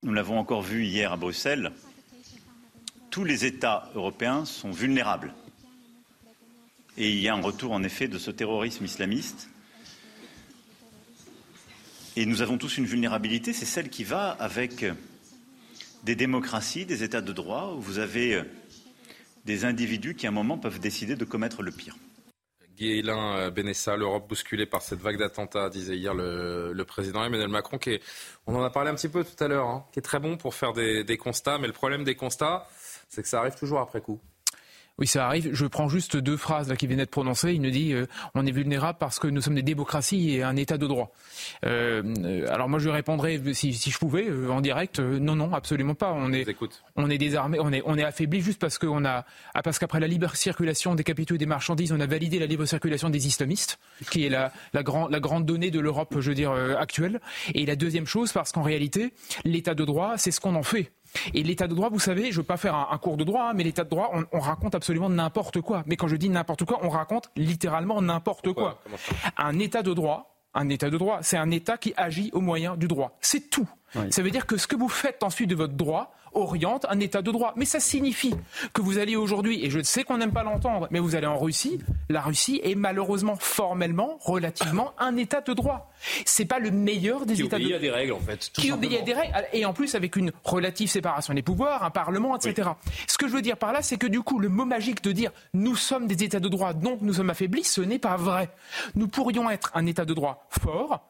[SPEAKER 24] Nous l'avons encore vu hier à Bruxelles, tous les États européens sont vulnérables. Et il y a un retour en effet de ce terrorisme islamiste. Et nous avons tous une vulnérabilité, c'est celle qui va avec des démocraties, des États de droit, où vous avez des individus qui à un moment peuvent décider de commettre le pire.
[SPEAKER 1] Guélain euh, Benessa, l'Europe bousculée par cette vague d'attentats, disait hier le, président Emmanuel Macron, qui est, on en a parlé un petit peu tout à l'heure, hein, qui est très bon pour faire des constats, mais le problème des constats, c'est que ça arrive toujours après coup.
[SPEAKER 6] Oui, ça arrive. Je prends juste deux phrases là qui viennent d'être prononcées. Il nous dit euh, on est vulnérable parce que nous sommes des démocraties et un État de droit. Euh, euh alors moi je répondrais si, si je pouvais euh, en direct non non absolument pas. On est on est désarmé, on est on est affaibli juste parce qu'on a ah, parce qu'après la libre circulation des capitaux et des marchandises, on a validé la libre circulation des islamistes, qui est la la, grand, la grande donnée de l'Europe, je veux dire actuelle. Et la deuxième chose parce qu'en réalité l'État de droit c'est ce qu'on en fait. Et l'état de droit, vous savez, je ne veux pas faire un, cours de droit, hein, mais l'état de droit, on, raconte absolument n'importe quoi. Mais quand je dis n'importe quoi, on raconte littéralement n'importe quoi. Un état de droit, un État de droit. C'est un État qui agit au moyen du droit. C'est tout. Ça veut dire que ce que vous faites ensuite de votre droit oriente un État de droit. Mais ça signifie que vous allez aujourd'hui, et je sais qu'on n'aime pas l'entendre, mais vous allez en Russie. La Russie est malheureusement formellement, relativement, un État de droit. C'est pas le meilleur des
[SPEAKER 1] Qui
[SPEAKER 6] États de
[SPEAKER 1] obéit à des règles, en fait. tout
[SPEAKER 6] qui obéit à des règles, et en plus avec une relative séparation des pouvoirs, un parlement, etc. Ce que je veux dire par là, c'est que du coup, le mot magique de dire nous sommes des États de droit, donc nous sommes affaiblis, ce n'est pas vrai. Nous pourrions être un État de droit fort,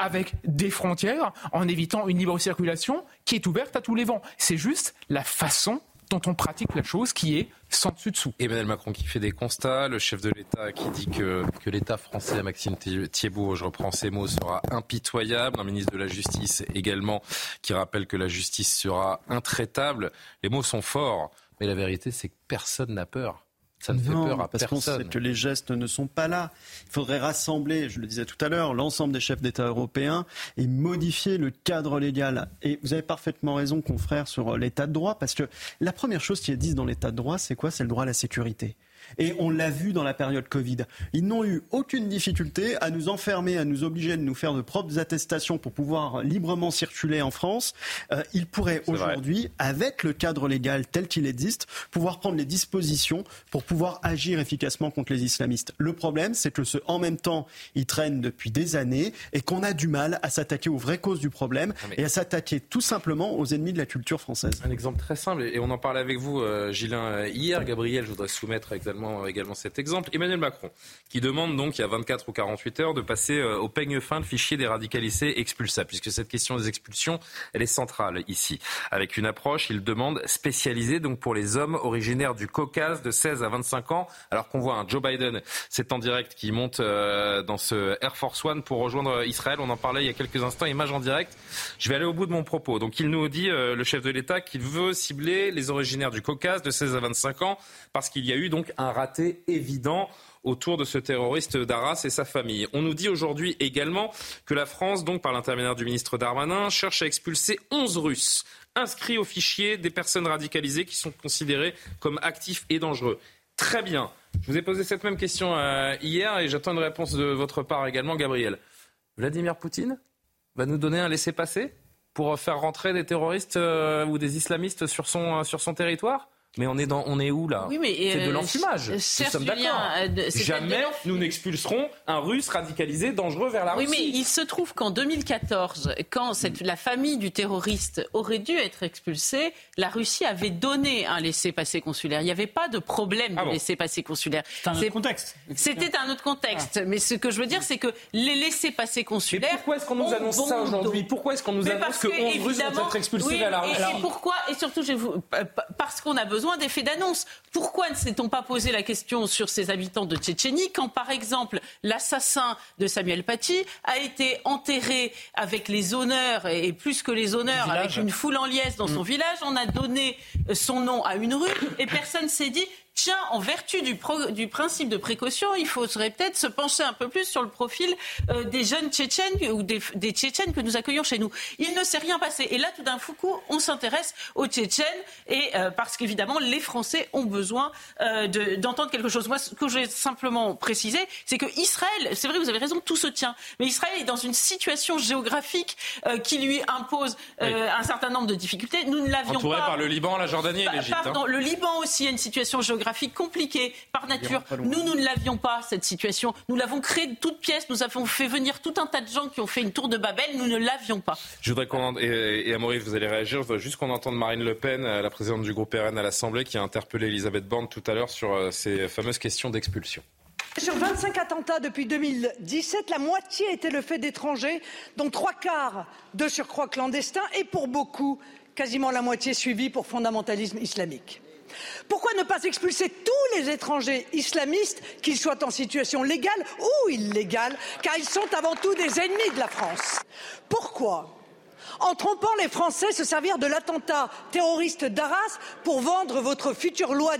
[SPEAKER 6] avec des frontières, en évitant une libre circulation qui est ouverte à tous les vents. C'est juste la façon dont on pratique la chose qui est sans dessus dessous.
[SPEAKER 1] Emmanuel Macron qui fait des constats, le chef de l'État qui dit que, que l'État français, Maxime Thiebaud, je reprends ses mots, sera impitoyable. Un ministre de la Justice également qui rappelle que la justice sera intraitable. Les mots sont forts, mais la vérité c'est que personne n'a peur. Ça ne fait peur à
[SPEAKER 8] parce qu'on
[SPEAKER 1] personne.
[SPEAKER 8] sait que les gestes ne sont pas là. Il faudrait rassembler, je le disais tout à l'heure, l'ensemble des chefs d'État européens et modifier le cadre légal. Et vous avez parfaitement raison, confrère, sur l'état de droit, parce que la première chose qui est dite dans l'état de droit, c'est quoi? C'est le droit à la sécurité. Et on l'a vu dans la période Covid. Ils n'ont eu aucune difficulté à nous enfermer, à nous obliger de nous faire de propres attestations pour pouvoir librement circuler en France. Euh, ils pourraient aujourd'hui, avec le cadre légal tel qu'il existe, pouvoir prendre les dispositions pour pouvoir agir efficacement contre les islamistes. Le problème, c'est que ce en même temps, ils traînent depuis des années et qu'on a du mal à s'attaquer aux vraies causes du problème et à s'attaquer tout simplement aux ennemis de la culture française.
[SPEAKER 1] Un exemple très simple, et on en parlait avec vous, euh, Gilin, euh, hier. Gabriel, je voudrais soumettre également, également cet exemple. Emmanuel Macron, qui demande donc, il y a 24 ou 48 heures, de passer euh, au peigne fin le fichier des radicalisés expulsables, puisque cette question des expulsions, elle est centrale ici. Avec une approche, il demande spécialisée donc pour les hommes originaires du Caucase de 16 à 25 ans, alors qu'on voit un Joe Biden, c'est en direct, qui monte euh, dans ce Air Force One pour rejoindre Israël. On en parlait il y a quelques instants, image en direct. Je vais aller au bout de mon propos. Donc il nous dit, euh, le chef de l'État, qu'il veut cibler les originaires du Caucase de 16 à 25 ans parce qu'il y a eu donc un raté évident autour de ce terroriste d'Arras et sa famille. On nous dit aujourd'hui également que la France, donc par l'intermédiaire du ministre Darmanin, cherche à expulser 11 Russes inscrits au fichier des personnes radicalisées qui sont considérées comme actifs et dangereux. Très bien. Je vous ai posé cette même question euh, hier et j'attends une réponse de votre part également, Gabriel. Vladimir Poutine va nous donner un laissez-passer pour faire rentrer des terroristes euh, ou des islamistes sur son, euh, sur son territoire? Mais on est, dans, on est où là
[SPEAKER 7] Oui, mais,
[SPEAKER 1] C'est de
[SPEAKER 7] euh,
[SPEAKER 1] l'enfumage. Nous
[SPEAKER 7] cher
[SPEAKER 1] sommes d'accord.
[SPEAKER 7] euh,
[SPEAKER 1] Jamais
[SPEAKER 7] de
[SPEAKER 1] nous n'expulserons un russe radicalisé dangereux vers la
[SPEAKER 7] Oui,
[SPEAKER 1] Russie.
[SPEAKER 7] mais il se trouve qu'en 2014, quand cette, la famille du terroriste aurait dû être expulsée, la Russie avait donné un laissez-passer consulaire. Il n'y avait pas de problème de laissez-passer consulaire.
[SPEAKER 11] un autre contexte.
[SPEAKER 7] C'était un autre contexte. Mais ce que je veux dire, c'est que les laissez-passer consulaires.
[SPEAKER 1] pourquoi est-ce qu'on nous annonce
[SPEAKER 7] bon
[SPEAKER 1] ça aujourd'hui? Pourquoi est-ce qu'on nous
[SPEAKER 7] Mais
[SPEAKER 1] annonce
[SPEAKER 7] parce
[SPEAKER 1] que 11 Russes vont
[SPEAKER 7] évidemment-
[SPEAKER 1] être expulsés
[SPEAKER 7] oui,
[SPEAKER 1] vers la Russie?
[SPEAKER 7] Et, pourquoi Et surtout, je vais vous, euh, parce qu'on a besoin d'effets d'annonce. Pourquoi ne s'est-on pas posé la question sur ces habitants de Tchétchénie quand, par exemple, l'assassin de Samuel Paty a été enterré avec les honneurs et plus que les honneurs,
[SPEAKER 11] Village.
[SPEAKER 7] avec une foule en liesse dans son village On a donné son nom à une rue et personne s'est dit. Tiens, en vertu du, pro- du principe de précaution, il faudrait peut-être se pencher un peu plus sur le profil euh, des jeunes Tchétchènes ou des, des Tchétchènes que nous accueillons chez nous. Il ne s'est rien passé. Et là, tout d'un coup, on s'intéresse aux Tchétchènes et euh, parce qu'évidemment, les Français ont besoin euh, de- d'entendre quelque chose. Moi, ce que je vais simplement préciser, c'est que Israël, c'est vrai, vous avez raison, tout se tient. Mais Israël est dans une situation géographique qui lui impose un certain nombre de difficultés. Nous ne l'avions
[SPEAKER 1] Entouré
[SPEAKER 7] pas.
[SPEAKER 1] par le Liban, la Jordanie et l'Égypte.
[SPEAKER 7] Pardon,
[SPEAKER 1] hein.
[SPEAKER 7] le Liban aussi a une situation géographique compliquée par nature. Nous, nous ne l'avions pas, cette situation. Nous l'avons créée de toutes pièces. Nous avons fait venir tout un tas de gens qui ont fait une tour de Babel. Nous ne l'avions pas.
[SPEAKER 1] Je voudrais qu'on et, et Amaury, vous allez réagir. Je voudrais juste qu'on entende Marine Le Pen, euh, la présidente du groupe RN à l'Assemblée, qui a interpellé Elisabeth Borne tout à l'heure sur euh, ces fameuses questions d'expulsion.
[SPEAKER 25] Sur 25 attentats depuis 2017, la moitié était le fait d'étrangers, dont trois quarts de surcroît clandestins et pour beaucoup, quasiment la moitié suivie pour fondamentalisme islamique. Pourquoi ne pas expulser tous les étrangers islamistes, qu'ils soient en situation légale ou illégale, car ils sont avant tout des ennemis de la France? Pourquoi? En trompant les Français, se servir de l'attentat terroriste d'Arras pour vendre votre future loi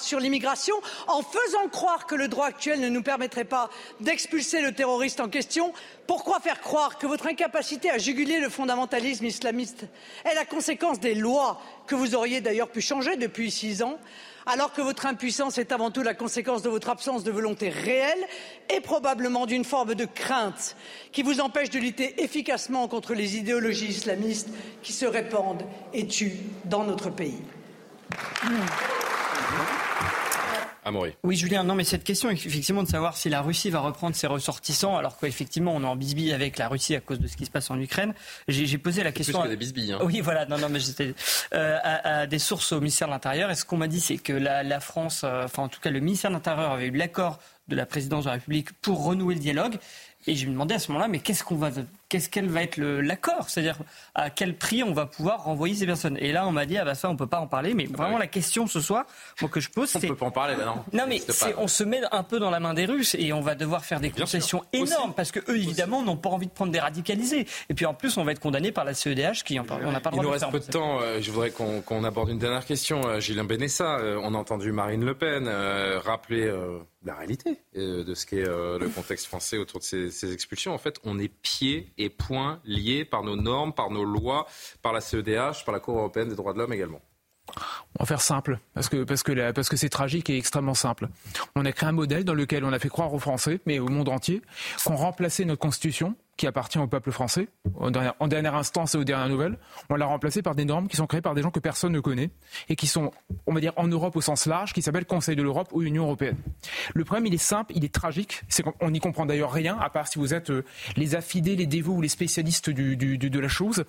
[SPEAKER 25] sur l'immigration en faisant croire que le droit actuel ne nous permettrait pas d'expulser le terroriste en question. Pourquoi faire croire que votre incapacité à juguler le fondamentalisme islamiste est la conséquence des lois que vous auriez d'ailleurs pu changer depuis six ans? Alors que votre impuissance est avant tout la conséquence de votre absence de volonté réelle et probablement d'une forme de crainte qui vous empêche de lutter efficacement contre les idéologies islamistes qui se répandent et tuent dans notre pays.
[SPEAKER 11] Oui, Julien, non, mais cette question, effectivement, de savoir si la Russie va reprendre ses ressortissants, alors qu'effectivement, on est en bisbille avec la Russie à cause de ce qui se passe en Ukraine. J'ai posé la question.
[SPEAKER 1] Plus que des bisbilles. Hein.
[SPEAKER 11] Oui, voilà, non, non, mais j'étais euh, à, des sources au ministère de l'Intérieur. Et ce qu'on m'a dit, c'est que la, France, euh, enfin, en tout cas, le ministère de l'Intérieur avait eu l'accord de la présidence de la République pour renouer le dialogue. Et je me demandais à ce moment-là, mais qu'est-ce qu'on va, qu'est-ce qu'elle va être l'accord C'est-à-dire à quel prix on va pouvoir renvoyer ces personnes Et là, on m'a dit, ah bah ça, on peut pas en parler. Mais vraiment, la question ce soir, moi, que je pose, c'est.
[SPEAKER 1] On peut pas en parler, non.
[SPEAKER 11] Non, mais on se met un peu dans la main des Russes et on va devoir faire des concessions énormes parce que eux, évidemment, n'ont pas envie de prendre des radicalisés. Et puis en plus, on va être condamné par la CEDH qui en parle. On n'a pas le droit
[SPEAKER 1] Il nous reste peu de temps. Euh, je voudrais qu'on aborde une dernière question. Euh, Gilles Benessa, euh, on a entendu Marine Le Pen rappeler la réalité de ce qu'est le contexte français autour de ces, ces expulsions. En fait, on est pieds et poings liés par nos normes, par nos lois, par la CEDH, par la Cour européenne des droits de l'homme également.
[SPEAKER 6] On va faire simple, parce que parce que parce que c'est tragique et extrêmement simple. On a créé un modèle dans lequel on a fait croire aux Français, mais au monde entier, qu'on remplaçait notre constitution qui appartient au peuple français, en dernière, instance et aux dernières nouvelles. On l'a remplacé par des normes qui sont créées par des gens que personne ne connaît et qui sont, on va dire, en Europe au sens large, qui s'appellent Conseil de l'Europe ou Union européenne. Le problème, il est simple, il est tragique. C'est qu'on n'y comprend d'ailleurs rien, à part si vous êtes euh, les affidés, les dévots ou les spécialistes du, de la chose.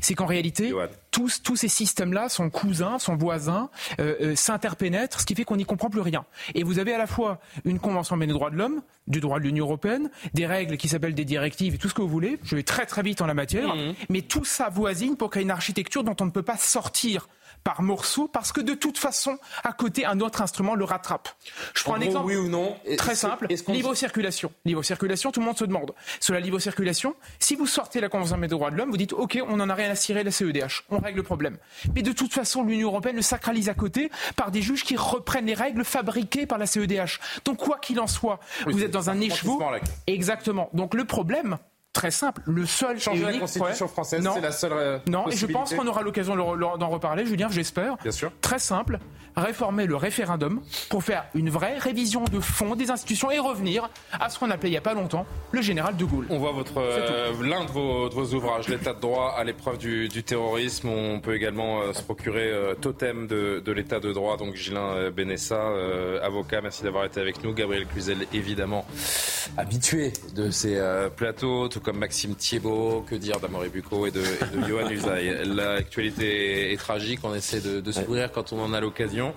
[SPEAKER 6] C'est qu'en réalité, tous, tous ces systèmes-là sont cousins, sont voisins, euh, euh, s'interpénètrent, ce qui fait qu'on n'y comprend plus rien. Et vous avez à la fois une convention des droits de l'homme, du droit de l'Union européenne, des règles qui s'appellent des directives et tout ce que vous voulez. Je vais très très vite en la matière. Mmh. Mais tout ça voisine pour créer une architecture dont on ne peut pas sortir par morceaux parce que de toute façon, à côté, un autre instrument le rattrape. Je prends un exemple
[SPEAKER 1] oui ou non
[SPEAKER 6] très simple. Libre circulation. Libre circulation, tout le monde se demande. Sur la libre circulation, si vous sortez la Convention des droits de l'homme, vous dites OK, on n'en a rien à cirer la CEDH, on règle le problème. Mais de toute façon, l'Union européenne le sacralise à côté par des juges qui reprennent les règles fabriquées par la CEDH. Donc quoi qu'il en soit, vous êtes dans un écheveau. Exactement. Donc le problème, Très simple. Le seul
[SPEAKER 1] changer la Constitution française, c'est la seule.
[SPEAKER 6] Euh, non, et je pense qu'on aura l'occasion d'en reparler, Julien, j'espère.
[SPEAKER 1] Bien sûr.
[SPEAKER 6] Très simple. Réformer le référendum pour faire une vraie révision de fond des institutions et revenir à ce qu'on appelait il n'y a pas longtemps le général de Gaulle.
[SPEAKER 1] On voit votre euh, l'un de vos, ouvrages, l'état de droit à l'épreuve du, terrorisme. On peut également euh, se procurer totem de, de l'état de droit. Donc Gilin Benessa, avocat, merci d'avoir été avec nous. Gabriel Cluzel, évidemment habitué de ces plateaux comme Maxime Thiebaud, que dire d'Amaury Bucco et de, et de Johan Usaï. L'actualité est, tragique, on essaie de, de s'ouvrir quand on en a l'occasion.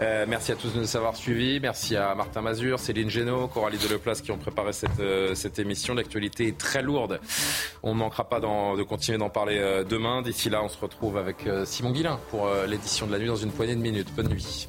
[SPEAKER 1] Euh, merci à tous de nous avoir suivis, merci à Martin Mazur, Céline Génaud, Coralie Deleplace qui ont préparé cette, euh, cette émission. L'actualité est très lourde, on ne manquera pas de continuer d'en parler euh, demain. D'ici là, on se retrouve avec Simon Guillain pour l'édition de la nuit dans une poignée de minutes. Bonne nuit.